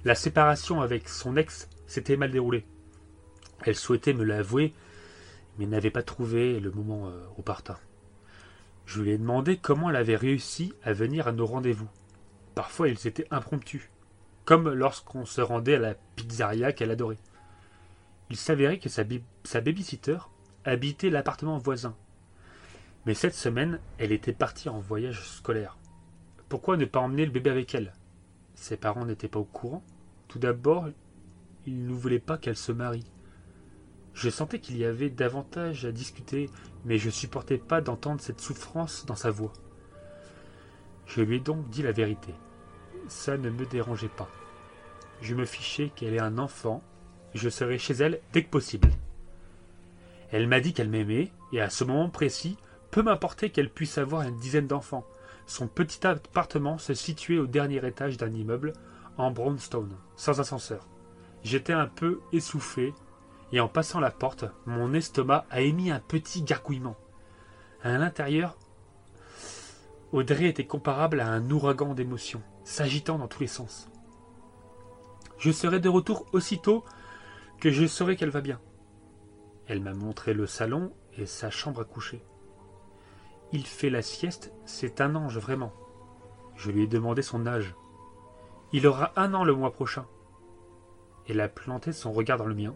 La séparation avec son ex s'était mal déroulée. Elle souhaitait me l'avouer, mais n'avait pas trouvé le moment euh, opportun. Je lui ai demandé comment elle avait réussi à venir à nos rendez-vous. Parfois ils étaient impromptus, comme lorsqu'on se rendait à la pizzeria qu'elle adorait. Il s'avérait que sa, babysitter habitait l'appartement voisin. Mais cette semaine, elle était partie en voyage scolaire. Pourquoi ne pas emmener le bébé avec elle? Ses parents n'étaient pas au courant? Tout d'abord, ils ne voulaient pas qu'elle se marie. Je sentais qu'il y avait davantage à discuter, mais je supportais pas d'entendre cette souffrance dans sa voix. Je lui ai donc dit la vérité. Ça ne me dérangeait pas. Je me fichais qu'elle ait un enfant, je serais chez elle dès que possible. Elle m'a dit qu'elle m'aimait, et à ce moment précis, peu m'importait qu'elle puisse avoir une dizaine d'enfants. Son petit appartement se situait au dernier étage d'un immeuble en brownstone, sans ascenseur. J'étais un peu essoufflé, et en passant la porte, mon estomac a émis un petit gargouillement. À l'intérieur, Audrey était comparable à un ouragan d'émotions, s'agitant dans tous les sens. Je serai de retour aussitôt que je saurai qu'elle va bien. Elle m'a montré le salon et sa chambre à coucher. Il fait la sieste, c'est un ange vraiment. Je lui ai demandé son âge. Il aura un an le mois prochain. Elle a planté son regard dans le mien.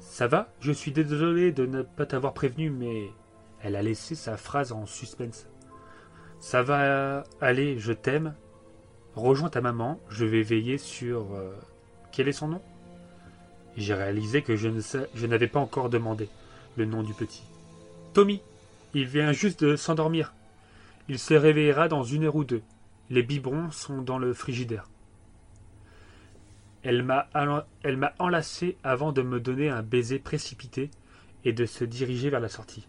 Ça va Je suis désolé de ne pas t'avoir prévenu, mais elle a laissé sa phrase en suspense. Ça va aller, je t'aime. Rejoins ta maman, je vais veiller sur. Euh, quel est son nom? J'ai réalisé que je, ne je n'avais pas encore demandé le nom du petit. Tommy, il vient juste de s'endormir. Il se réveillera dans une heure ou deux. Les biberons sont dans le frigidaire. Elle m'a enlacé avant de me donner un baiser précipité et de se diriger vers la sortie.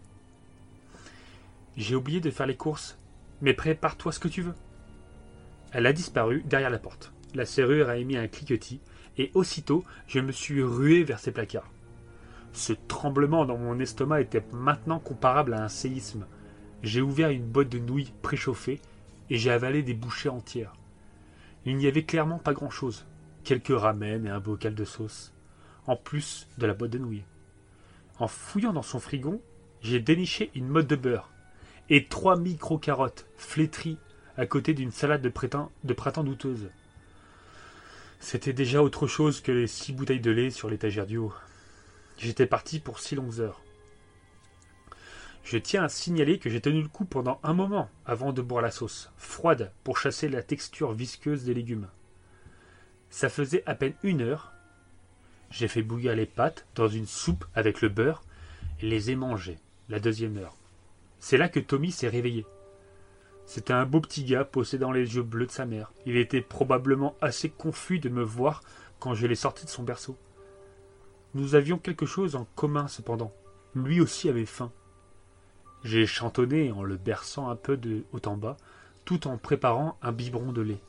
J'ai oublié de faire les courses, mais prépare-toi ce que tu veux. Elle a disparu derrière la porte. La serrure a émis un cliquetis, et aussitôt je me suis rué vers ses placards. Ce tremblement dans mon estomac était maintenant comparable à un séisme. J'ai ouvert une boîte de nouilles préchauffées et j'ai avalé des bouchées entières. Il n'y avait clairement pas grand-chose. Quelques ramen et un bocal de sauce. En plus de la boîte de nouilles. En fouillant dans son frigon, j'ai déniché une mode de beurre et trois micro-carottes flétries à côté d'une salade de, printemps, douteuse. C'était déjà autre chose que les six bouteilles de lait sur l'étagère du haut. J'étais parti pour six longues heures. Je tiens à signaler que j'ai tenu le coup pendant un moment avant de boire la sauce, froide pour chasser la texture visqueuse des légumes. Ça faisait à peine une heure. J'ai fait bouillir les pâtes dans une soupe avec le beurre et les ai mangées, la deuxième heure. C'est là que Tommy s'est réveillé. C'était un beau petit gars possédant les yeux bleus de sa mère. Il était probablement assez confus de me voir quand je l'ai sorti de son berceau. Nous avions quelque chose en commun cependant. Lui aussi avait faim. J'ai chantonné en le berçant un peu de haut en bas, tout en préparant un biberon de lait.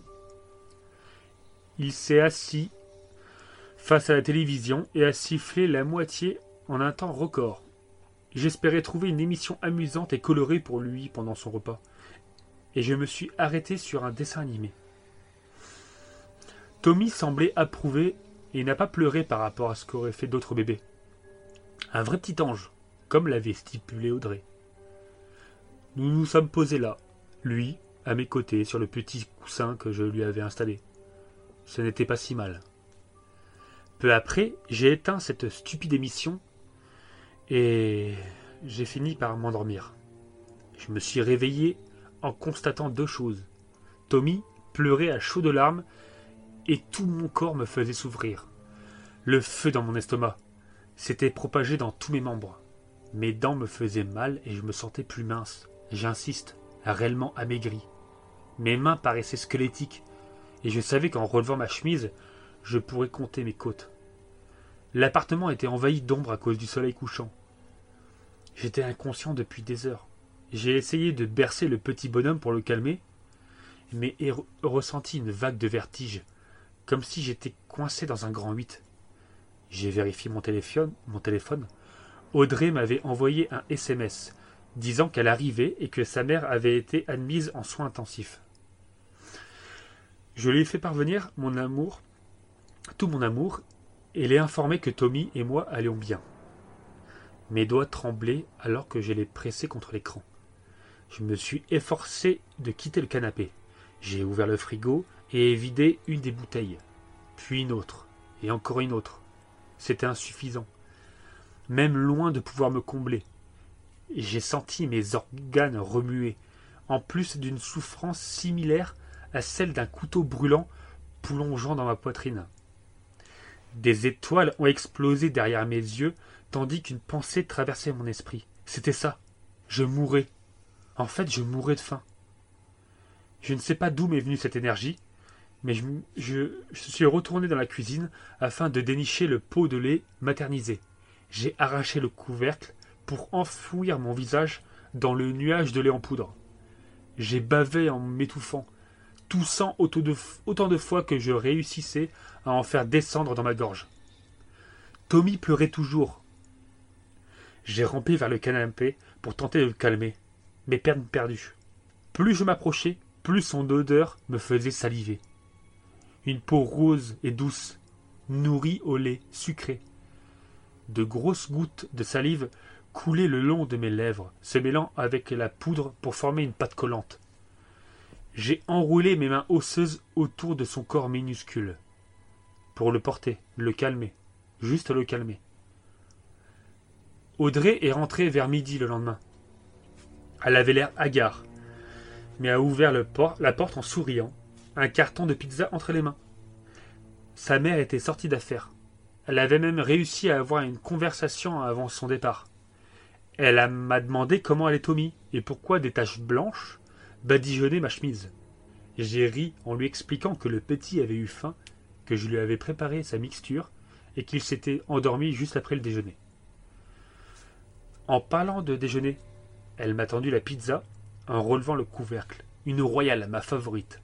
Il s'est assis face à la télévision et a sifflé la moitié en un temps record. J'espérais trouver une émission amusante et colorée pour lui pendant son repas, et je me suis arrêté sur un dessin animé. Tommy semblait approuver et n'a pas pleuré par rapport à ce qu'auraient fait d'autres bébés. Un vrai petit ange, comme l'avait stipulé Audrey. Nous nous sommes posés là, lui, à mes côtés, sur le petit coussin que je lui avais installé. Ce n'était pas si mal. Peu après, j'ai éteint cette stupide émission et j'ai fini par m'endormir. Je me suis réveillé en constatant deux choses. Tommy pleurait à chaudes larmes et tout mon corps me faisait s'ouvrir. Le feu dans mon estomac s'était propagé dans tous mes membres. Mes dents me faisaient mal et je me sentais plus mince. J'insiste, réellement amaigri. Mes mains paraissaient squelettiques et je savais qu'en relevant ma chemise, je pourrais compter mes côtes. L'appartement était envahi d'ombre à cause du soleil couchant. J'étais inconscient depuis des heures. J'ai essayé de bercer le petit bonhomme pour le calmer, mais ai re- ressenti une vague de vertige, comme si j'étais coincé dans un grand 8. J'ai vérifié mon téléphone, mon téléphone. Audrey m'avait envoyé un SMS disant qu'elle arrivait et que sa mère avait été admise en soins intensifs. Je lui ai fait parvenir mon amour, tout mon amour, et l'ai informé que Tommy et moi allions bien. Mes doigts tremblaient alors que je les pressais contre l'écran. Je me suis efforcé de quitter le canapé. J'ai ouvert le frigo et vidé une des bouteilles, puis une autre, et encore une autre. C'était insuffisant, même loin de pouvoir me combler. J'ai senti mes organes remuer, en plus d'une souffrance similaire à celle d'un couteau brûlant plongeant dans ma poitrine. Des étoiles ont explosé derrière mes yeux, tandis qu'une pensée traversait mon esprit. C'était ça. Je mourais. En fait, je mourais de faim. Je ne sais pas d'où m'est venue cette énergie, mais je, suis retourné dans la cuisine afin de dénicher le pot de lait maternisé. J'ai arraché le couvercle pour enfouir mon visage dans le nuage de lait en poudre. J'ai bavé en m'étouffant, toussant autant de, autant de fois que je réussissais à en faire descendre dans ma gorge. Tommy pleurait toujours. J'ai rampé vers le canapé pour tenter de le calmer, mais peine perdue. Plus je m'approchais, plus son odeur me faisait saliver. Une peau rose et douce, nourrie au lait sucré. De grosses gouttes de salive coulaient le long de mes lèvres, se mêlant avec la poudre pour former une pâte collante. J'ai enroulé mes mains osseuses autour de son corps minuscule, pour le porter, le calmer, juste le calmer. Audrey est rentrée vers midi le lendemain. Elle avait l'air hagard, mais a ouvert la porte en souriant, un carton de pizza entre les mains. Sa mère était sortie d'affaires. Elle avait même réussi à avoir une conversation avant son départ. Elle m'a demandé comment allait Tommy et pourquoi des taches blanches badigeonnaient ma chemise. J'ai ri en lui expliquant que le petit avait eu faim, que je lui avais préparé sa mixture et qu'il s'était endormi juste après le déjeuner. En parlant de déjeuner, elle m'a tendu la pizza en relevant le couvercle. Une royale, ma favorite.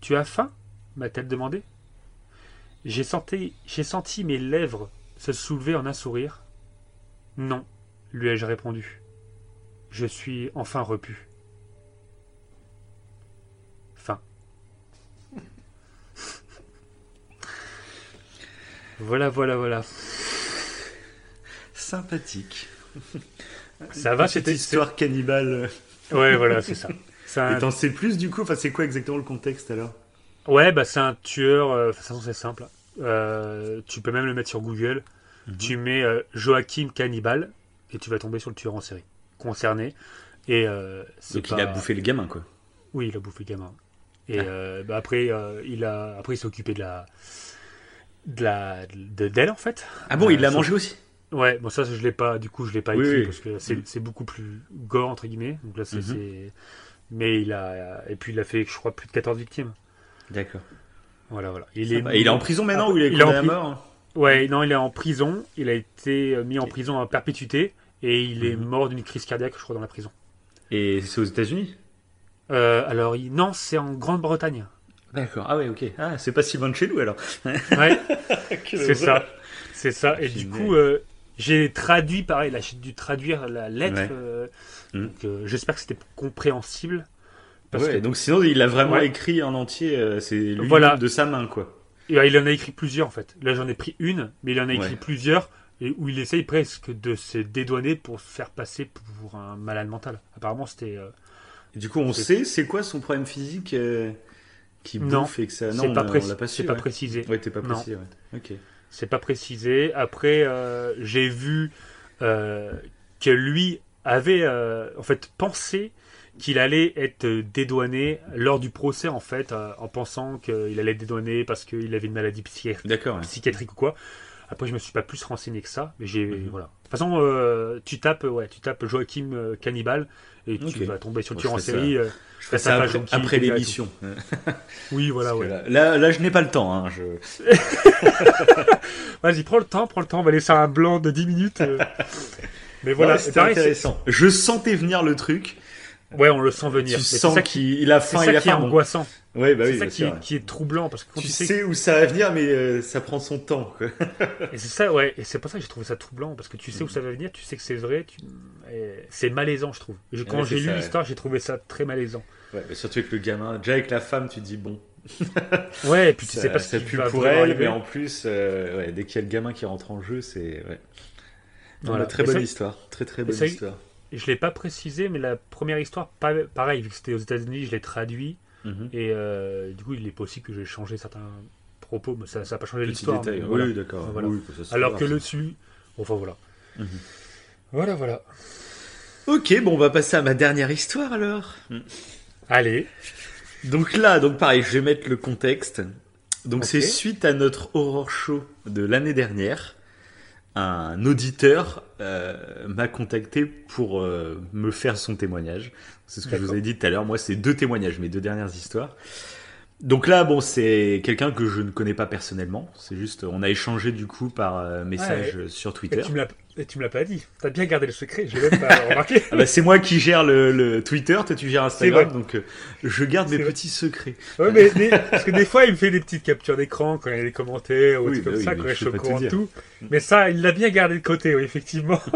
Tu as faim? m'a-t-elle demandé. J'ai senti, mes lèvres se soulever en un sourire. Non, lui ai-je répondu. Je suis enfin repu. Fin. *laughs* voilà, voilà, voilà. Sympathique. Ça va, c'était. histoire cannibale. Ouais, voilà, c'est ça. Un- Et t'en sais plus du coup Enfin, c'est quoi exactement le contexte alors? Ouais, bah c'est un tueur. euh, De toute façon, c'est simple. Euh, tu peux même le mettre sur Google. Mhm. Tu mets euh, Joachim Cannibal et tu vas tomber sur le tueur en série concerné. Et euh, Donc il pas- a bouffé le gamin quoi. Oui, il a bouffé le gamin. Et Ah. euh, bah, après, euh, il a après il s'est occupé de la de la de d'elle en fait. Ah bon, Euh, il l'a mangé aussi? Ouais, bon ça je l'ai pas. Du coup, je l'ai pas écrit oui. parce que c'est Mhm. c'est beaucoup plus gore entre guillemets. Donc là, c'est Mhm. c'est- mais il a et puis il a fait, je crois, plus de 14 victimes. D'accord. Voilà, voilà. Il Et il est en prison maintenant ou il est Il est en condamné à mort Ouais, non, il est en prison. Il a été euh, mis en prison à perpétuité et il est Mhm. mort d'une crise cardiaque, je crois, dans la prison. Et c'est aux États-Unis? Euh, alors, il- non, c'est en Grande-Bretagne. D'accord. Ah ouais, ok. Ah, c'est pas si loin de chez nous alors. Ouais, *laughs* c'est ça. C'est ça. Et du coup, euh, j'ai traduit, pareil, là, j'ai dû traduire la lettre. Ouais. euh, donc, euh, J'espère que c'était compréhensible. Parce ouais, que, donc sinon il a vraiment Ouais. écrit en entier, euh, c'est lui Voilà. de sa main quoi. il en a écrit plusieurs, en fait. Là, j'en ai pris une, mais il en a écrit plusieurs. Et où il essaye presque de se dédouaner pour se faire passer pour un malade mental. Apparemment, c'était. euh, du coup on sait c'est quoi son problème physique euh, qui Non, bouffe et que ça. c'est Non, pas, on, précis- on pas su. pas ouais. précisé. Ouais, t'es pas Non. précis. Ouais. Ok. C'est pas précisé. Après, euh, j'ai vu euh, que lui avait euh, en fait pensé qu'il allait être dédouané lors du procès en fait, en pensant qu'il allait être dédouané parce qu'il avait une maladie psychiatrique ou quoi. Après, je me suis pas plus renseigné que ça, mais j'ai Mhm. voilà. De toute façon, tu tapes, ouais, tu tapes Joachim Cannibal et tu vas tomber sur le tueur en série. euh, Je ça après, l'émission. oui, voilà, ouais. Là, là, là, je n'ai pas le temps. Hein, je... *laughs* Vas-y, prends le temps, prends le temps. On va laisser un blanc de 10 minutes. euh. *laughs* Mais voilà, c'est- intéressant. Je sentais venir le truc. Ouais, on le sent venir. Tu c'est sens ça qui, qu'il il a c'est faim, ça il a qui est faim. angoissant. Ouais, bah c'est ça qui est, qui est troublant parce que quand Tu tu, sais, sais où ça va venir, mais euh, ça prend son temps. quoi. et c'est ça, ouais, et c'est pour ça que j'ai trouvé ça troublant parce que tu sais où ça va venir, tu sais que c'est vrai, tu... c'est malaisant, je trouve. Je- quand Ouais, j'ai c'est lu ça, ouais. l'histoire, j'ai trouvé ça très malaisant. Ouais, mais surtout avec le gamin. Déjà avec la femme, tu te dis bon. *laughs* Ouais, et puis tu ça, sais pas ce ça qui va pour elle, arriver. mais en plus, euh, ouais, dès qu'il y a le gamin qui rentre en jeu, c'est ouais. Voilà. très bonne ça- histoire, très très bonne ça- histoire. Et Je l'ai pas précisé, mais la première histoire, pas- pareil, vu que c'était aux États-Unis, je l'ai traduit. Mhm. Et euh, du coup, il est possible que j'ai changé certains propos, mais ça n'a pas changé Petit l'histoire. Oui, voilà. d'accord. Voilà. Oui, Alors que le dessus, enfin voilà. Mhm. Voilà, voilà. Ok, bon, on va passer à ma dernière histoire alors. Allez, Donc là, donc pareil, je vais mettre le contexte. Donc c'est suite à notre horror show de l'année dernière. Un auditeur euh, m'a contacté pour euh, me faire son témoignage. C'est ce que je vous ai dit tout à l'heure. Moi, c'est deux témoignages, mes deux dernières histoires. Donc là, bon, c'est quelqu'un que je ne connais pas personnellement. C'est juste, on a échangé du coup par euh, message euh, sur Twitter. tu me l'as et tu me l'as pas dit. T'as bien gardé le secret, je l'ai même pas *laughs* remarqué. Ah bah, c'est moi qui gère le, le Twitter, toi tu gères Instagram, donc euh, je garde mes vrai. petits secrets. Ouais, mais, mais- parce que des fois, il me fait des petites captures d'écran quand il y a des commentaires ou Oui, des trucs bah comme oui, ça, quand je suis au courant de tout. Mais ça, il l'a bien gardé de côté, oui, effectivement. *laughs*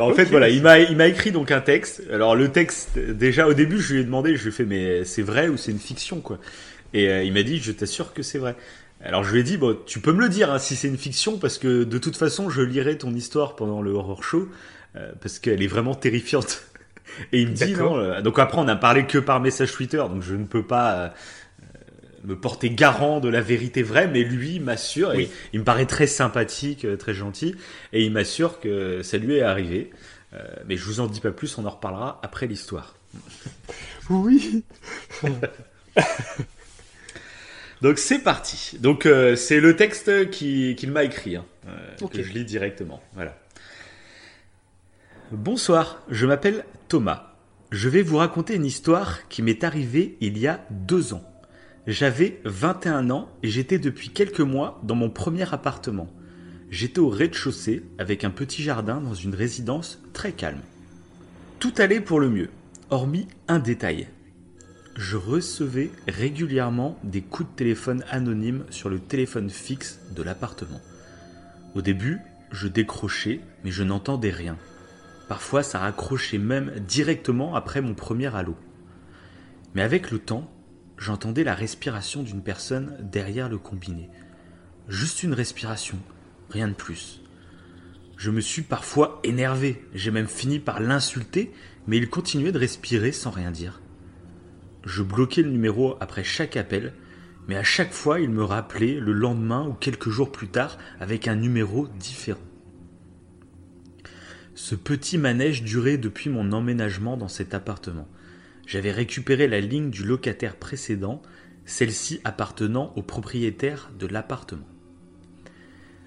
Bah, en fait, voilà, il m'a, il m'a écrit donc un texte. Alors, le texte, déjà au début, je lui ai demandé, je lui ai fait, mais c'est vrai ou c'est une fiction, quoi? Et euh, il m'a dit, je t'assure que c'est vrai. Alors, je lui ai dit, bon, tu peux me le dire hein, si c'est une fiction, parce que de toute façon, je lirai ton histoire pendant le horror show, euh, parce qu'elle est vraiment terrifiante. *laughs* Et il me dit, non. euh, donc, après, on a parlé que par message Twitter, donc je ne peux pas. Me porter garant de la vérité vraie, mais lui m'assure, Oui. il me paraît très sympathique, euh, très gentil, et il m'assure que ça lui est arrivé. Euh, mais je vous en dis pas plus, on en reparlera après l'histoire. Oui. *laughs* Donc c'est parti. Donc euh, c'est le texte qui- qu'il m'a écrit, hein, euh, que je lis directement. Voilà. Bonsoir, je m'appelle Thomas. Je vais vous raconter une histoire qui m'est arrivée il y a deux ans. J'avais 21 ans et j'étais depuis quelques mois dans mon premier appartement. J'étais au rez-de-chaussée avec un petit jardin dans une résidence très calme. Tout allait pour le mieux, hormis un détail. Je recevais régulièrement des coups de téléphone anonymes sur le téléphone fixe de l'appartement. Au début, je décrochais, mais je n'entendais rien. Parfois, ça raccrochait même directement après mon premier halo. Mais avec le temps, j'entendais la respiration d'une personne derrière le combiné. Juste une respiration, rien de plus. Je me suis parfois énervé, j'ai même fini par l'insulter, mais il continuait de respirer sans rien dire. Je bloquais le numéro après chaque appel, mais à chaque fois il me rappelait le lendemain ou quelques jours plus tard avec un numéro différent. Ce petit manège durait depuis mon emménagement dans cet appartement. J'avais récupéré la ligne du locataire précédent, celle-ci appartenant au propriétaire de l'appartement.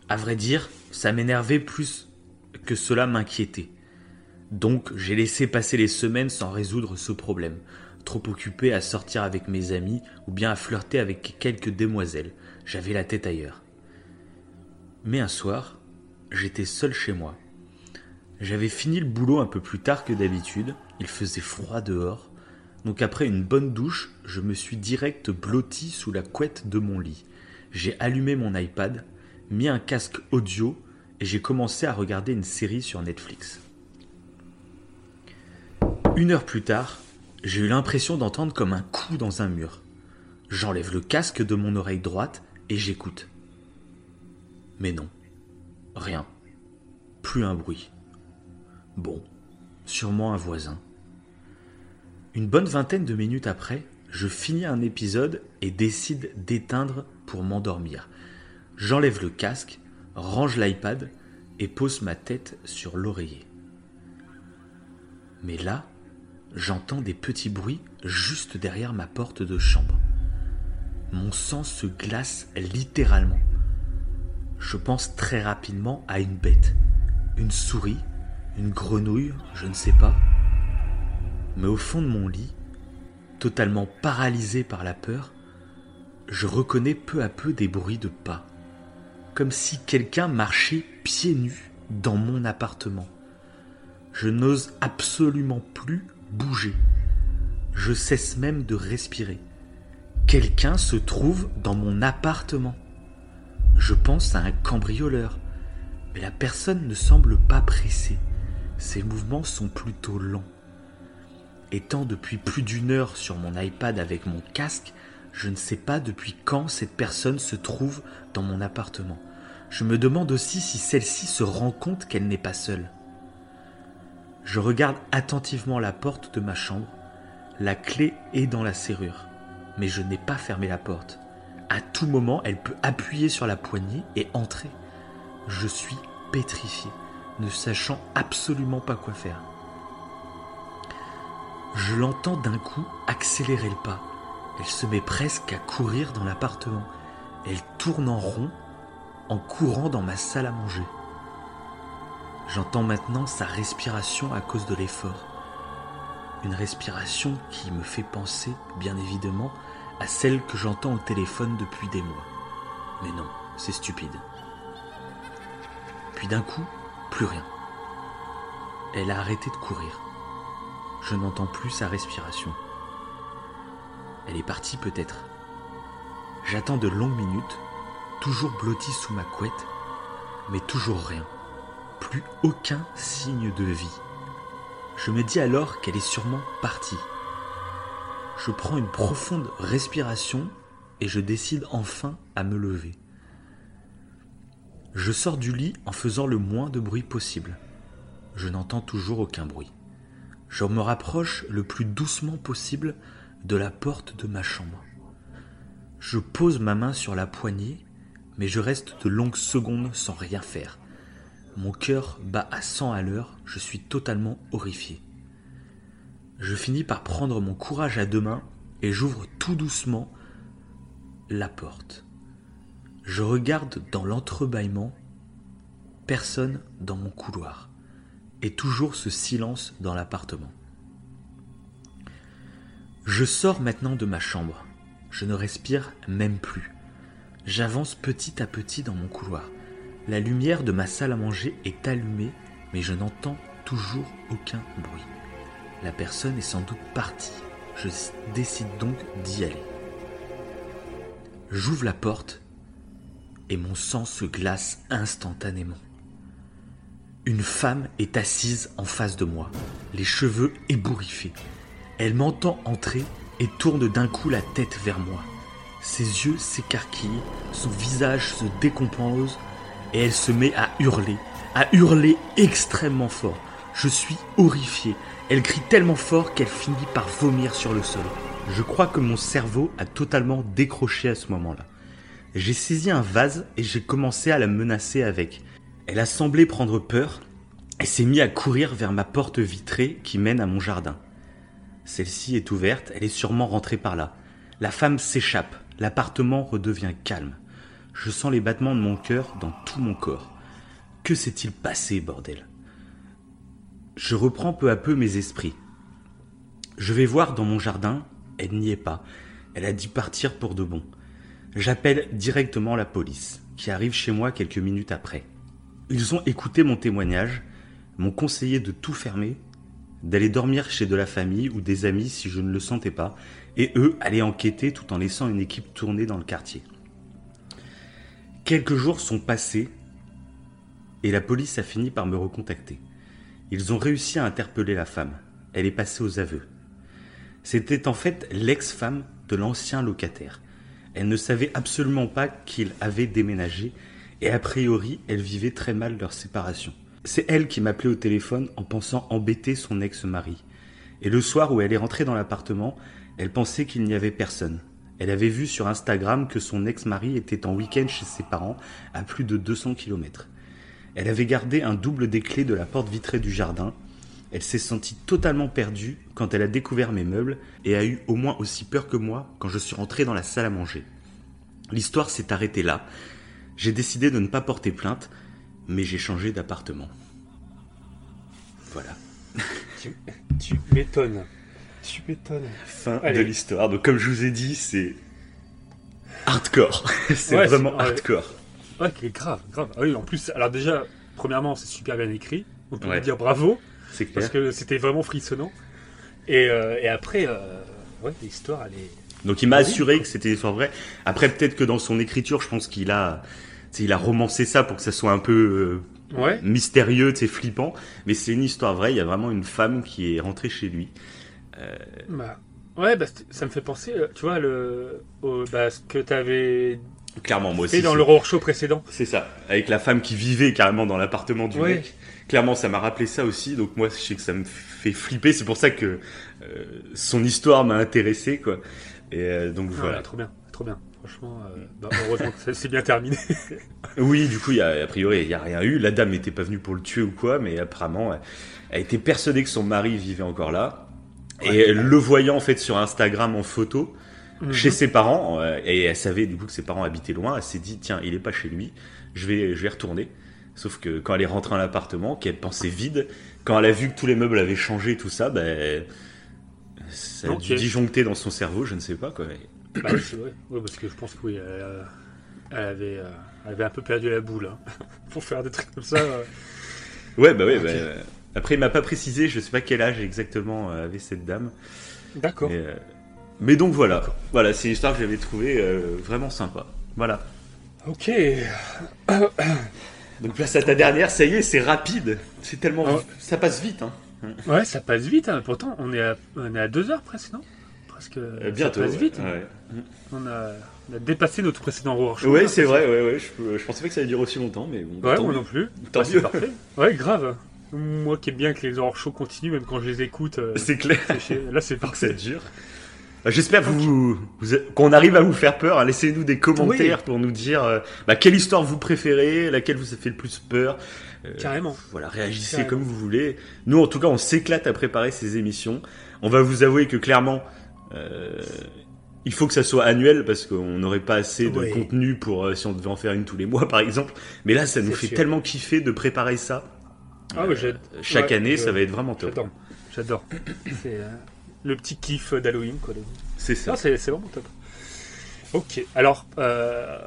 À vrai dire, ça m'énervait plus que cela m'inquiétait. Donc j'ai laissé passer les semaines sans résoudre ce problème, trop occupé à sortir avec mes amis ou bien à flirter avec quelques demoiselles. J'avais la tête ailleurs. Mais un soir, j'étais seul chez moi. J'avais fini le boulot un peu plus tard que d'habitude, il faisait froid dehors, donc après une bonne douche, je me suis direct blotti sous la couette de mon lit. J'ai allumé mon iPad, mis un casque audio et j'ai commencé à regarder une série sur Netflix. Une heure plus tard, j'ai eu l'impression d'entendre comme un coup dans un mur. J'enlève le casque de mon oreille droite et j'écoute. Mais non, rien. Plus un bruit. Bon, sûrement un voisin. Une bonne vingtaine de minutes après, je finis un épisode et décide d'éteindre pour m'endormir. J'enlève le casque, range l'iPad et pose ma tête sur l'oreiller. Mais là, j'entends des petits bruits juste derrière ma porte de chambre. Mon sang se glace littéralement. Je pense très rapidement à une bête, une souris, une grenouille, je ne sais pas. Mais au fond de mon lit, totalement paralysé par la peur, je reconnais peu à peu des bruits de pas, comme si quelqu'un marchait pieds nus dans mon appartement. Je n'ose absolument plus bouger. Je cesse même de respirer. Quelqu'un se trouve dans mon appartement. Je pense à un cambrioleur, mais la personne ne semble pas pressée. Ses mouvements sont plutôt lents. Étant depuis plus d'une heure sur mon iPad avec mon casque, je ne sais pas depuis quand cette personne se trouve dans mon appartement. Je me demande aussi si celle-ci se rend compte qu'elle n'est pas seule. Je regarde attentivement la porte de ma chambre. La clé est dans la serrure, mais je n'ai pas fermé la porte. À tout moment, elle peut appuyer sur la poignée et entrer. Je suis pétrifié, ne sachant absolument pas quoi faire. Je l'entends d'un coup accélérer le pas. Elle se met presque à courir dans l'appartement. Elle tourne en rond en courant dans ma salle à manger. J'entends maintenant sa respiration à cause de l'effort. Une respiration qui me fait penser, bien évidemment, à celle que j'entends au téléphone depuis des mois. Mais non, c'est stupide. Puis d'un coup, plus rien. Elle a arrêté de courir. Je n'entends plus sa respiration. Elle est partie peut-être. J'attends de longues minutes, toujours blotti sous ma couette, mais toujours rien. Plus aucun signe de vie. Je me dis alors qu'elle est sûrement partie. Je prends une profonde respiration et je décide enfin à me lever. Je sors du lit en faisant le moins de bruit possible. Je n'entends toujours aucun bruit. Je me rapproche le plus doucement possible de la porte de ma chambre. Je pose ma main sur la poignée, mais je reste de longues secondes sans rien faire. Mon cœur bat à 100 à l'heure, je suis totalement horrifié. Je finis par prendre mon courage à deux mains et j'ouvre tout doucement la porte. Je regarde dans l'entrebâillement, personne dans mon couloir, et toujours ce silence dans l'appartement. Je sors maintenant de ma chambre. Je ne respire même plus. J'avance petit à petit dans mon couloir. La lumière de ma salle à manger est allumée, mais je n'entends toujours aucun bruit. La personne est sans doute partie. Je décide donc d'y aller. J'ouvre la porte et mon sang se glace instantanément. Une femme est assise en face de moi, les cheveux ébouriffés. Elle m'entend entrer et tourne d'un coup la tête vers moi. Ses yeux s'écarquillent, son visage se décompose et elle se met à hurler, à hurler extrêmement fort. Je suis horrifié. Elle crie tellement fort qu'elle finit par vomir sur le sol. Je crois que mon cerveau a totalement décroché à ce moment-là. J'ai saisi un vase et j'ai commencé à la menacer avec. Elle a semblé prendre peur et s'est mise à courir vers ma porte vitrée qui mène à mon jardin. Celle-ci est ouverte, elle est sûrement rentrée par là. La femme s'échappe, l'appartement redevient calme. Je sens les battements de mon cœur dans tout mon corps. Que s'est-il passé, bordel? Je reprends peu à peu mes esprits. Je vais voir dans mon jardin, elle n'y est pas. Elle a dû partir pour de bon. J'appelle directement la police, qui arrive chez moi quelques minutes après. Ils ont écouté mon témoignage, m'ont conseillé de tout fermer d'aller dormir chez de la famille ou des amis si je ne le sentais pas, et eux allaient enquêter tout en laissant une équipe tourner dans le quartier. Quelques jours sont passés et la police a fini par me recontacter. Ils ont réussi à interpeller la femme. Elle est passée aux aveux. C'était en fait l'ex-femme de l'ancien locataire. Elle ne savait absolument pas qu'il avait déménagé et a priori elle vivait très mal leur séparation. C'est elle qui m'appelait au téléphone en pensant embêter son ex-mari. Et le soir où elle est rentrée dans l'appartement, elle pensait qu'il n'y avait personne. Elle avait vu sur Instagram que son ex-mari était en week-end chez ses parents à plus de 200 km. Elle avait gardé un double des clés de la porte vitrée du jardin. Elle s'est sentie totalement perdue quand elle a découvert mes meubles et a eu au moins aussi peur que moi quand je suis rentré dans la salle à manger. L'histoire s'est arrêtée là. J'ai décidé de ne pas porter plainte mais j'ai changé d'appartement. Voilà. *laughs* Tu, tu m'étonnes. Tu m'étonnes. Fin Allez. de l'histoire. Donc comme je vous ai dit, c'est hardcore. *laughs* c'est Ouais, vraiment hardcore. Ouais, qui est grave, grave. Ah oui, en plus, alors déjà, premièrement, c'est super bien écrit. On peut Ouais. dire bravo. C'est clair. Parce que c'était vraiment frissonnant. Et, euh, et après, euh, ouais, l'histoire, elle est. Donc il m'a assuré que c'était une histoire vraie. Après, peut-être que dans son écriture, je pense qu'il a, il a romancé ça pour que ça soit un peu euh, ouais. mystérieux, c'est flippant. Mais c'est une histoire vraie. Il y a vraiment une femme qui est rentrée chez lui. Euh... Bah, ouais, bah, ça me fait penser, tu vois, le, au, bah, ce que tu avais Clairement, moi aussi. dans le horror show précédent. C'est ça. Avec la femme qui vivait carrément dans l'appartement du mec. Clairement, ça m'a rappelé ça aussi. Donc moi, je sais que ça me fait flipper. C'est pour ça que euh, son histoire m'a intéressé, quoi. Et euh, donc ah, voilà. Trop bien, trop bien. Franchement, euh, bah, heureusement que c'est bien terminé. *laughs* oui, du coup, y a, a priori, il n'y a rien eu. La dame n'était pas venue pour le tuer ou quoi, mais apparemment, elle, était persuadée que son mari vivait encore là. et le voyant en fait sur Instagram en photo, Mhm. chez ses parents, euh, et elle savait du coup que ses parents habitaient loin, elle s'est dit, tiens, il est pas chez lui, je vais, je vais retourner. Sauf que quand elle est rentrée dans l'appartement, qu'elle pensait vide, quand elle a vu que tous les meubles avaient changé, tout ça, ben, ça a dû disjoncter dans son cerveau, je ne sais pas quoi. Bah c'est vrai. parce que je pense que oui, elle, avait, euh, elle avait un peu perdu la boule hein, *laughs* pour faire des trucs comme ça. Euh. Ouais, bah oui. Bah, après, il m'a pas précisé, je sais pas quel âge exactement avait cette dame. D'accord. Mais donc voilà, voilà, c'est une histoire que j'avais trouvée euh, vraiment sympa. Voilà. Ok. donc place à ta dernière, ça y est, c'est rapide. C'est tellement, ça passe vite. Hein. Ouais, ça passe vite. Hein. Pourtant, on est à, on est à deux heures presque, non? Presque. Euh, bientôt. Ça passe vite. On, a, on, a, dépassé notre précédent show. Ouais, c'est vrai. Ouais, ouais. Je, je, pensais pas que ça allait durer aussi longtemps, mais bon. Ouais, moi non plus. Tant mieux. Parfait. Ouais, grave. Moi qui aime bien que les horror shows continuent, même quand je les écoute. Euh, c'est clair. Là, c'est parfait. C'est dur. Bah, j'espère vous, qu'on arrive à vous faire peur. Hein. Laissez-nous des commentaires pour nous dire euh, bah, quelle histoire vous préférez, laquelle vous a fait le plus peur. Euh, Carrément. Voilà, réagissez comme vous voulez. Nous, en tout cas, on s'éclate à préparer ces émissions. On va vous avouer que clairement, euh, il faut que ça soit annuel parce qu'on n'aurait pas assez de contenu pour si on devait en faire une tous les mois, *laughs* par exemple. Mais là, ça nous fait tellement kiffer de préparer ça. Ah, chaque année, ça va être vraiment top. J'adore. *coughs* C'est le petit kiff d'Halloween. C'est ça. c'est vraiment top. Ok, alors euh,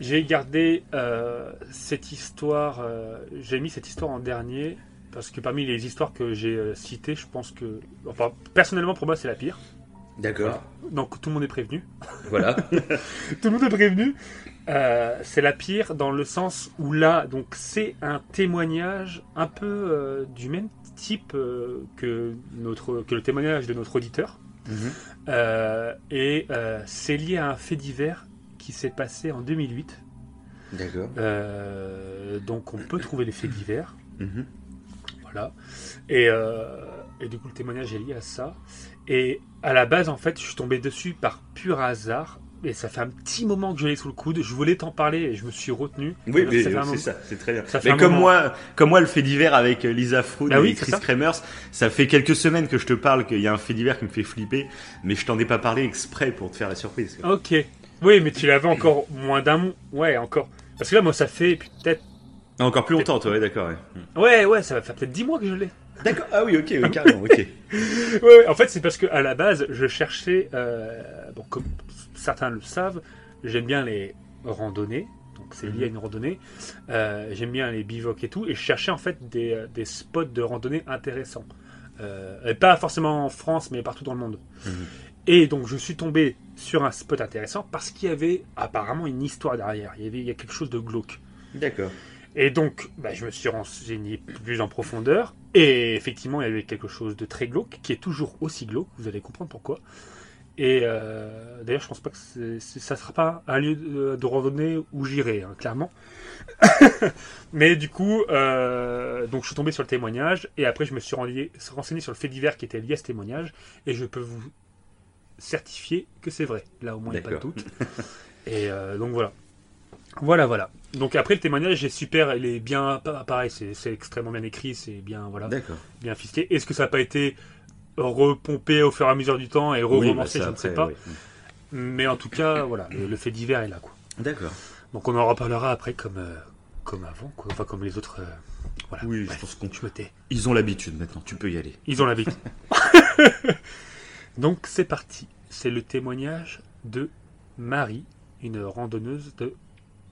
j'ai gardé euh, cette histoire, euh, j'ai mis cette histoire en dernier parce que parmi les histoires que j'ai citées, je pense que, enfin, personnellement pour moi c'est la pire. D'accord. Donc tout le monde est prévenu. Voilà. *laughs* tout le monde est prévenu. c'est la pire dans le sens où là, donc c'est un témoignage un peu du même type euh, que, notre, que le témoignage de notre auditeur. Mhm. Euh, et euh, c'est lié à un fait divers qui s'est passé en 2008. D'accord. donc on peut trouver les faits divers. Mhm. Voilà. Et, et, du coup, le témoignage est lié à ça. Et à la base, en fait, je suis tombé dessus par pur hasard et ça fait un petit moment que je l'ai sous le coude. Je voulais t'en parler et je me suis retenu. Oui, c'est ça, c'est très bien. mais comme moi, comme moi, le fait divers avec euh, Lisa Froud bah et Chris Kremers, ça fait quelques semaines que je te parle qu'il y a un fait divers qui me fait flipper, mais je t'en ai pas parlé exprès pour te faire la surprise. Ok. Oui, mais tu l'avais encore moins d'un mois. Ouais, encore. Parce que là, moi, ça fait peut-être. Encore plus longtemps, toi, ouais, d'accord. Ouais. ouais, ça va faire peut-être 10 mois que je l'ai. D'accord. Ah oui, ok, oui, *laughs* carrément, ok. ouais, en fait, c'est parce que à la base, je cherchais, euh, bon, comme certains le savent, j'aime bien les randonnées. Donc c'est lié à une randonnée. Euh, j'aime bien les bivocs et tout. Et je cherchais en fait des, euh, des spots de randonnée intéressants. Euh, pas forcément en France, mais partout dans le monde. Mhm. Et donc je suis tombé sur un spot intéressant parce qu'il y avait apparemment une histoire derrière. Il y avait il y a quelque chose de glauque. D'accord. Et donc, bah, je me suis renseigné plus en profondeur. Et effectivement, il y avait quelque chose de très glauque, qui est toujours aussi glauque. Vous allez comprendre pourquoi. Et euh, d'ailleurs, je pense pas que ça sera pas un lieu de, randonnée où j'irai, hein, clairement. *laughs* Mais du coup, euh, donc je suis tombé sur le témoignage et après je me suis renseigné sur le fait divers qui était lié à ce témoignage et je peux vous certifier que c'est vrai. Là, au moins, il n'y a pas de doute. et euh, donc voilà. Voilà, voilà. Donc après le témoignage est super, il est bien pareil, c'est extrêmement bien écrit, c'est bien voilà, bien fisqué. Est-ce que ça n'a pas été repompé au fur et à mesure du temps et re-romancé, bah, je ne sais pas. Mais en tout cas, voilà, le, fait divers est là. quoi. D'accord. Donc on en reparlera après comme, euh, comme avant, quoi. enfin comme les autres. Euh, voilà. Oui, je pense qu'on Ils ont l'habitude maintenant, tu peux y aller. Ils ont l'habitude. *laughs* Donc c'est parti. C'est le témoignage de Marie, une randonneuse de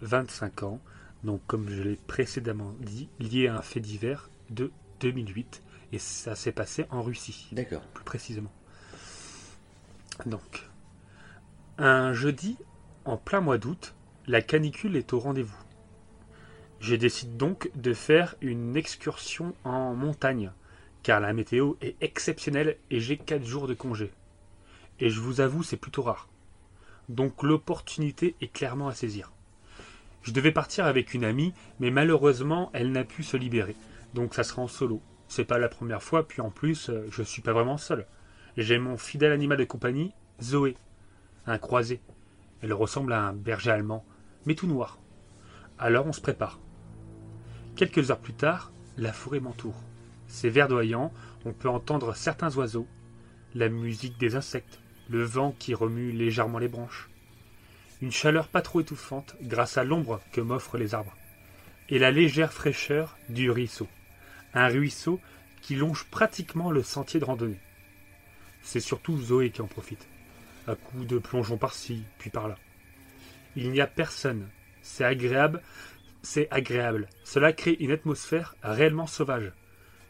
25 ans. Donc comme je l'ai précédemment dit, lié à un fait divers de 2008 Et ça s'est passé en Russie, D'accord. plus précisément. Donc, un jeudi, en plein mois d'août, la canicule est au rendez-vous. Je décide donc de faire une excursion en montagne, car la météo est exceptionnelle et j'ai 4 jours de congé. Et je vous avoue, c'est plutôt rare. Donc l'opportunité est clairement à saisir. Je devais partir avec une amie, mais malheureusement, elle n'a pu se libérer. Donc ça sera en solo. C'est pas la première fois, puis en plus, euh, je suis pas vraiment seul. J'ai mon fidèle animal de compagnie, Zoé, un croisé. Elle ressemble à un berger allemand, mais tout noir. Alors on se prépare. Quelques heures plus tard, la forêt m'entoure. C'est verdoyant, on peut entendre certains oiseaux, la musique des insectes, le vent qui remue légèrement les branches. Une chaleur pas trop étouffante grâce à l'ombre que m'offrent les arbres. Et la légère fraîcheur du ruisseau. Un ruisseau qui longe pratiquement le sentier de randonnée. C'est surtout Zoé qui en profite. À coups de plongeon par-ci, puis par-là. Il n'y a personne. C'est agréable. C'est agréable. Cela crée une atmosphère réellement sauvage.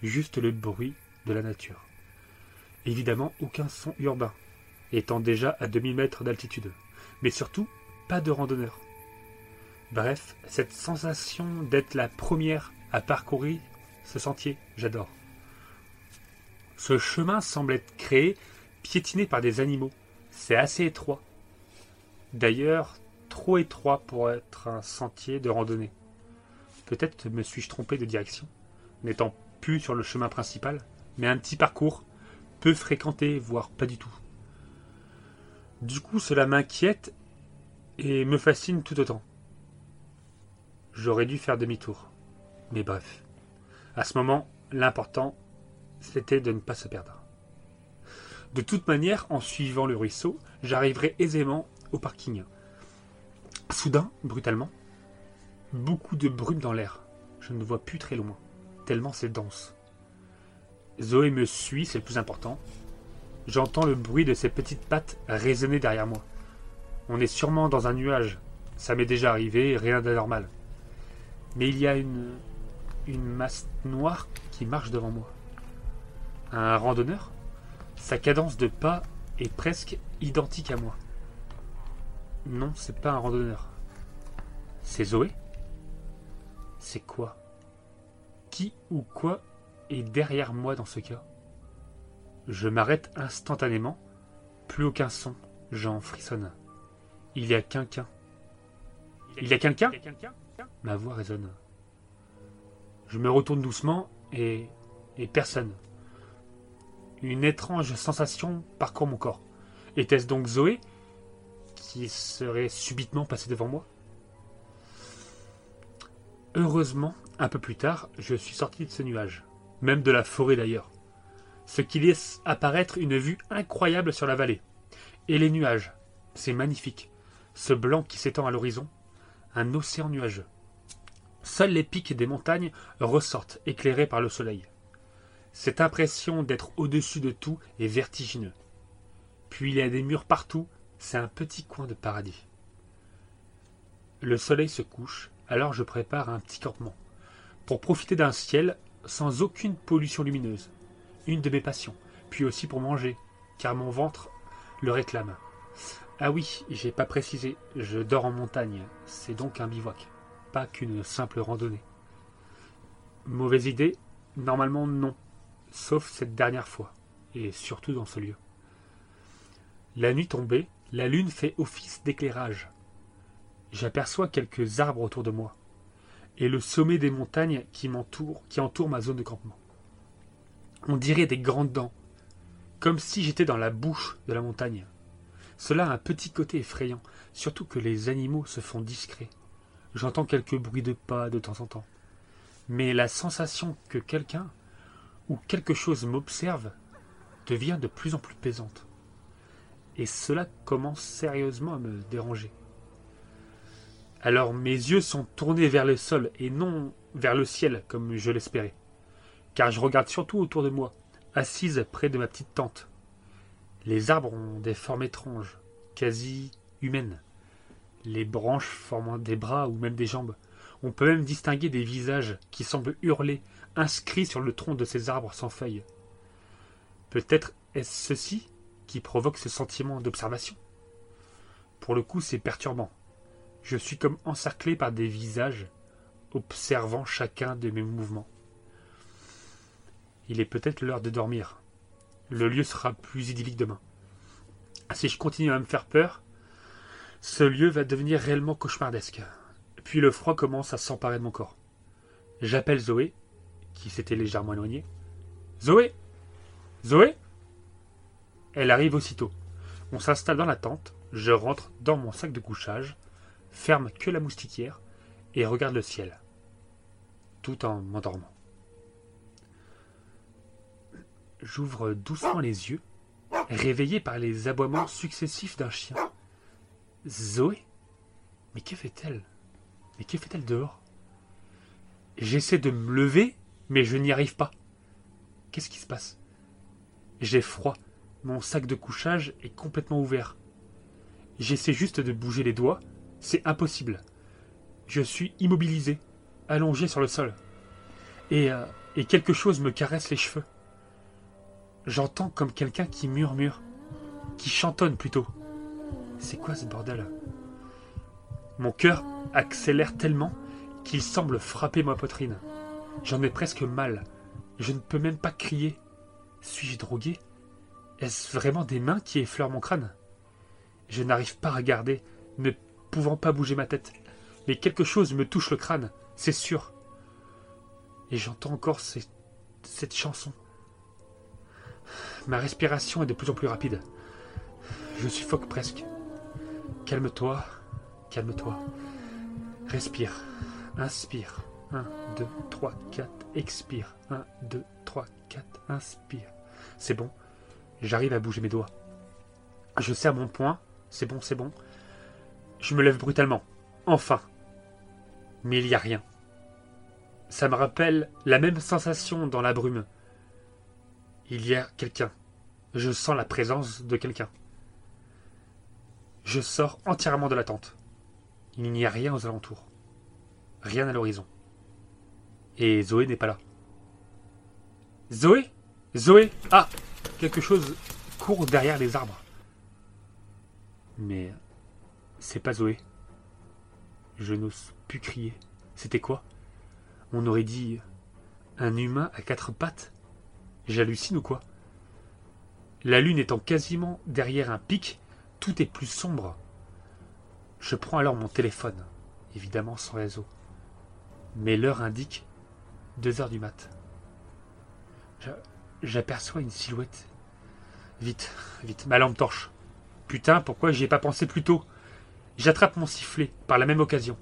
Juste le bruit de la nature. Évidemment, aucun son urbain, étant déjà à 2000 mètres d'altitude. Mais surtout, pas de randonneurs. Bref, cette sensation d'être la première à parcourir ce sentier, j'adore. Ce chemin semble être créé, piétiné par des animaux. C'est assez étroit. D'ailleurs, trop étroit pour être un sentier de randonnée. Peut-être me suis-je trompé de direction, n'étant sur le chemin principal, mais un petit parcours, peu fréquenté, voire pas du tout. Du coup, cela m'inquiète et me fascine tout autant. J'aurais dû faire demi-tour. Mais bref. À ce moment, l'important, c'était de ne pas se perdre. De toute manière, en suivant le ruisseau, j'arriverai aisément au parking. Soudain, brutalement, beaucoup de brume dans l'air. Je ne vois plus très loin, tellement c'est dense. Zoé me suit, c'est le plus important. J'entends le bruit de ses petites pattes résonner derrière moi. On est sûrement dans un nuage. Ça m'est déjà arrivé, rien d'anormal. Mais il y a une, une masse noire qui marche devant moi. Un randonneur? Sa cadence de pas est presque identique à moi. Non, c'est pas un randonneur. C'est Zoé? C'est quoi? Qui ou quoi est derrière moi dans ce cas Je m'arrête instantanément. Plus aucun son. J'en frissonne. Il y a quelqu'un. Il y a quelqu'un? Ma voix résonne. Je me retourne doucement et. et personne. Une étrange sensation parcourt mon corps. Était-ce donc Zoé qui serait subitement passée devant moi? Heureusement, un peu plus tard, je suis sorti de ce nuage, même de la forêt d'ailleurs, ce qui laisse apparaître une vue incroyable sur la vallée. Et les nuages, c'est magnifique, ce blanc qui s'étend à l'horizon, un océan nuageux. Seuls les pics des montagnes ressortent, éclairés par le soleil. Cette impression d'être au-dessus de tout est vertigineux. Puis il y a des murs partout, c'est un petit coin de paradis. Le soleil se couche, alors je prépare un petit campement, pour profiter d'un ciel sans aucune pollution lumineuse, une de mes passions, puis aussi pour manger, car mon ventre le réclame. Ah oui, j'ai pas précisé, je dors en montagne, c'est donc un bivouac, pas qu'une simple randonnée. Mauvaise idée Normalement non, sauf cette dernière fois, et surtout dans ce lieu. La nuit tombée, la lune fait office d'éclairage. J'aperçois quelques arbres autour de moi, et le sommet des montagnes qui m'entourent, qui entourent ma zone de campement. On dirait des grandes dents, comme si j'étais dans la bouche de la montagne. Cela a un petit côté effrayant, surtout que les animaux se font discrets. J'entends quelques bruits de pas de temps en temps. Mais la sensation que quelqu'un ou quelque chose m'observe devient de plus en plus pesante. Et cela commence sérieusement à me déranger. Alors mes yeux sont tournés vers le sol et non vers le ciel comme je l'espérais. Car je regarde surtout autour de moi, assise près de ma petite tente. Les arbres ont des formes étranges, quasi humaines. Les branches formant des bras ou même des jambes. On peut même distinguer des visages qui semblent hurler, inscrits sur le tronc de ces arbres sans feuilles. Peut-être est-ce ceci qui provoque ce sentiment d'observation? Pour le coup, c'est perturbant. Je suis comme encerclé par des visages, observant chacun de mes mouvements. Il est peut-être l'heure de dormir. Le lieu sera plus idyllique demain. Si je continue à me faire peur, ce lieu va devenir réellement cauchemardesque. Puis le froid commence à s'emparer de mon corps. J'appelle Zoé, qui s'était légèrement éloignée. Zoé Zoé Elle arrive aussitôt. On s'installe dans la tente, je rentre dans mon sac de couchage, ferme que la moustiquière et regarde le ciel, tout en m'endormant. J'ouvre doucement les yeux, réveillé par les aboiements successifs d'un chien. Zoé? Mais que fait-elle? Mais que fait-elle dehors? J'essaie de me lever, mais je n'y arrive pas. Qu'est-ce qui se passe? J'ai froid. Mon sac de couchage est complètement ouvert. J'essaie juste de bouger les doigts. C'est impossible. Je suis immobilisé, allongé sur le sol. Et, euh, et quelque chose me caresse les cheveux. J'entends comme quelqu'un qui murmure, qui chantonne plutôt. C'est quoi ce bordel? Mon cœur accélère tellement qu'il semble frapper ma poitrine. J'en ai presque mal. Je ne peux même pas crier. Suis-je drogué? Est-ce vraiment des mains qui effleurent mon crâne? Je n'arrive pas à regarder, pouvant pas bouger ma tête. Mais quelque chose me touche le crâne, c'est sûr. Et j'entends encore cette chanson. Ma respiration est de plus en plus rapide. Je suffoque presque. Calme-toi, calme-toi. Respire, inspire. 1, 2, 3, 4, expire. 1, 2, 3, 4, inspire. C'est bon, j'arrive à bouger mes doigts. Je serre mon poing, c'est bon, c'est bon. Je me lève brutalement, enfin. Mais il n'y a rien. Ça me rappelle la même sensation dans la brume. Il y a quelqu'un. Je sens la présence de quelqu'un. Je sors entièrement de la tente. Il n'y a rien aux alentours. Rien à l'horizon. Et Zoé n'est pas là. Zoé? Zoé? Ah Quelque chose court derrière les arbres. Mais c'est pas Zoé. Je n'ose plus crier. C'était quoi? On aurait dit un humain à quatre pattes? J'hallucine ou quoi? La lune étant quasiment derrière un pic, tout est plus sombre. Je prends alors mon téléphone, évidemment sans réseau. Mais l'heure indique deux heures du mat. J'aperçois une silhouette. Vite, vite, ma lampe torche. Putain, pourquoi j'y ai pas pensé plus tôt? J'attrape mon sifflet par la même occasion.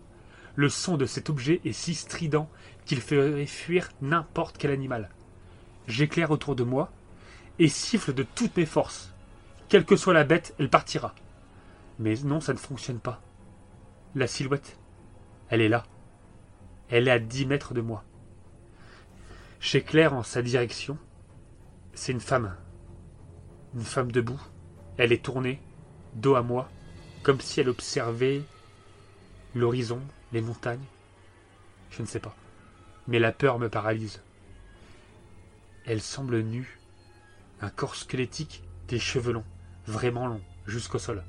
Le son de cet objet est si strident qu'il ferait fuir n'importe quel animal j'éclaire autour de moi et siffle de toutes mes forces. Quelle que soit la bête, elle partira. Mais non, ça ne fonctionne pas. La silhouette, elle est là. Elle est à dix mètres de moi. J'éclaire en sa direction. C'est une femme. Une femme debout. Elle est tournée, dos à moi, comme si elle observait l'horizon, les montagnes. Je ne sais pas. Mais la peur me paralyse. Elle semble nue, un corps squelettique, des cheveux longs, vraiment longs, jusqu'au sol.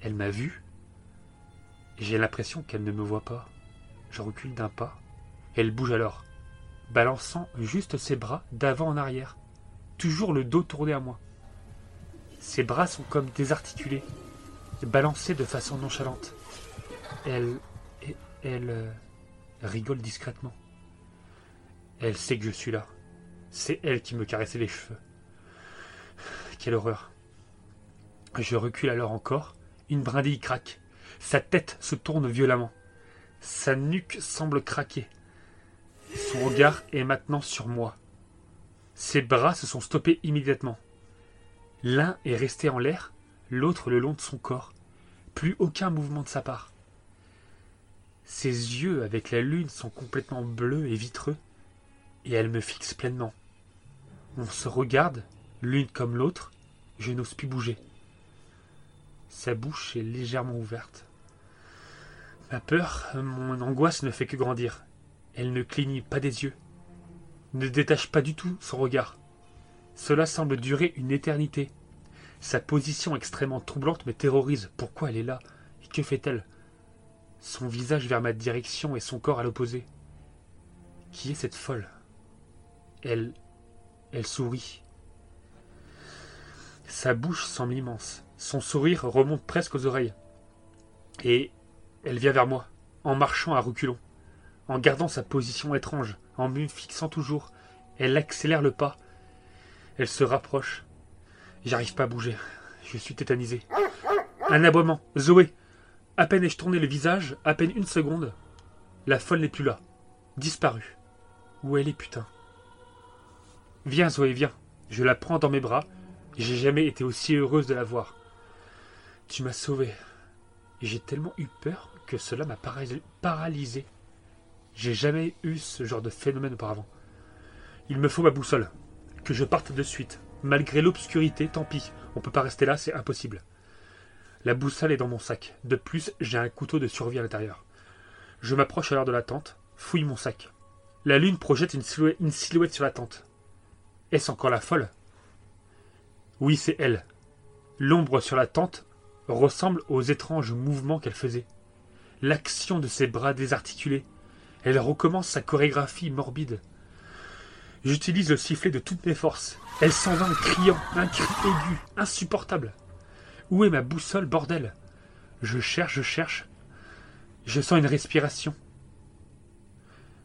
Elle m'a vu. J'ai l'impression qu'elle ne me voit pas. Je recule d'un pas. Elle bouge alors, balançant juste ses bras d'avant en arrière, toujours le dos tourné à moi. Ses bras sont comme désarticulés, balancés de façon nonchalante. Elle. Elle. Euh, rigole discrètement. Elle sait que je suis là. C'est elle qui me caressait les cheveux. Quelle horreur. Je recule alors encore. Une brindille craque. Sa tête se tourne violemment. Sa nuque semble craquer. Son regard est maintenant sur moi. Ses bras se sont stoppés immédiatement. L'un est resté en l'air, l'autre le long de son corps. Plus aucun mouvement de sa part. Ses yeux avec la lune sont complètement bleus et vitreux, et elle me fixe pleinement. On se regarde, l'une comme l'autre, je n'ose plus bouger. Sa bouche est légèrement ouverte. Ma peur, mon angoisse ne fait que grandir. Elle ne cligne pas des yeux, ne détache pas du tout son regard. Cela semble durer une éternité. Sa position extrêmement troublante me terrorise. Pourquoi elle est là? Et que fait-elle? Son visage vers ma direction et son corps à l'opposé. Qui est cette folle? Elle. Elle sourit. Sa bouche semble immense. Son sourire remonte presque aux oreilles. Et elle vient vers moi, en marchant à reculons, en gardant sa position étrange, en me fixant toujours. Elle accélère le pas. Elle se rapproche. J'arrive pas à bouger. Je suis tétanisé. Un aboiement. Zoé. À peine ai-je tourné le visage, à peine une seconde. La folle n'est plus là. Disparue. Où elle est, putain? Viens, Zoé, viens. Je la prends dans mes bras. J'ai jamais été aussi heureuse de la voir. Tu m'as sauvé. J'ai tellement eu peur que cela m'a paralysé- paralysé. J'ai jamais eu ce genre de phénomène auparavant. Il me faut ma boussole. Que je parte de suite. Malgré l'obscurité, tant pis. On peut pas rester là, c'est impossible. La boussole est dans mon sac. De plus, j'ai un couteau de survie à l'intérieur. Je m'approche alors de la tente, fouille mon sac. La lune projette une silhouette, une silhouette sur la tente. Est-ce encore la folle? Oui, c'est elle. L'ombre sur la tente ressemble aux étranges mouvements qu'elle faisait. L'action de ses bras désarticulés. Elle recommence sa chorégraphie morbide. J'utilise le sifflet de toutes mes forces. Elle s'en va en criant, un cri aigu, insupportable. Où est ma boussole, bordel? Je cherche, je cherche. Je sens une respiration.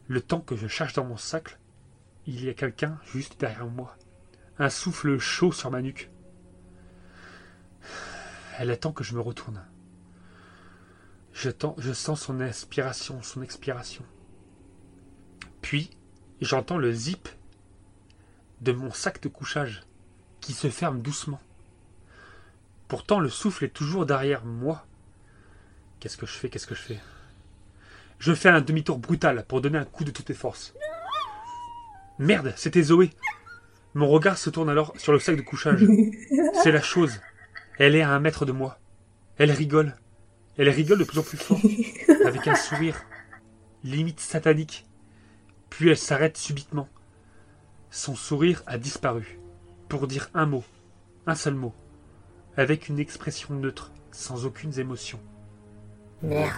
Le temps que je cherche dans mon sac, il y a quelqu'un juste derrière moi. Un souffle chaud sur ma nuque. Elle attend que je me retourne. Je, je sens son inspiration, son expiration. Puis, j'entends le zip de mon sac de couchage qui se ferme doucement. Pourtant, le souffle est toujours derrière moi. Qu'est-ce que je fais Qu'est-ce que je fais? Je fais un demi-tour brutal pour donner un coup de toutes mes forces. Merde, c'était Zoé. Mon regard se tourne alors sur le sac de couchage. C'est la chose. Elle est à un mètre de moi. Elle rigole. Elle rigole de plus en plus fort, avec un sourire limite satanique. Puis elle s'arrête subitement. Son sourire a disparu, pour dire un mot, un seul mot, avec une expression neutre, sans aucune émotion. Merde.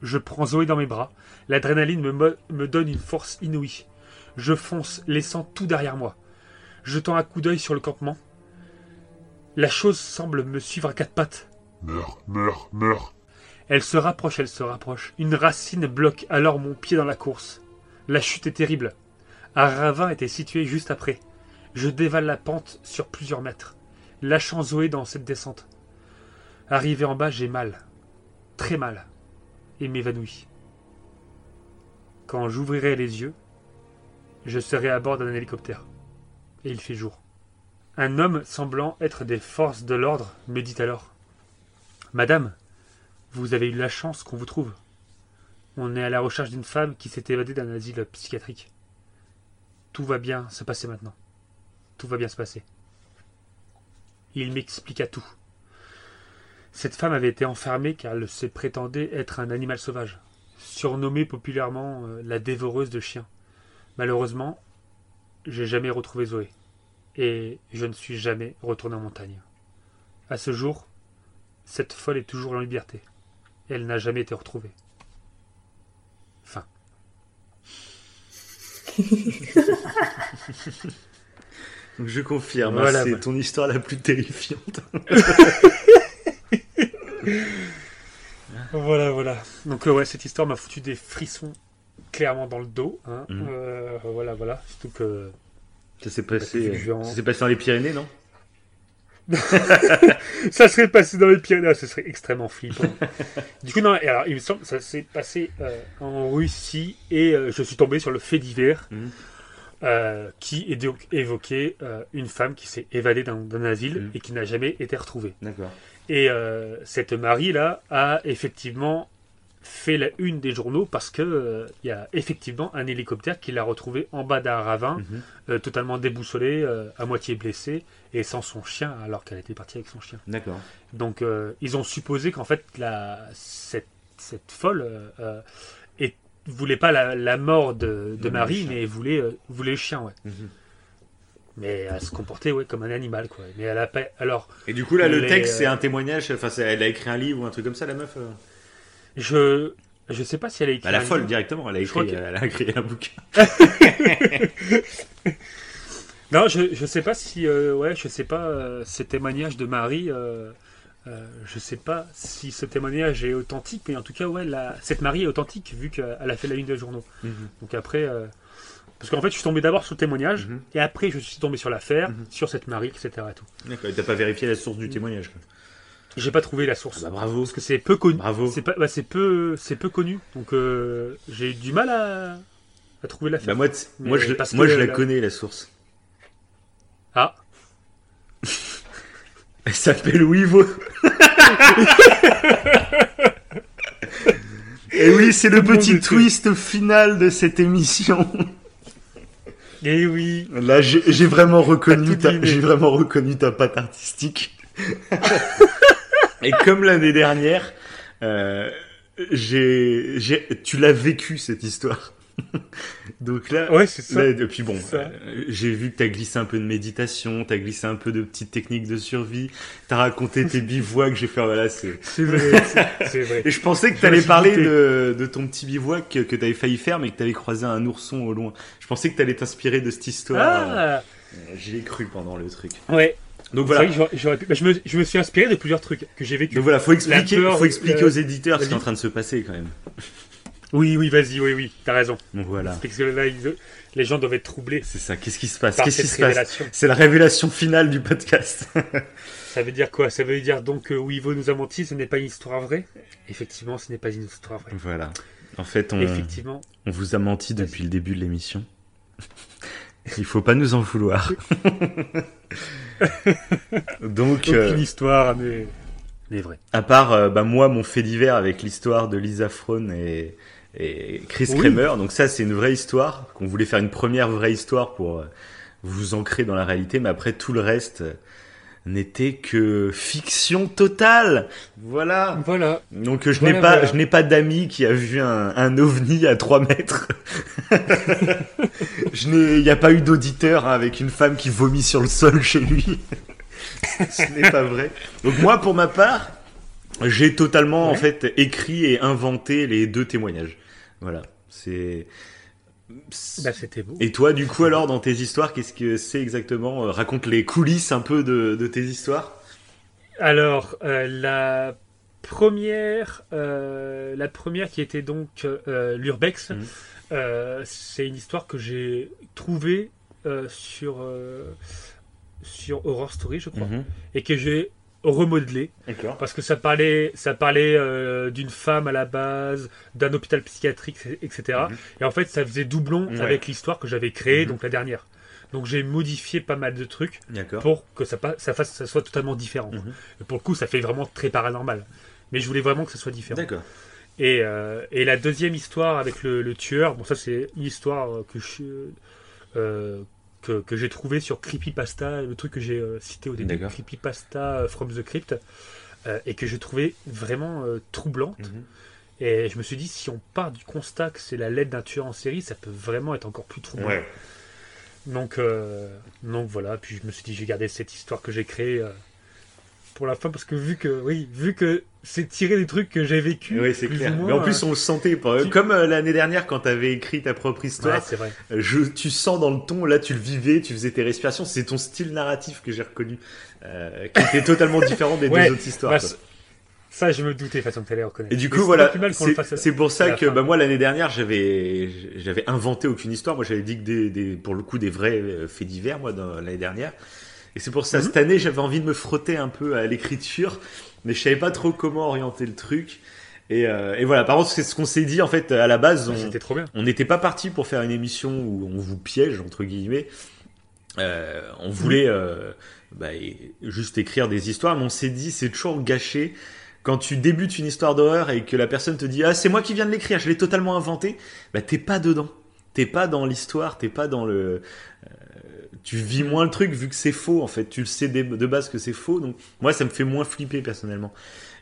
Je prends Zoé dans mes bras. L'adrénaline me, me donne une force inouïe. Je fonce, laissant tout derrière moi. Jetant un coup d'œil sur le campement. La chose semble me suivre à quatre pattes. Meurs, meurs, meurs. Elle se rapproche, elle se rapproche. Une racine bloque alors mon pied dans la course. La chute est terrible. Un ravin était situé juste après. Je dévale la pente sur plusieurs mètres, lâchant Zoé dans cette descente. Arrivé en bas, j'ai mal. Très mal. Et m'évanouis. Quand j'ouvrirai les yeux, je serai à bord d'un hélicoptère. Et il fait jour. Un homme semblant être des forces de l'ordre me dit alors Madame, vous avez eu la chance qu'on vous trouve. On est à la recherche d'une femme qui s'est évadée d'un asile psychiatrique. Tout va bien se passer maintenant. Tout va bien se passer. Il m'expliqua tout. Cette femme avait été enfermée car elle se prétendait être un animal sauvage, surnommée populairement euh, la dévoreuse de chiens. Malheureusement, j'ai jamais retrouvé Zoé. Et je ne suis jamais retourné en montagne. À ce jour, cette folle est toujours en liberté. Elle n'a jamais été retrouvée. Fin. *laughs* Donc je confirme, hein, Voilà, c'est ton histoire la plus terrifiante. *laughs* Voilà, voilà. Donc euh, ouais, cette histoire m'a foutu des frissons clairement dans le dos. hein. Mhm. Euh, voilà, voilà. Surtout que Ça s'est passé, ça passé dans les Pyrénées, non? *laughs* ça serait passé dans les Pyrénées, ah, ce serait extrêmement flippant. *laughs* du coup, non, alors, il me semble que ça s'est passé euh, en Russie et euh, je suis tombé sur le fait divers Mhm. euh, qui est donc évoqué une femme qui s'est évadée d'un asile Mhm. et qui n'a jamais été retrouvée. D'accord. Et cette Marie-là a effectivement fait la une des journaux parce que euh, il y a effectivement un hélicoptère qui l'a retrouvé en bas d'un ravin, Mhm. euh, totalement déboussolé, euh, à moitié blessé et sans son chien alors qu'elle était partie avec son chien. D'accord. Donc euh, ils ont supposé qu'en fait la, cette cette folle euh, euh, et voulait pas la, la mort de, de Marie, mais voulait, euh, voulait le chien, ouais. Mhm. Mais elle se comportait ouais, comme un animal, quoi. Mais elle a pas. Alors, Et du coup, là, le Les, texte, c'est un témoignage. Enfin, elle a écrit un livre ou un truc comme ça, la meuf. je. Je sais pas si elle a écrit. Bah, la un folle livre. directement. Elle a écrit, elle a écrit un bouquin. *laughs* *laughs* Non, je, je sais pas si. euh, ouais, je sais pas. euh, ce témoignage de Marie. Euh, euh, je sais pas si ce témoignage est authentique, mais en tout cas, ouais, la, cette Marie est authentique vu qu'elle a fait la une des journaux. Donc après. parce qu'en fait, je suis tombé d'abord sur le témoignage, Mhm. et après, je suis tombé sur l'affaire, Mhm. sur cette Marie, etc. et tout. D'accord. Et T'as pas vérifié la source du témoignage. Quoi. J'ai pas trouvé la source. Ah bah, bravo. Parce que c'est peu connu. Bravo. C'est pas, bah, c'est peu, c'est peu connu. Donc euh, j'ai eu du mal à, à trouver l'affaire. Bah, moi, moi, je, moi, je la la- connais, la source. Ah, *laughs* Elle s'appelle Wivo. *laughs* Et oui, c'est le petit twist final de cette émission. et oui. Là, j'ai vraiment reconnu ta, j'ai vraiment reconnu ta patte artistique. *laughs* Et comme l'année dernière, euh, j'ai, tu l'as vécu cette histoire. *laughs* Donc là, Ouais, c'est ça. là, bon, euh, j'ai vu que t'as glissé un peu de méditation, t'as glissé un peu de petites techniques de survie, t'as raconté tes *laughs* bivouacs, j'ai fait voilà, c'est. C'est vrai. c'est- vrai. *laughs* Et je pensais que me suis parler de, de ton petit bivouac que, que t'avais failli faire, mais que t'avais croisé un ourson au loin. Je pensais que t'allais t'inspirer de cette histoire. Ah, J'y ai cru pendant le truc. ouais. Donc voilà. vrai que bah, je, me, je me suis inspiré de plusieurs trucs que j'ai vécu. Donc voilà, faut expliquer, peur, faut expliquer euh, aux éditeurs ce qui est en train de se passer quand même. Oui, oui, vas-y, oui, oui, t'as raison. Donc voilà, Parce que là, ils- les gens doivent être troublés c'est ça. Qu'est-ce qui se passe? Qu'est-ce qui se passe? C'est la révélation finale du podcast. *laughs* Ça veut dire quoi? Ça veut dire donc que Wivo nous a menti, ce n'est pas une histoire vraie? Effectivement, ce n'est pas une histoire vraie. voilà. En fait, on, Effectivement. on vous a menti depuis le début de l'émission. *laughs* Il faut pas nous en vouloir. *laughs* Donc, Aucune euh, histoire vraie. à part euh, bah, moi, mon fait divers avec l'histoire de Lisa Frohn et, et Chris Oui. Kramer. Donc ça, c'est une vraie histoire. Qu'on voulait faire une première vraie histoire pour euh, vous ancrer dans la réalité. Mais après, tout le reste euh, n'était que fiction totale. Voilà. Voilà. Donc je Voilà, n'ai pas, voilà. je n'ai pas d'ami qui a vu un, un ovni à 3 mètres. *laughs* je n'ai, il n'y a pas eu d'auditeur hein, avec une femme qui vomit sur le sol chez lui. Ce n'est pas vrai. Donc moi, pour ma part, j'ai totalement en fait écrit et inventé les deux témoignages. Voilà. C'est. Bah, c'était beau. Et toi, du coup, alors, dans tes histoires, qu'est-ce que c'est exactement Euh, Raconte les coulisses un peu de, de tes histoires? Alors, euh, la première, euh, la première qui était donc euh, l'Urbex, euh, c'est une histoire que j'ai trouvée sur, sur Horror Story, je crois, Mhm. et que j'ai remodelé parce que ça parlait, ça parlait euh, d'une femme à la base, d'un hôpital psychiatrique, etc. Mhm. Et en fait, ça faisait doublon Ouais. avec l'histoire que j'avais créée, Mhm. donc la dernière. Donc j'ai modifié pas mal de trucs pour que ça, ça, fasse, ça soit totalement différent. Mhm. Et pour le coup, ça fait vraiment très paranormal. Mais je voulais vraiment que ça soit différent. D'accord. Et, euh, et la deuxième histoire avec le, le tueur, bon ça c'est une histoire euh, que je euh, que, que j'ai trouvé sur Creepypasta, le truc que j'ai euh, cité au début. Creepypasta euh, from the Crypt, euh, et que j'ai trouvé vraiment euh, troublante. Mhm. Et je me suis dit, si on part du constat que c'est la lettre d'un tueur en série, ça peut vraiment être encore plus troublant. Ouais. Donc, donc voilà, puis je me suis dit, j'ai gardé cette histoire que j'ai créée pour la fin, parce que vu que, oui, vu que c'est tiré des trucs que j'ai vécu. Oui, c'est clair. ou moins, Mais en plus, euh, on le sentait. pas- tu- Comme euh, l'année dernière, quand tu avais écrit ta propre histoire, ouais, c'est vrai. je, tu sens dans le ton, là, tu le vivais, tu faisais tes respirations. C'est ton style narratif que j'ai reconnu, euh, qui était totalement différent des *laughs* Ouais, deux autres histoires. Bah, ça, je me doutais, façon que tu allais reconnaître. Et du coup, voilà, c'est pour ça que bah, moi, l'année dernière, j'avais j'avais inventé aucune histoire. Moi, j'avais dit que des, des, pour le coup, des vrais faits divers, moi, l'année dernière. Et c'est pour ça, Mhm. cette année, j'avais envie de me frotter un peu à l'écriture, mais je savais pas trop comment orienter le truc. Et, euh, et voilà, par contre, c'est ce qu'on s'est dit, en fait, à la base. Bah, on- C'était trop bien. on n'était pas parti pour faire une émission où on vous piège entre guillemets. Euh, on voulait euh, bah, juste écrire des histoires, mais on s'est dit c'est toujours gâché quand tu débutes une histoire d'horreur et que la personne te dit ah c'est moi qui viens de l'écrire, je l'ai totalement inventé. Bah t'es pas dedans, t'es pas dans l'histoire, t'es pas dans le. Tu vis moins le truc vu que c'est faux en fait. Tu le sais de base que c'est faux, donc moi ça me fait moins flipper personnellement.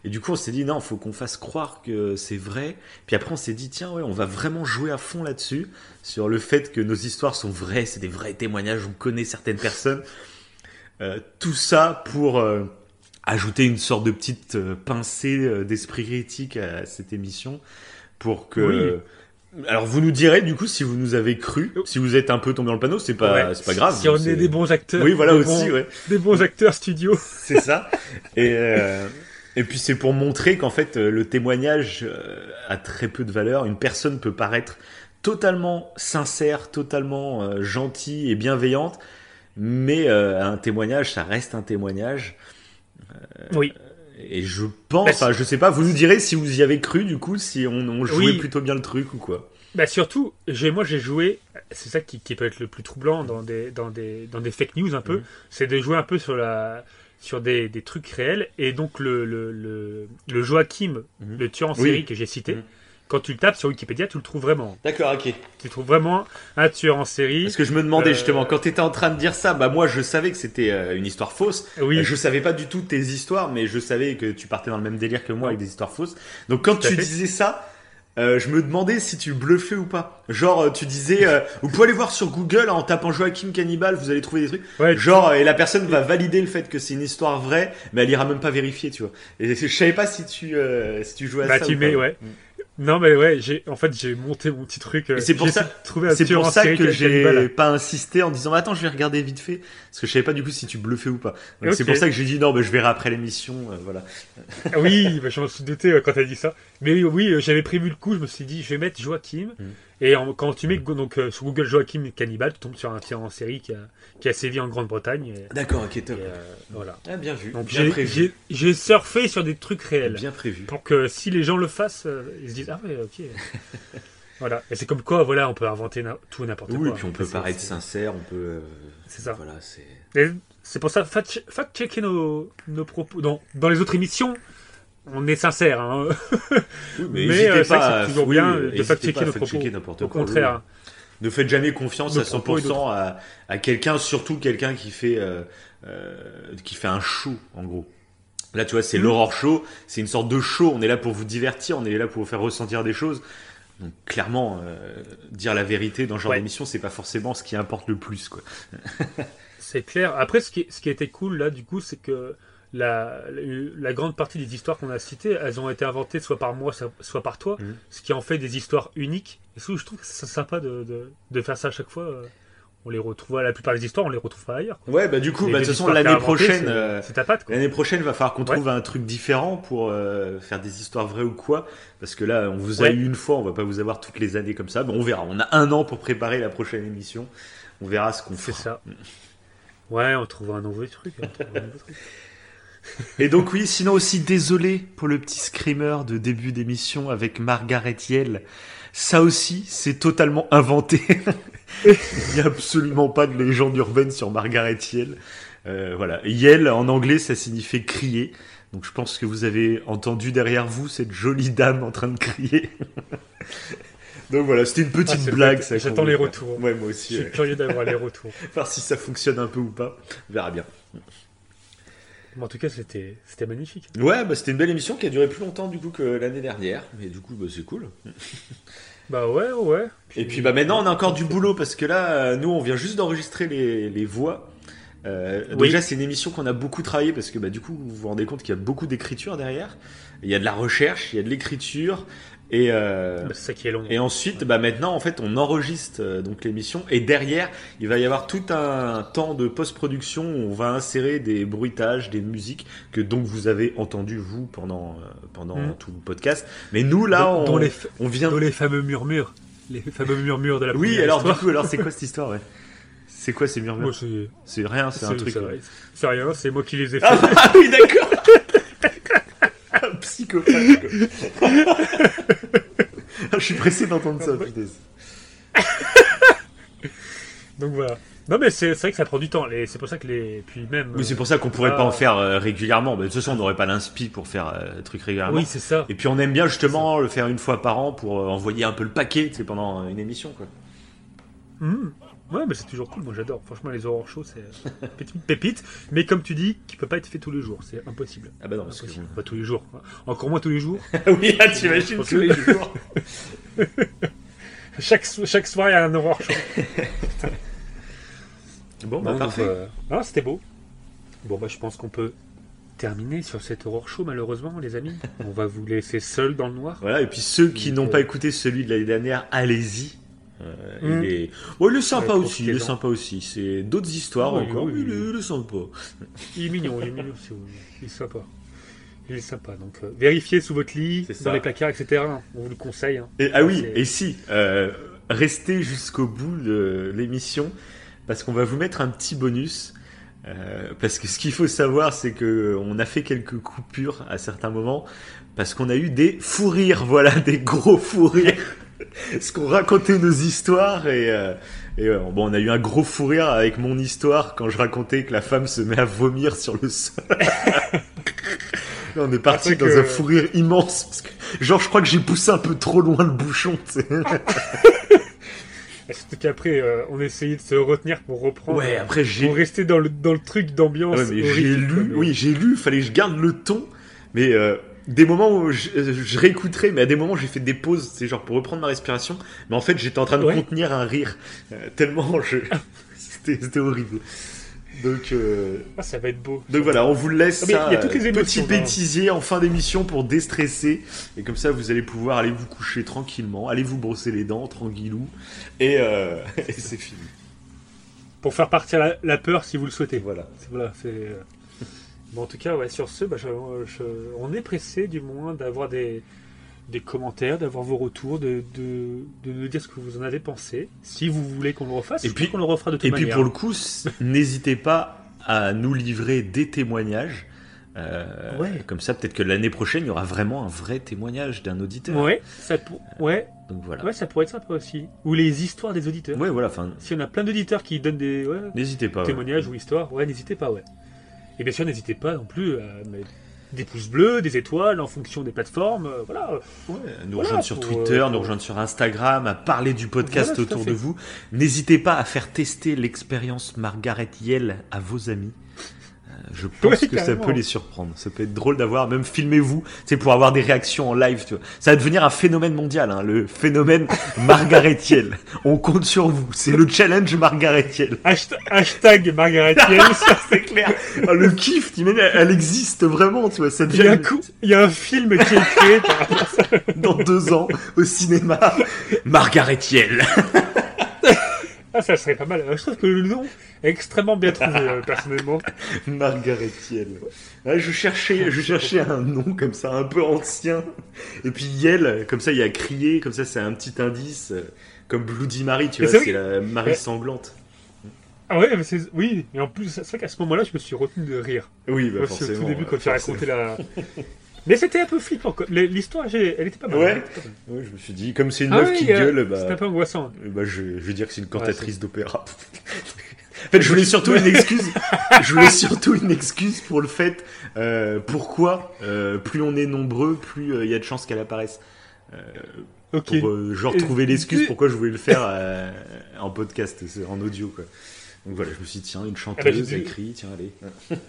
Et du coup, on s'est dit, non, faut qu'on fasse croire que c'est vrai. Puis après, on s'est dit, tiens, ouais, on va vraiment jouer à fond là-dessus, sur le fait que nos histoires sont vraies, c'est des vrais témoignages, on connaît certaines personnes. Euh, tout ça pour euh, ajouter une sorte de petite euh, pincée d'esprit critique à cette émission, pour que... Alors vous nous direz du coup si vous nous avez cru, si vous êtes un peu tombé dans le panneau, c'est pas Ouais. c'est pas grave. Si on est des bons acteurs. Oui voilà aussi bons- ouais. Des bons acteurs studio. *laughs* C'est ça. Et, euh, et puis c'est pour montrer qu'en fait euh, le témoignage euh, a très peu de valeur. Une personne peut paraître totalement sincère, totalement gentille et bienveillante, mais euh, un témoignage, ça reste un témoignage. Oui. Et je pense, Bah, enfin je sais pas, vous nous direz si vous y avez cru du coup, si on, on jouait Oui. plutôt bien le truc ou quoi. Bah surtout, moi j'ai joué, c'est ça qui, qui peut être le plus troublant dans des, dans des, dans des fake news un peu, Mhm. c'est de jouer un peu sur, la, sur des, des trucs réels. Et donc le, le, le, le Joachim, Mhm. le tueur en Oui. série que j'ai cité, Mhm. Quand tu le tapes sur Wikipédia, tu le trouves vraiment. D'accord, ok. Tu trouves vraiment un tueur en série. Parce que je me demandais Euh, justement, quand tu étais en train de dire ça, bah moi je savais que c'était euh, une histoire fausse. Oui, Je savais pas du tout tes histoires, mais je savais que tu partais dans le même délire que moi avec des histoires fausses. Donc quand tu fait. disais ça, euh, je me demandais si tu bluffais ou pas. Genre euh, tu disais, euh, *laughs* vous pouvez aller voir sur Google en tapant Joachim Cannibal, vous allez trouver des trucs. ouais, Genre et la personne va valider le fait que c'est une histoire vraie, mais elle ira même pas vérifier, tu vois. Et je savais pas si tu euh, si tu jouais à Bah, ça. tu ou mets, pas. ouais. Non mais ouais, j'ai, en fait j'ai monté mon petit truc. euh, c'est pour j'ai ça- C'est pour ça que j'ai pas insisté en disant attends je vais regarder vite fait parce que je savais pas du coup si tu bluffais ou pas. Donc c'est pour ça que j'ai dit non mais je verrai après l'émission euh, voilà. Ah Oui, bah, je m'en suis douté euh, quand t'as dit ça. Mais oui, oui, euh, j'avais prévu le coup, je me suis dit, je vais mettre Joachim. Mm. Et en- quand tu mets donc, euh, sur Google Joachim Cannibal, tu tombes sur un tueur en série qui a, qui a sévi en Grande-Bretagne. Et, D'accord ok et, top. euh, voilà. Ah, bien vu. Donc bien j'ai- prévu. j'ai j'ai surfé sur des trucs réels. Bien prévu. Pour que si les gens le fassent, euh, ils se disent, ah ouais, ok. *laughs* voilà. Et c'est comme quoi, voilà, on peut inventer tout n'importe quoi. Oui puis on peut paraître sincère, on peut. euh, C'est ça. Voilà c'est. C'est pour ça, fact- fact-checker nos, nos propos. Dans, dans les autres émissions, on est sincère. hein. Oui, Mais, n'hésitez euh, pas c'est toujours oui, bien de fact-checker nos propos. n'importe Au quoi. contraire. Ne faites jamais confiance Nos à propos et 100% à, à quelqu'un, surtout quelqu'un qui fait euh, euh, qui fait un show en gros. Là, tu vois, c'est Mhm. l'horror show, c'est une sorte de show. On est là pour vous divertir, on est là pour vous faire ressentir des choses. Donc clairement, dire la vérité dans ce genre Ouais. d'émission, c'est pas forcément ce qui importe le plus, quoi. *laughs* C'est clair. Après, ce qui, ce qui été cool là, du coup, c'est que la, grande partie des histoires qu'on a citées, elles ont été inventées soit par moi, soit- par toi, Mhm. ce qui en fait des histoires uniques. Et je trouve que c'est sympa de, de, de faire ça à chaque fois. euh, On les retrouve, la plupart des histoires, on les retrouve pas ailleurs. quoi. Ouais, bah du coup, bah, de toute façon, l'année prochaine, c'est- euh, c'est ta patte. Quoi. l'année prochaine, va falloir qu'on Ouais. trouve un truc différent pour euh, faire des histoires vraies ou quoi. Parce que là, on vous a eu une fois, on va pas vous avoir toutes les années comme ça. Bon, on verra. On a un an pour préparer la prochaine émission. On verra ce qu'on C'est fera. ça. Ouais, on trouve un nouveau truc. on trouve un nouveau truc. *laughs* Et donc oui, sinon aussi désolé pour le petit screamer de début d'émission avec Margaret Yell. Ça aussi, c'est totalement inventé. *laughs* Il n'y a absolument pas de légende urbaine sur Margaret Yell. Euh, voilà, Yell en anglais, ça signifie crier. Donc je pense que vous avez entendu derrière vous cette jolie dame en train de crier. *laughs* Donc voilà, c'était une petite Ah, blague. J'attends les retours. Ouais, moi Je aussi. suis ouais. curieux d'avoir les retours. *laughs* Voir si ça fonctionne un peu ou pas. On verra bien. En tout cas, c'était c'était magnifique. Ouais, bah, c'était une belle émission qui a duré plus longtemps du coup que l'année dernière. Mais du coup, bah, c'est cool. *laughs* Bah ouais, ouais. Et puis bah maintenant on a encore du boulot parce que là euh, nous on vient juste d'enregistrer les, les voix. Euh, donc c'est une émission qu'on a beaucoup travaillé parce que bah du coup vous vous rendez compte qu'il y a beaucoup d'écriture derrière. Il y a de la recherche, il y a de l'écriture et euh, Bah, c'est ça qui est long. et ensuite bah maintenant en fait on enregistre euh, donc l'émission et derrière il va y avoir tout un temps de post-production où on va insérer des bruitages, des musiques que donc vous avez entendu vous pendant euh, pendant Mm. tout le podcast. Mais nous là on, les, on vient dont les fameux murmures. Les fameux murmures de la oui, alors histoire. du coup, alors c'est quoi *laughs* cette histoire ouais? C'est quoi ces murmures? C'est rien, c'est un truc. c'est vrai. C'est rien, c'est moi qui les ai fait. Ah, ah oui, d'accord. *laughs* *laughs* Je suis pressé d'entendre ça. *laughs* Donc voilà. Non mais c'est c'est vrai que ça prend du temps. C'est pour ça que les. Puis même. Oui, c'est pour ça qu'on pourrait Ah. pas en faire euh, régulièrement. De toute façon, on n'aurait pas l'inspi pour faire euh, truc régulièrement. Oui, c'est ça. Et puis on aime bien justement le faire une fois par an pour euh, envoyer un peu le paquet, sais, pendant une émission, quoi. Mhm. Ouais, mais c'est toujours cool, moi j'adore. Franchement, les horror shows, c'est euh, petite pépite. Mais comme tu dis, qui peut pas être fait tous les jours, c'est impossible. Ah bah non, parce que Impossible. Pas tous les jours. Encore moins tous les jours. *laughs* oui, là, t'imagines Parce tous les jours. *laughs* Chaque, so- chaque soir, il y a un horror show. *laughs* Bon, bah Bon, parfait. euh, non, c'était beau. Bon, bah, je pense qu'on peut terminer sur cet horror show, malheureusement, les amis. On va vous laisser seuls dans le noir. Voilà, et puis ceux qui n'ont euh, pas écouté celui de l'année dernière, allez-y. Euh, Mm. il, est... il est sympa Ouais, aussi, il est sympa aussi. C'est d'autres histoires Oui, encore, oui, mais il, est, il est sympa. Il est mignon, il est mignon, c'est- il est sympa. Il est sympa. Donc, euh, vérifiez sous votre lit, dans ça. les placards, etc. On vous le conseille. hein. Et, ah oui, et si, euh, restez jusqu'au bout de l'émission, parce qu'on va vous mettre un petit bonus. Parce que ce qu'il faut savoir, c'est que on a fait quelques coupures à certains moments, parce qu'on a eu des fous rires, voilà, *laughs* des gros fous rires. Parce qu'on racontait nos histoeurs et, euh, et euh, bon, on a eu un gros fou rire avec mon histoire quand je racontais que la femme se met à vomir sur le sol. Là, *laughs* on est parti dans que- un fou rire immense. Parce que, genre, je crois que j'ai poussé un peu trop loin le bouchon. *laughs* Surtout qu'après, euh, on essayait de se retenir pour reprendre. Ouais, après j'ai. Pour rester dans le, dans le truc d'ambiance. Ouais, j'ai quoi, lu, mais- oui, j'ai lu, fallait que je garde le ton, mais euh, des moments où je, euh, je réécouterai, mais à des moments j'ai fait des pauses, c'est genre pour reprendre ma respiration, mais en fait j'étais en train de Ouais. contenir un rire, euh, tellement je... *laughs* c'était horrible. Donc, euh, Ah, ça va être beau. donc voilà, on vous laisse Ah, mais ça, il y a toutes les euh, émotions, petit hein. bêtisier en fin d'émission pour déstresser, et comme ça vous allez pouvoir aller vous coucher tranquillement, aller vous brosser les dents tranquillou, et, euh, *laughs* et c'est fini. Pour faire partir la, la peur si vous le souhaitez. Voilà. Voilà, c'est. Bon, en tout cas, ouais, sur ce, bah, je- je- on est pressé du moins d'avoir des, des commentaires, d'avoir vos retours, de, de, de nous dire ce que vous en avez pensé. Si vous voulez qu'on le refasse, Et puis- qu'on le refera de toute Et puis manière. pour le coup, n'hésitez pas à nous livrer des témoignages. Euh, Ouais. Comme ça, peut-être que l'année prochaine, il y aura vraiment un vrai témoignage d'un auditeur. Ouais, ça, pour- ouais, Donc voilà. ouais, ça pourrait être sympa aussi. Ou les histoires des auditeurs. Ouais, voilà. Si on a plein d'auditeurs qui donnent des ouais, ouais. témoignages ou histoires, ouais, n'hésitez pas, ouais. Et bien sûr, n'hésitez pas non plus à mettre des pouces bleus, des étoiles en fonction des plateformes. euh, Voilà. Ouais, nous Voilà, rejoindre sur Twitter, euh, nous rejoindre sur Instagram, à parler du podcast Voilà, autour de vous. N'hésitez pas à faire tester l'expérience Margaret Yell à vos amis. Je pense que ça peut les surprendre. Ça peut être drôle d'avoir, même filmez-vous, c'est pour avoir des réactions en live. Tu vois. Ça va devenir un phénomène mondial, hein, le phénomène *laughs* Margaret Yell. On compte sur vous. C'est le challenge Margaret Yell. Hashtag, hashtag Margaret *laughs* Yell. C'est clair. Ah, le kiff, elle, elle existe vraiment, tu vois. Ça Il y, a devient un coup- il y a un film qui est créé par ça. *laughs* dans deux ans au cinéma. Margaret Yell. Ah, ça serait pas mal. Je trouve que le nom est extrêmement bien trouvé, euh, personnellement. *laughs* Margaret Yell. Ouais, je cherchais, je *laughs* cherchais un nom comme ça, un peu ancien. Et puis Yell, comme ça, il y a crié, comme ça, c'est un petit indice, euh, comme Bloody Mary, tu Mais vois, c'est la Marie Ouais. sanglante. Ah ouais, mais c'est... Oui, et en plus, c'est vrai qu'à ce moment-là, je me suis retenu de rire. Oui, bah Aussi, forcément. au tout début, euh, quand tu as raconté la... *laughs* Mais c'était un peu flippant. L'histoire, elle était pas mal. Ouais. je me suis dit, comme c'est une Ah meuf oui, qui euh, gueule, bah, un peu angoissant. euh, bah, je, je vais dire que c'est une cantatrice d'opéra. *laughs* en fait, je voulais surtout une excuse. je voulais *laughs* surtout une excuse pour le fait euh, pourquoi euh, plus on est nombreux, plus il y a de chances qu'elle apparaisse. Ok. Pour genre trouver l'excuse pourquoi je voulais le faire en podcast, en audio quoi. Donc voilà, je me suis dit, tiens, une Ah bah, chanteuse écrit, tiens, allez. *laughs*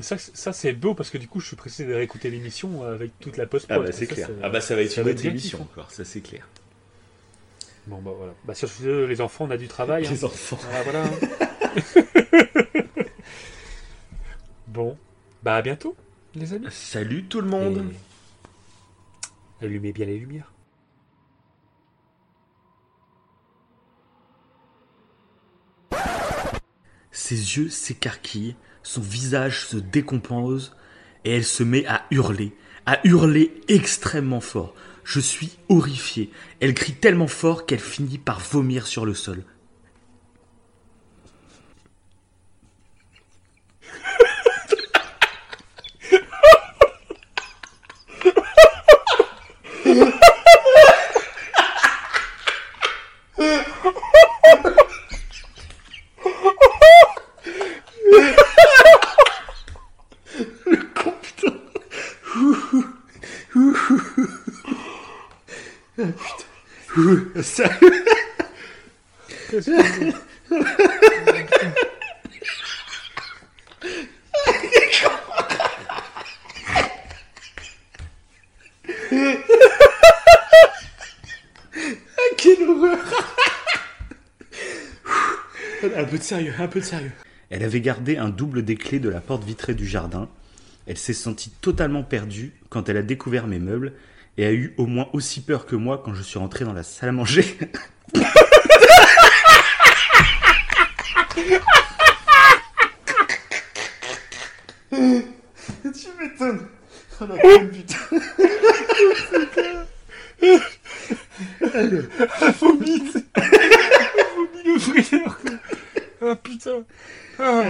Ça, ça c'est beau parce que du coup, je suis pressé de réécouter l'émission euh, avec toute la post Ah bah c'est clair. Ah bah ça va être une autre émission encore, ça c'est clair. Bon, bah voilà. Bah, sur ce, les enfants, on a du travail. hein. Les enfants. Voilà, voilà. *laughs* bon. Bah, à bientôt, les amis. Salut tout le monde. Et Allumez bien les lumières. Ses yeux s'écarquillent, son visage se décompose et elle se met à hurler, à hurler extrêmement fort. Je suis horrifié. Elle crie tellement fort qu'elle finit par vomir sur le sol. *laughs* Que c'est Quelle horreur Un peu de sérieux, un peu de sérieux. Elle avait gardé un double des clés de la porte vitrée du jardin. Elle s'est sentie totalement perdue quand elle a découvert mes meubles et a eu au moins aussi peur que moi quand je suis rentré dans la salle à manger. *laughs* tu m'étonnes. Oh la putain. vomi, c'est- vomi le frère. Ah putain. Ah.